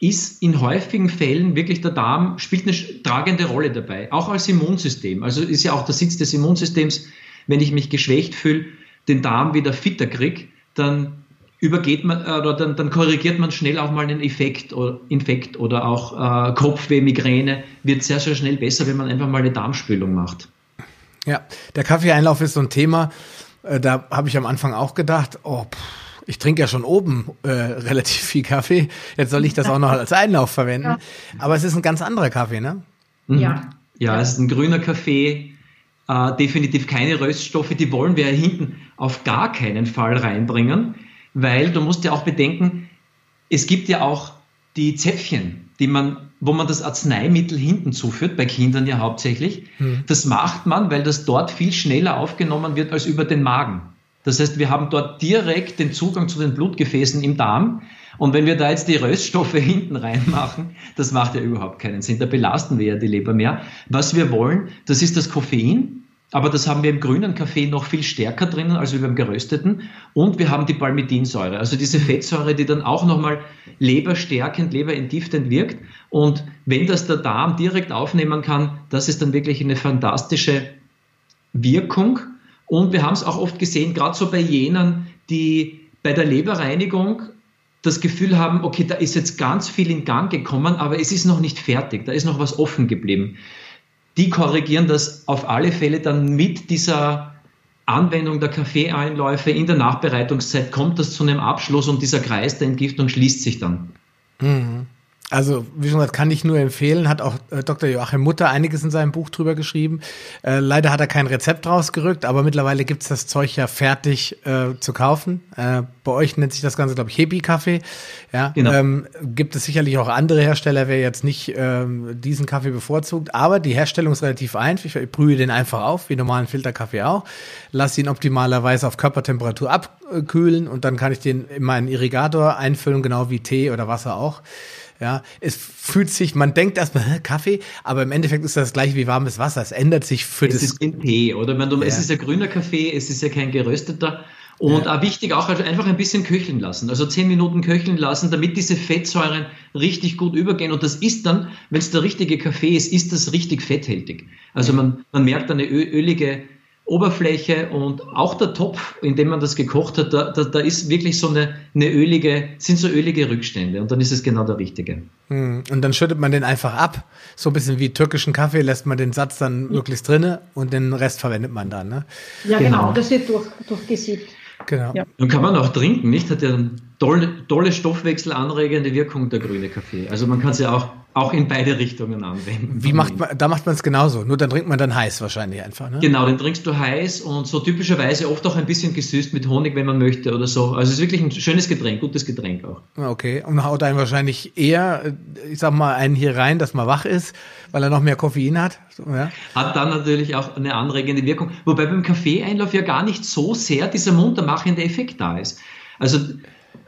ist in häufigen Fällen wirklich der Darm, spielt eine tragende Rolle dabei, auch als Immunsystem. Also ist ja auch der Sitz des Immunsystems, wenn ich mich geschwächt fühle, den Darm wieder fitter kriege, dann übergeht man äh, oder dann, dann, korrigiert man schnell auch mal einen Effekt oder Infekt oder auch äh, Kopfweh, Migräne, wird sehr, sehr schnell besser, wenn man einfach mal eine Darmspülung macht. Ja, der Kaffeeeinlauf ist so ein Thema, äh, da habe ich am Anfang auch gedacht, oh, pff, ich trinke ja schon oben äh, relativ viel Kaffee. Jetzt soll ich das auch noch als Einlauf verwenden. Ja. Aber es ist ein ganz anderer Kaffee, ne? Mhm. Ja. Ja, es ist ein grüner Kaffee. Äh, definitiv keine Röststoffe, die wollen wir ja hinten auf gar keinen Fall reinbringen, weil du musst ja auch bedenken, es gibt ja auch die Zäpfchen, die man wo man das Arzneimittel hinten zuführt, bei Kindern ja hauptsächlich. Mhm. Das macht man, weil das dort viel schneller aufgenommen wird als über den Magen. Das heißt, wir haben dort direkt den Zugang zu den Blutgefäßen im Darm. Und wenn wir da jetzt die Röststoffe hinten reinmachen, das macht ja überhaupt keinen Sinn. Da belasten wir ja die Leber mehr. Was wir wollen, das ist das Koffein. Aber das haben wir im grünen Kaffee noch viel stärker drinnen als beim gerösteten. Und wir haben die Palmidinsäure, also diese Fettsäure, die dann auch nochmal leberstärkend, leberentgiftend wirkt. Und wenn das der Darm direkt aufnehmen kann, das ist dann wirklich eine fantastische Wirkung. Und wir haben es auch oft gesehen, gerade so bei jenen, die bei der Leberreinigung das Gefühl haben, okay, da ist jetzt ganz viel in Gang gekommen, aber es ist noch nicht fertig, da ist noch was offen geblieben die korrigieren das auf alle Fälle dann mit dieser Anwendung der Kaffeeeinläufe in der Nachbereitungszeit, kommt das zu einem Abschluss und dieser Kreis der Entgiftung schließt sich dann. Mhm. Also, wie schon gesagt, kann ich nur empfehlen. Hat auch äh, Dr. Joachim Mutter einiges in seinem Buch drüber geschrieben. Äh, leider hat er kein Rezept rausgerückt, aber mittlerweile gibt's das Zeug ja fertig äh, zu kaufen. Äh, bei euch nennt sich das Ganze, glaube ich, Hebi-Kaffee. Ja, genau. ähm, gibt es sicherlich auch andere Hersteller, wer jetzt nicht ähm, diesen Kaffee bevorzugt. Aber die Herstellung ist relativ einfach. Ich brühe den einfach auf, wie normalen Filterkaffee auch. Lass ihn optimalerweise auf Körpertemperatur abkühlen und dann kann ich den in meinen Irrigator einfüllen, genau wie Tee oder Wasser auch. Ja, es fühlt sich, man denkt erstmal Kaffee, aber im Endeffekt ist das gleich wie warmes Wasser. Es ändert sich für es das. Es ist ein Tee, oder? Man, ja. Es ist ja grüner Kaffee, es ist ja kein gerösteter. Und ja. auch wichtig, auch einfach ein bisschen köcheln lassen. Also zehn Minuten köcheln lassen, damit diese Fettsäuren richtig gut übergehen. Und das ist dann, wenn es der richtige Kaffee ist, ist das richtig fetthältig. Also man, man merkt eine ölige Oberfläche und auch der Topf, in dem man das gekocht hat, da, da, da ist wirklich so eine, eine ölige, sind so ölige Rückstände und dann ist es genau der richtige. Hm, und dann schüttet man den einfach ab, so ein bisschen wie türkischen Kaffee, lässt man den Satz dann möglichst drinne und den Rest verwendet man dann. Ne? Ja, genau, genau das wird durch, durchgesiebt. Genau. Ja. Und kann man auch trinken, nicht? Hat ja eine tolle, tolle stoffwechselanregende Wirkung, der grüne Kaffee. Also man kann es ja auch auch in beide Richtungen anwenden. Wie macht man, da macht man es genauso, nur dann trinkt man dann heiß wahrscheinlich einfach, ne? Genau, den trinkst du heiß und so typischerweise oft auch ein bisschen gesüßt mit Honig, wenn man möchte oder so. Also es ist wirklich ein schönes Getränk, gutes Getränk auch. Okay, und haut einen wahrscheinlich eher, ich sag mal, einen hier rein, dass man wach ist, weil er noch mehr Koffein hat. Ja. Hat dann natürlich auch eine anregende Wirkung, wobei beim Kaffeeeinlauf ja gar nicht so sehr dieser muntermachende Effekt da ist. Also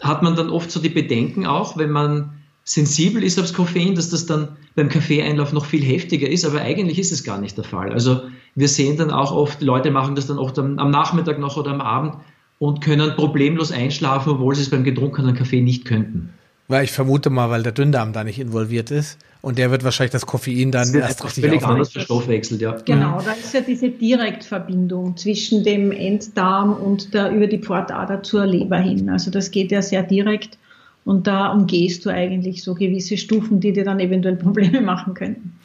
hat man dann oft so die Bedenken auch, wenn man sensibel ist aufs Koffein, dass das dann beim Kaffeeeinlauf noch viel heftiger ist, aber eigentlich ist es gar nicht der Fall. Also wir sehen dann auch oft, Leute machen das dann oft am, am Nachmittag noch oder am Abend und können problemlos einschlafen, obwohl sie es beim getrunkenen Kaffee nicht könnten. Weil ich vermute mal, weil der Dünndarm da nicht involviert ist und der wird wahrscheinlich das Koffein dann das erst richtig völlig anders verstoffwechselt, ja. Genau, da ist ja diese Direktverbindung zwischen dem Enddarm und der über die Pfortader zur Leber hin. Also das geht ja sehr direkt und da umgehst du eigentlich so gewisse Stufen, die dir dann eventuell Probleme machen könnten.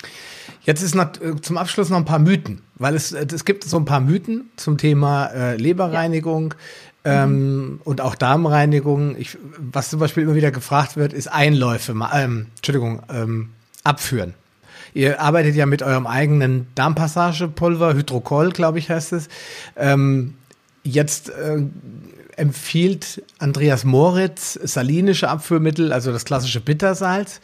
Jetzt ist noch, äh, zum Abschluss noch ein paar Mythen, weil es, äh, es gibt so ein paar Mythen zum Thema äh, Leberreinigung ja. Ähm, und auch Darmreinigung. Ich, was zum Beispiel immer wieder gefragt wird, ist Einläufe, ähm, Entschuldigung, ähm, abführen. Ihr arbeitet ja mit eurem eigenen Darmpassagepulver, Hydrocol, glaube ich, heißt es. Ähm, jetzt äh, empfiehlt Andreas Moritz salinische Abführmittel, also das klassische Bittersalz.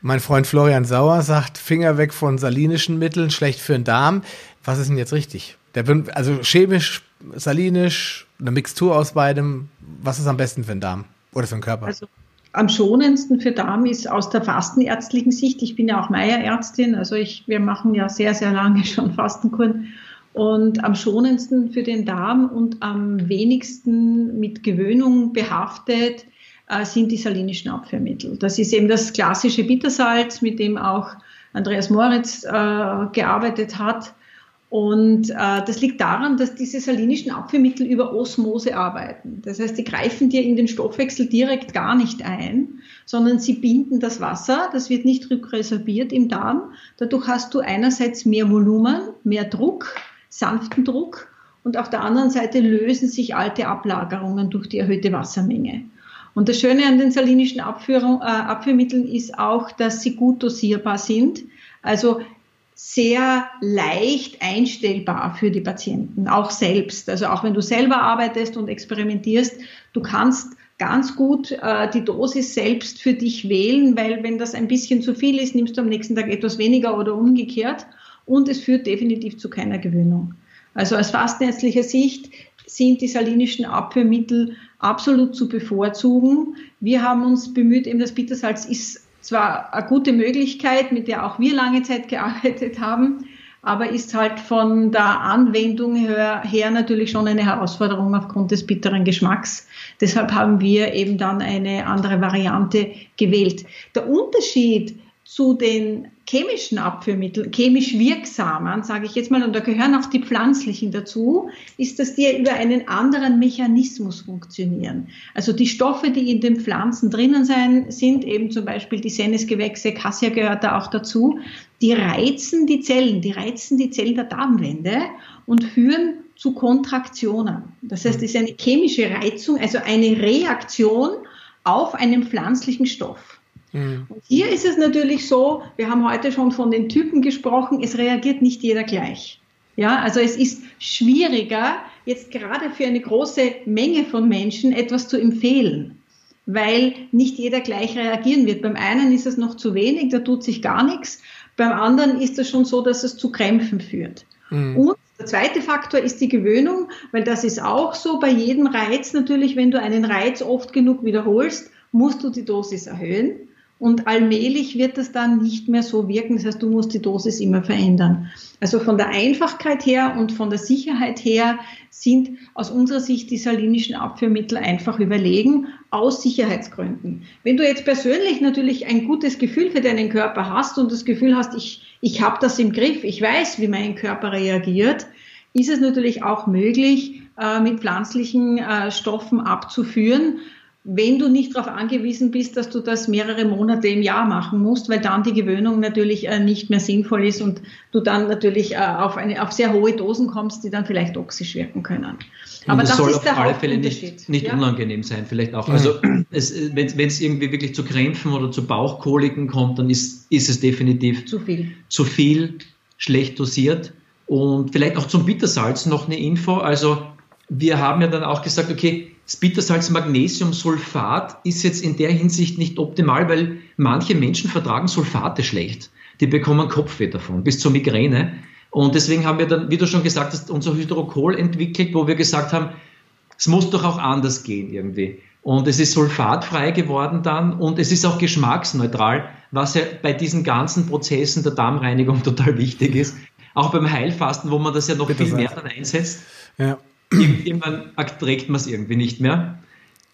Mein Freund Florian Sauer sagt, Finger weg von salinischen Mitteln, schlecht für den Darm. Was ist denn jetzt richtig? Der, also chemisch, salinisch, eine Mixtur aus beidem. Was ist am besten für den Darm oder für den Körper? Also am schonendsten für Darm ist aus der fastenärztlichen Sicht, ich bin ja auch Meierärztin, also ich, wir machen ja sehr, sehr lange schon Fastenkuren und am schonendsten für den Darm und am wenigsten mit Gewöhnung behaftet äh, sind die salinischen Abführmittel. Das ist eben das klassische Bittersalz, mit dem auch Andreas Moritz äh, gearbeitet hat. Und äh, das liegt daran, dass diese salinischen Abführmittel über Osmose arbeiten. Das heißt, die greifen dir in den Stoffwechsel direkt gar nicht ein, sondern sie binden das Wasser. Das wird nicht rückresorbiert im Darm. Dadurch hast du einerseits mehr Volumen, mehr Druck sanften Druck und auf der anderen Seite lösen sich alte Ablagerungen durch die erhöhte Wassermenge. Und das Schöne an den salinischen Abführung, äh, Abführmitteln ist auch, dass sie gut dosierbar sind, also sehr leicht einstellbar für die Patienten, auch selbst. Also auch wenn du selber arbeitest und experimentierst, du kannst ganz gut äh, die Dosis selbst für dich wählen, weil wenn das ein bisschen zu viel ist, nimmst du am nächsten Tag etwas weniger oder umgekehrt und es führt definitiv zu keiner Gewöhnung. Also aus fastenärztlicher Sicht sind die salinischen Abführmittel absolut zu bevorzugen. Wir haben uns bemüht, eben das Bittersalz ist zwar eine gute Möglichkeit, mit der auch wir lange Zeit gearbeitet haben, aber ist halt von der Anwendung her, her, natürlich schon eine Herausforderung aufgrund des bitteren Geschmacks. Deshalb haben wir eben dann eine andere Variante gewählt. Der Unterschied zu den chemischen Abführmitteln, chemisch wirksamen, sage ich jetzt mal, und da gehören auch die pflanzlichen dazu, ist, dass die über einen anderen Mechanismus funktionieren. Also die Stoffe, die in den Pflanzen drinnen sein, sind eben zum Beispiel die Senesgewächse, Cassia gehört da auch dazu, die reizen die Zellen, die reizen die Zellen der Darmwände und führen zu Kontraktionen. Das heißt, es ist eine chemische Reizung, also eine Reaktion auf einen pflanzlichen Stoff. Mhm. Und hier ist es natürlich so, wir haben heute schon von den Typen gesprochen, es reagiert nicht jeder gleich. Ja, also es ist schwieriger, jetzt gerade für eine große Menge von Menschen etwas zu empfehlen, weil nicht jeder gleich reagieren wird. Beim einen ist es noch zu wenig, da tut sich gar nichts. Beim anderen ist es schon so, dass es zu Krämpfen führt. Mhm. Und der zweite Faktor ist die Gewöhnung, weil das ist auch so bei jedem Reiz natürlich, wenn du einen Reiz oft genug wiederholst, musst du die Dosis erhöhen. Und allmählich wird das dann nicht mehr so wirken. Das heißt, du musst die Dosis immer verändern. Also von der Einfachkeit her und von der Sicherheit her sind aus unserer Sicht die salinischen Abführmittel einfach überlegen, aus Sicherheitsgründen. Wenn du jetzt persönlich natürlich ein gutes Gefühl für deinen Körper hast und das Gefühl hast, ich, ich habe das im Griff, ich weiß, wie mein Körper reagiert, ist es natürlich auch möglich, äh, mit pflanzlichen äh, Stoffen abzuführen wenn du nicht darauf angewiesen bist, dass du das mehrere Monate im Jahr machen musst, weil dann die Gewöhnung natürlich äh, nicht mehr sinnvoll ist und du dann natürlich äh, auf, eine, auf sehr hohe Dosen kommst, die dann vielleicht toxisch wirken können. Aber das, das soll auf alle Fälle nicht, nicht ja? unangenehm sein, vielleicht auch. Also wenn es irgendwie wirklich zu Krämpfen oder zu Bauchkoliken kommt, dann ist, ist es definitiv zu viel. zu viel, schlecht dosiert. Und vielleicht auch zum Bittersalz noch eine Info. Also wir haben ja dann auch gesagt, okay, das Bittersalz Magnesiumsulfat ist jetzt in der Hinsicht nicht optimal, weil manche Menschen vertragen Sulfate schlecht. Die bekommen Kopfweh davon, bis zur Migräne. Und deswegen haben wir dann, wie du schon gesagt hast, unser Hydrokol entwickelt, wo wir gesagt haben, es muss doch auch anders gehen irgendwie. Und es ist sulfatfrei geworden dann und es ist auch geschmacksneutral, was ja bei diesen ganzen Prozessen der Darmreinigung total wichtig ist. Auch beim Heilfasten, wo man das ja noch Bitte viel mehr dann einsetzt. Ja irgendwann trägt man es irgendwie nicht mehr.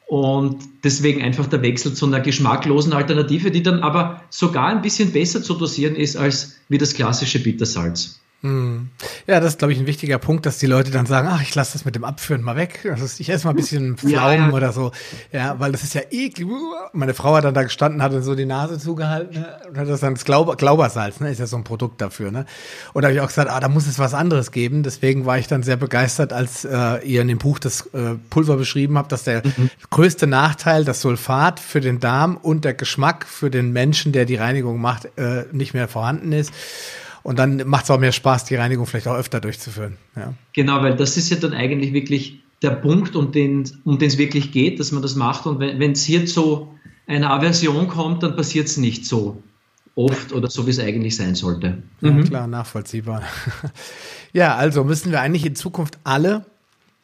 Und deswegen einfach der Wechsel zu einer geschmacklosen Alternative, die dann aber sogar ein bisschen besser zu dosieren ist als wie das klassische Bittersalz. Hm. Ja, das ist, glaube ich, ein wichtiger Punkt, dass die Leute dann sagen, ach, ich lasse das mit dem Abführen mal weg. Also ich esse mal ein bisschen Pflaumen ja, ja. oder so. Ja, weil das ist ja eklig. Meine Frau hat dann da gestanden, hat dann so die Nase zugehalten ne? und hat das dann das Glauber, Glaubersalz, ne, ist ja so ein Produkt dafür, ne. Und da habe ich auch gesagt, ah, da muss es was anderes geben. Deswegen war ich dann sehr begeistert, als äh, ihr in dem Buch das äh, Pulver beschrieben habt, dass der mhm. größte Nachteil, das Sulfat für den Darm und der Geschmack für den Menschen, der die Reinigung macht, äh, nicht mehr vorhanden ist. Und dann macht es auch mehr Spaß, die Reinigung vielleicht auch öfter durchzuführen. Ja. Genau, weil das ist ja dann eigentlich wirklich der Punkt, um den um es wirklich geht, dass man das macht. Und wenn es hier zu einer Aversion kommt, dann passiert es nicht so oft oder so, wie es eigentlich sein sollte. Ja, mhm. Klar, nachvollziehbar. ja, also müssen wir eigentlich in Zukunft alle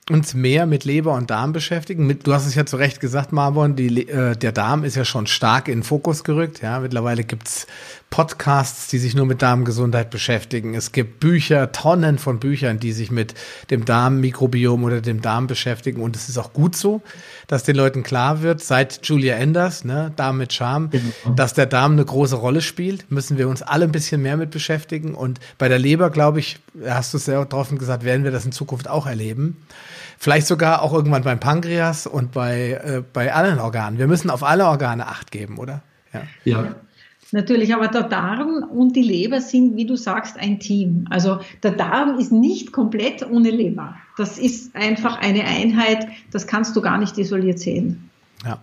uns mehr mit Leber und Darm beschäftigen. Mit, du hast es ja zu Recht gesagt, Marborn, die, äh, der Darm ist ja schon stark in den Fokus gerückt. Ja, mittlerweile gibt's Podcasts, die sich nur mit Darmgesundheit beschäftigen. Es gibt Bücher, Tonnen von Büchern, die sich mit dem Darmmikrobiom oder dem Darm beschäftigen. Und es ist auch gut so, dass den Leuten klar wird, seit Julia Enders, ne, Darm mit Charme, genau. dass der Darm eine große Rolle spielt. Müssen wir uns alle ein bisschen mehr mit beschäftigen. Und bei der Leber, glaube ich, hast du es sehr offen gesagt, werden wir das in Zukunft auch erleben. Vielleicht sogar auch irgendwann beim Pankreas und bei, äh, bei allen Organen. Wir müssen auf alle Organe Acht geben, oder? Ja. ja. Natürlich, aber der Darm und die Leber sind, wie du sagst, ein Team. Also der Darm ist nicht komplett ohne Leber. Das ist einfach eine Einheit, das kannst du gar nicht isoliert sehen. Ja.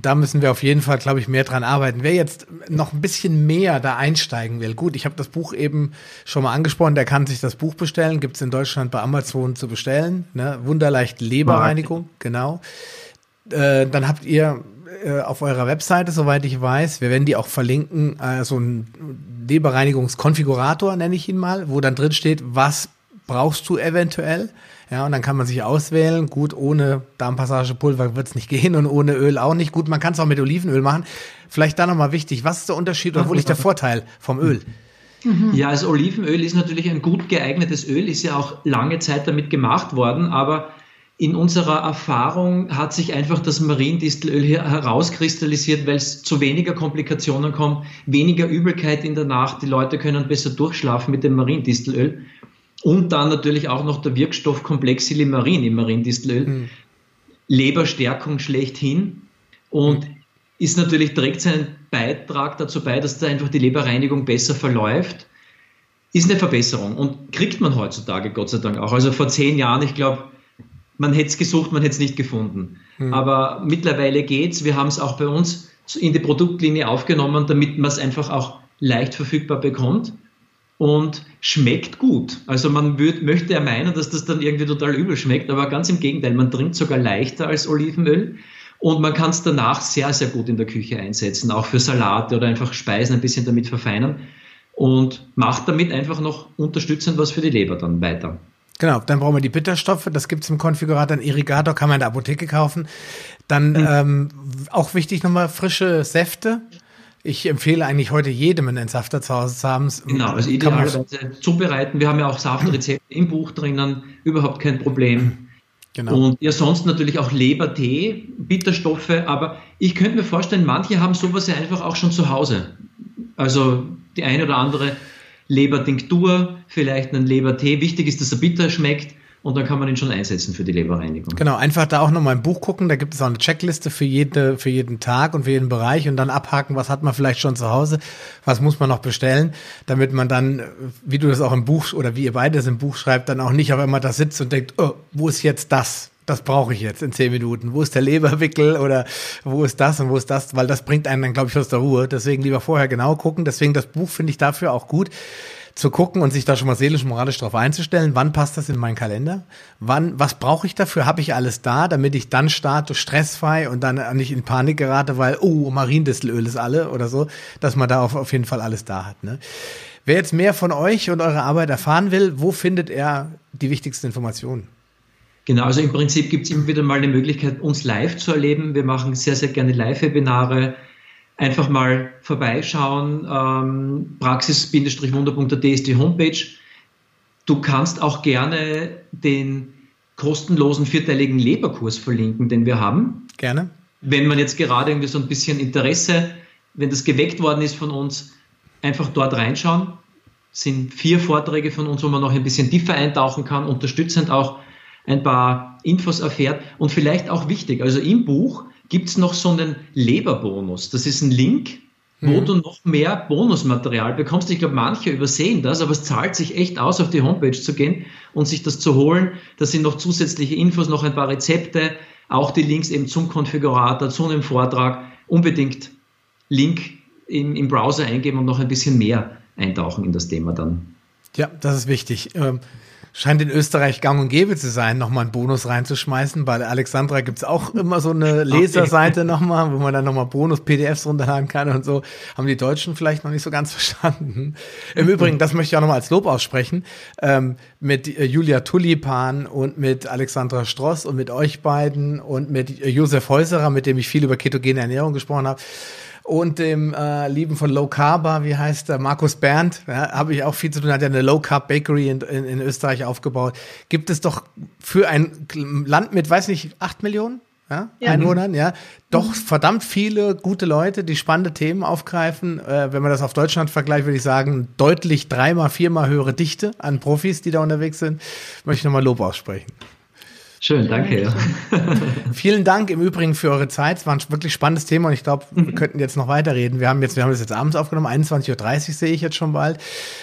Da müssen wir auf jeden Fall, glaube ich, mehr dran arbeiten. Wer jetzt noch ein bisschen mehr da einsteigen will, gut, ich habe das Buch eben schon mal angesprochen, der kann sich das Buch bestellen, gibt es in Deutschland bei Amazon zu bestellen. Ne? Wunderleicht Leberreinigung, genau. Äh, dann habt ihr äh, auf eurer Webseite, soweit ich weiß, wir werden die auch verlinken, äh, so ein Leberreinigungskonfigurator, nenne ich ihn mal, wo dann drin steht, was brauchst du eventuell. Ja, und dann kann man sich auswählen. Gut, ohne Darmpassagepulver wird es nicht gehen und ohne Öl auch nicht. Gut, man kann es auch mit Olivenöl machen. Vielleicht da nochmal wichtig, was ist der Unterschied oder wo liegt der Vorteil vom Öl? Mhm. Ja, also Olivenöl ist natürlich ein gut geeignetes Öl, ist ja auch lange Zeit damit gemacht worden, aber in unserer Erfahrung hat sich einfach das Mariendistelöl herauskristallisiert, weil es zu weniger Komplikationen kommt, weniger Übelkeit in der Nacht, die Leute können besser durchschlafen mit dem Mariendistelöl. Und dann natürlich auch noch der Wirkstoff Komplexilimarin im Mariendistelöl. Mhm. Leberstärkung schlechthin und mhm. ist natürlich, trägt seinen Beitrag dazu bei, dass da einfach die Leberreinigung besser verläuft. Ist eine Verbesserung und kriegt man heutzutage Gott sei Dank auch. Also vor zehn Jahren, ich glaube, man hätte es gesucht, man hätte es nicht gefunden. Mhm. Aber mittlerweile geht's. Wir haben es auch bei uns in die Produktlinie aufgenommen, damit man es einfach auch leicht verfügbar bekommt und schmeckt gut. Also man würd, möchte ja meinen, dass das dann irgendwie total übel schmeckt, aber ganz im Gegenteil, man trinkt sogar leichter als Olivenöl und man kann es danach sehr, sehr gut in der Küche einsetzen, auch für Salate oder einfach Speisen ein bisschen damit verfeinern und macht damit einfach noch unterstützend was für die Leber dann weiter. Genau, dann brauchen wir die Bitterstoffe, das gibt's im Konfigurator, ein Irrigator kann man in der Apotheke kaufen. Dann mhm. ähm, auch wichtig nochmal frische Säfte. Ich empfehle eigentlich heute jedem einen Entsafter zu Hause zu haben. Genau, also idealerweise zubereiten. Wir haben ja auch Saftrezepte im Buch drinnen, überhaupt kein Problem. Genau. Und ja, sonst natürlich auch Lebertee, Bitterstoffe, aber ich könnte mir vorstellen, manche haben sowas ja einfach auch schon zu Hause. Also die eine oder andere Lebertinktur, vielleicht einen Lebertee. Wichtig ist, dass er bitter schmeckt und dann kann man ihn schon einsetzen für die Leberreinigung. Genau, einfach da auch nochmal im Buch gucken, da gibt es auch eine Checkliste für, jede, für jeden Tag und für jeden Bereich und dann abhaken, was hat man vielleicht schon zu Hause, was muss man noch bestellen, damit man dann, wie du das auch im Buch oder wie ihr beides im Buch schreibt, dann auch nicht auf einmal da sitzt und denkt, oh, wo ist jetzt das? Das brauche ich jetzt in zehn Minuten. Wo ist der Leberwickel oder wo ist das und wo ist das? Weil das bringt einen dann, glaube ich, aus der Ruhe. Deswegen lieber vorher genau gucken. Deswegen das Buch finde ich dafür auch gut zu gucken und sich da schon mal seelisch moralisch drauf einzustellen, wann passt das in meinen Kalender? Wann, was brauche ich dafür? Habe ich alles da, damit ich dann starte, stressfrei und dann nicht in Panik gerate, weil, oh, Mariendistelöl ist alle oder so, dass man da auf, auf jeden Fall alles da hat. Ne? Wer jetzt mehr von euch und eurer Arbeit erfahren will, wo findet er die wichtigsten Informationen? Genau, also im Prinzip gibt es immer wieder mal eine Möglichkeit, uns live zu erleben. Wir machen sehr, sehr gerne Live-Webinare. Einfach mal vorbeischauen. Ähm, Praxis-wunder.at ist die Homepage. Du kannst auch gerne den kostenlosen vierteiligen Leberkurs verlinken, den wir haben. Gerne. Wenn man jetzt gerade irgendwie so ein bisschen Interesse, wenn das geweckt worden ist von uns, einfach dort reinschauen. Es sind vier Vorträge von uns, wo man noch ein bisschen tiefer eintauchen kann, unterstützend auch ein paar Infos erfährt und vielleicht auch wichtig, also im Buch gibt es noch so einen Leberbonus. Das ist ein Link, wo mhm. du noch mehr Bonusmaterial bekommst. Ich glaube, manche übersehen das, aber es zahlt sich echt aus, auf die Homepage zu gehen und sich das zu holen. Da sind noch zusätzliche Infos, noch ein paar Rezepte, auch die Links eben zum Konfigurator, zu einem Vortrag. Unbedingt Link im, im Browser eingeben und noch ein bisschen mehr eintauchen in das Thema dann. Ja, das ist wichtig. Ähm scheint in Österreich gang und gäbe zu sein, nochmal einen Bonus reinzuschmeißen. Bei Alexandra gibt's auch immer so eine Leserseite nochmal, wo man dann nochmal Bonus-PDFs runterladen kann und so. Haben die Deutschen vielleicht noch nicht so ganz verstanden. Im Übrigen, das möchte ich auch nochmal als Lob aussprechen, ähm, mit äh, Julia Tulipan und mit Alexandra Stross und mit euch beiden und mit äh, Josef Häuserer, mit dem ich viel über ketogene Ernährung gesprochen habe und dem äh, Lieben von Low Carb, wie heißt der, Markus Berndt, ja, habe ich auch viel zu tun, hat ja eine Low Carb Bakery in, in, in, Österreich aufgebaut. Gibt es doch für ein Land mit, weiß nicht, acht Millionen ja, ja. Einwohnern, ja, doch mhm. verdammt viele gute Leute, die spannende Themen aufgreifen. Äh, wenn man das auf Deutschland vergleicht, würde ich sagen, deutlich dreimal, viermal höhere Dichte an Profis, die da unterwegs sind. Möchte ich nochmal Lob aussprechen. Schön, danke. Ja. Vielen Dank im Übrigen für eure Zeit. Es war ein wirklich spannendes Thema und ich glaube, wir mhm. könnten jetzt noch weiterreden. Wir haben jetzt, wir haben das jetzt abends aufgenommen, 21.30 Uhr sehe ich jetzt schon bald.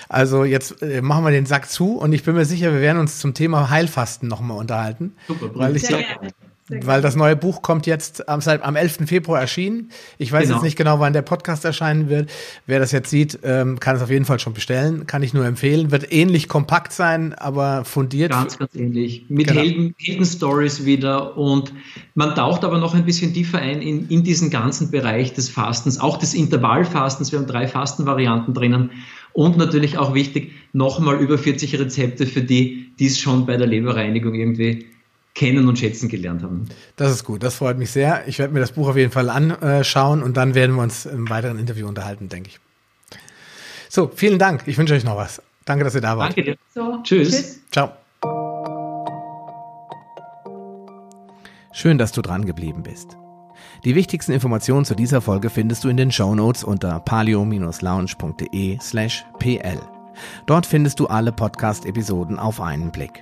Also jetzt äh, machen wir den Sack zu und ich bin mir sicher, wir werden uns zum Thema Heilfasten nochmal unterhalten. Super, weil ich, gerne. Weil das neue Buch kommt jetzt am, am 11. Februar erschienen. Ich weiß genau. jetzt nicht genau, wann der Podcast erscheinen wird. Wer das jetzt sieht, ähm, kann es auf jeden Fall schon bestellen. Kann ich nur empfehlen. Wird ähnlich kompakt sein, aber fundiert. Ganz, ganz ähnlich. Mit genau. Helden, Helden-Stories wieder. Und man taucht aber noch ein bisschen tiefer ein in, in diesen ganzen Bereich des Fastens, auch des Intervallfastens. Wir haben drei Fastenvarianten drinnen. Und natürlich auch wichtig, nochmal über 40 Rezepte für die, die es schon bei der Leberreinigung irgendwie kennen und schätzen gelernt haben. Das ist gut, das freut mich sehr. Ich werde mir das Buch auf jeden Fall anschauen und dann werden wir uns im weiteren Interview unterhalten, denke ich. So, vielen Dank. Ich wünsche euch noch was. Danke, dass ihr da wart. Danke dir. So, tschüss. tschüss. Ciao. Schön, dass du dran geblieben bist. Die wichtigsten Informationen zu dieser Folge findest du in den Show Notes unter palio-lounge.de slash pl. Dort findest du alle Podcast-Episoden auf einen Blick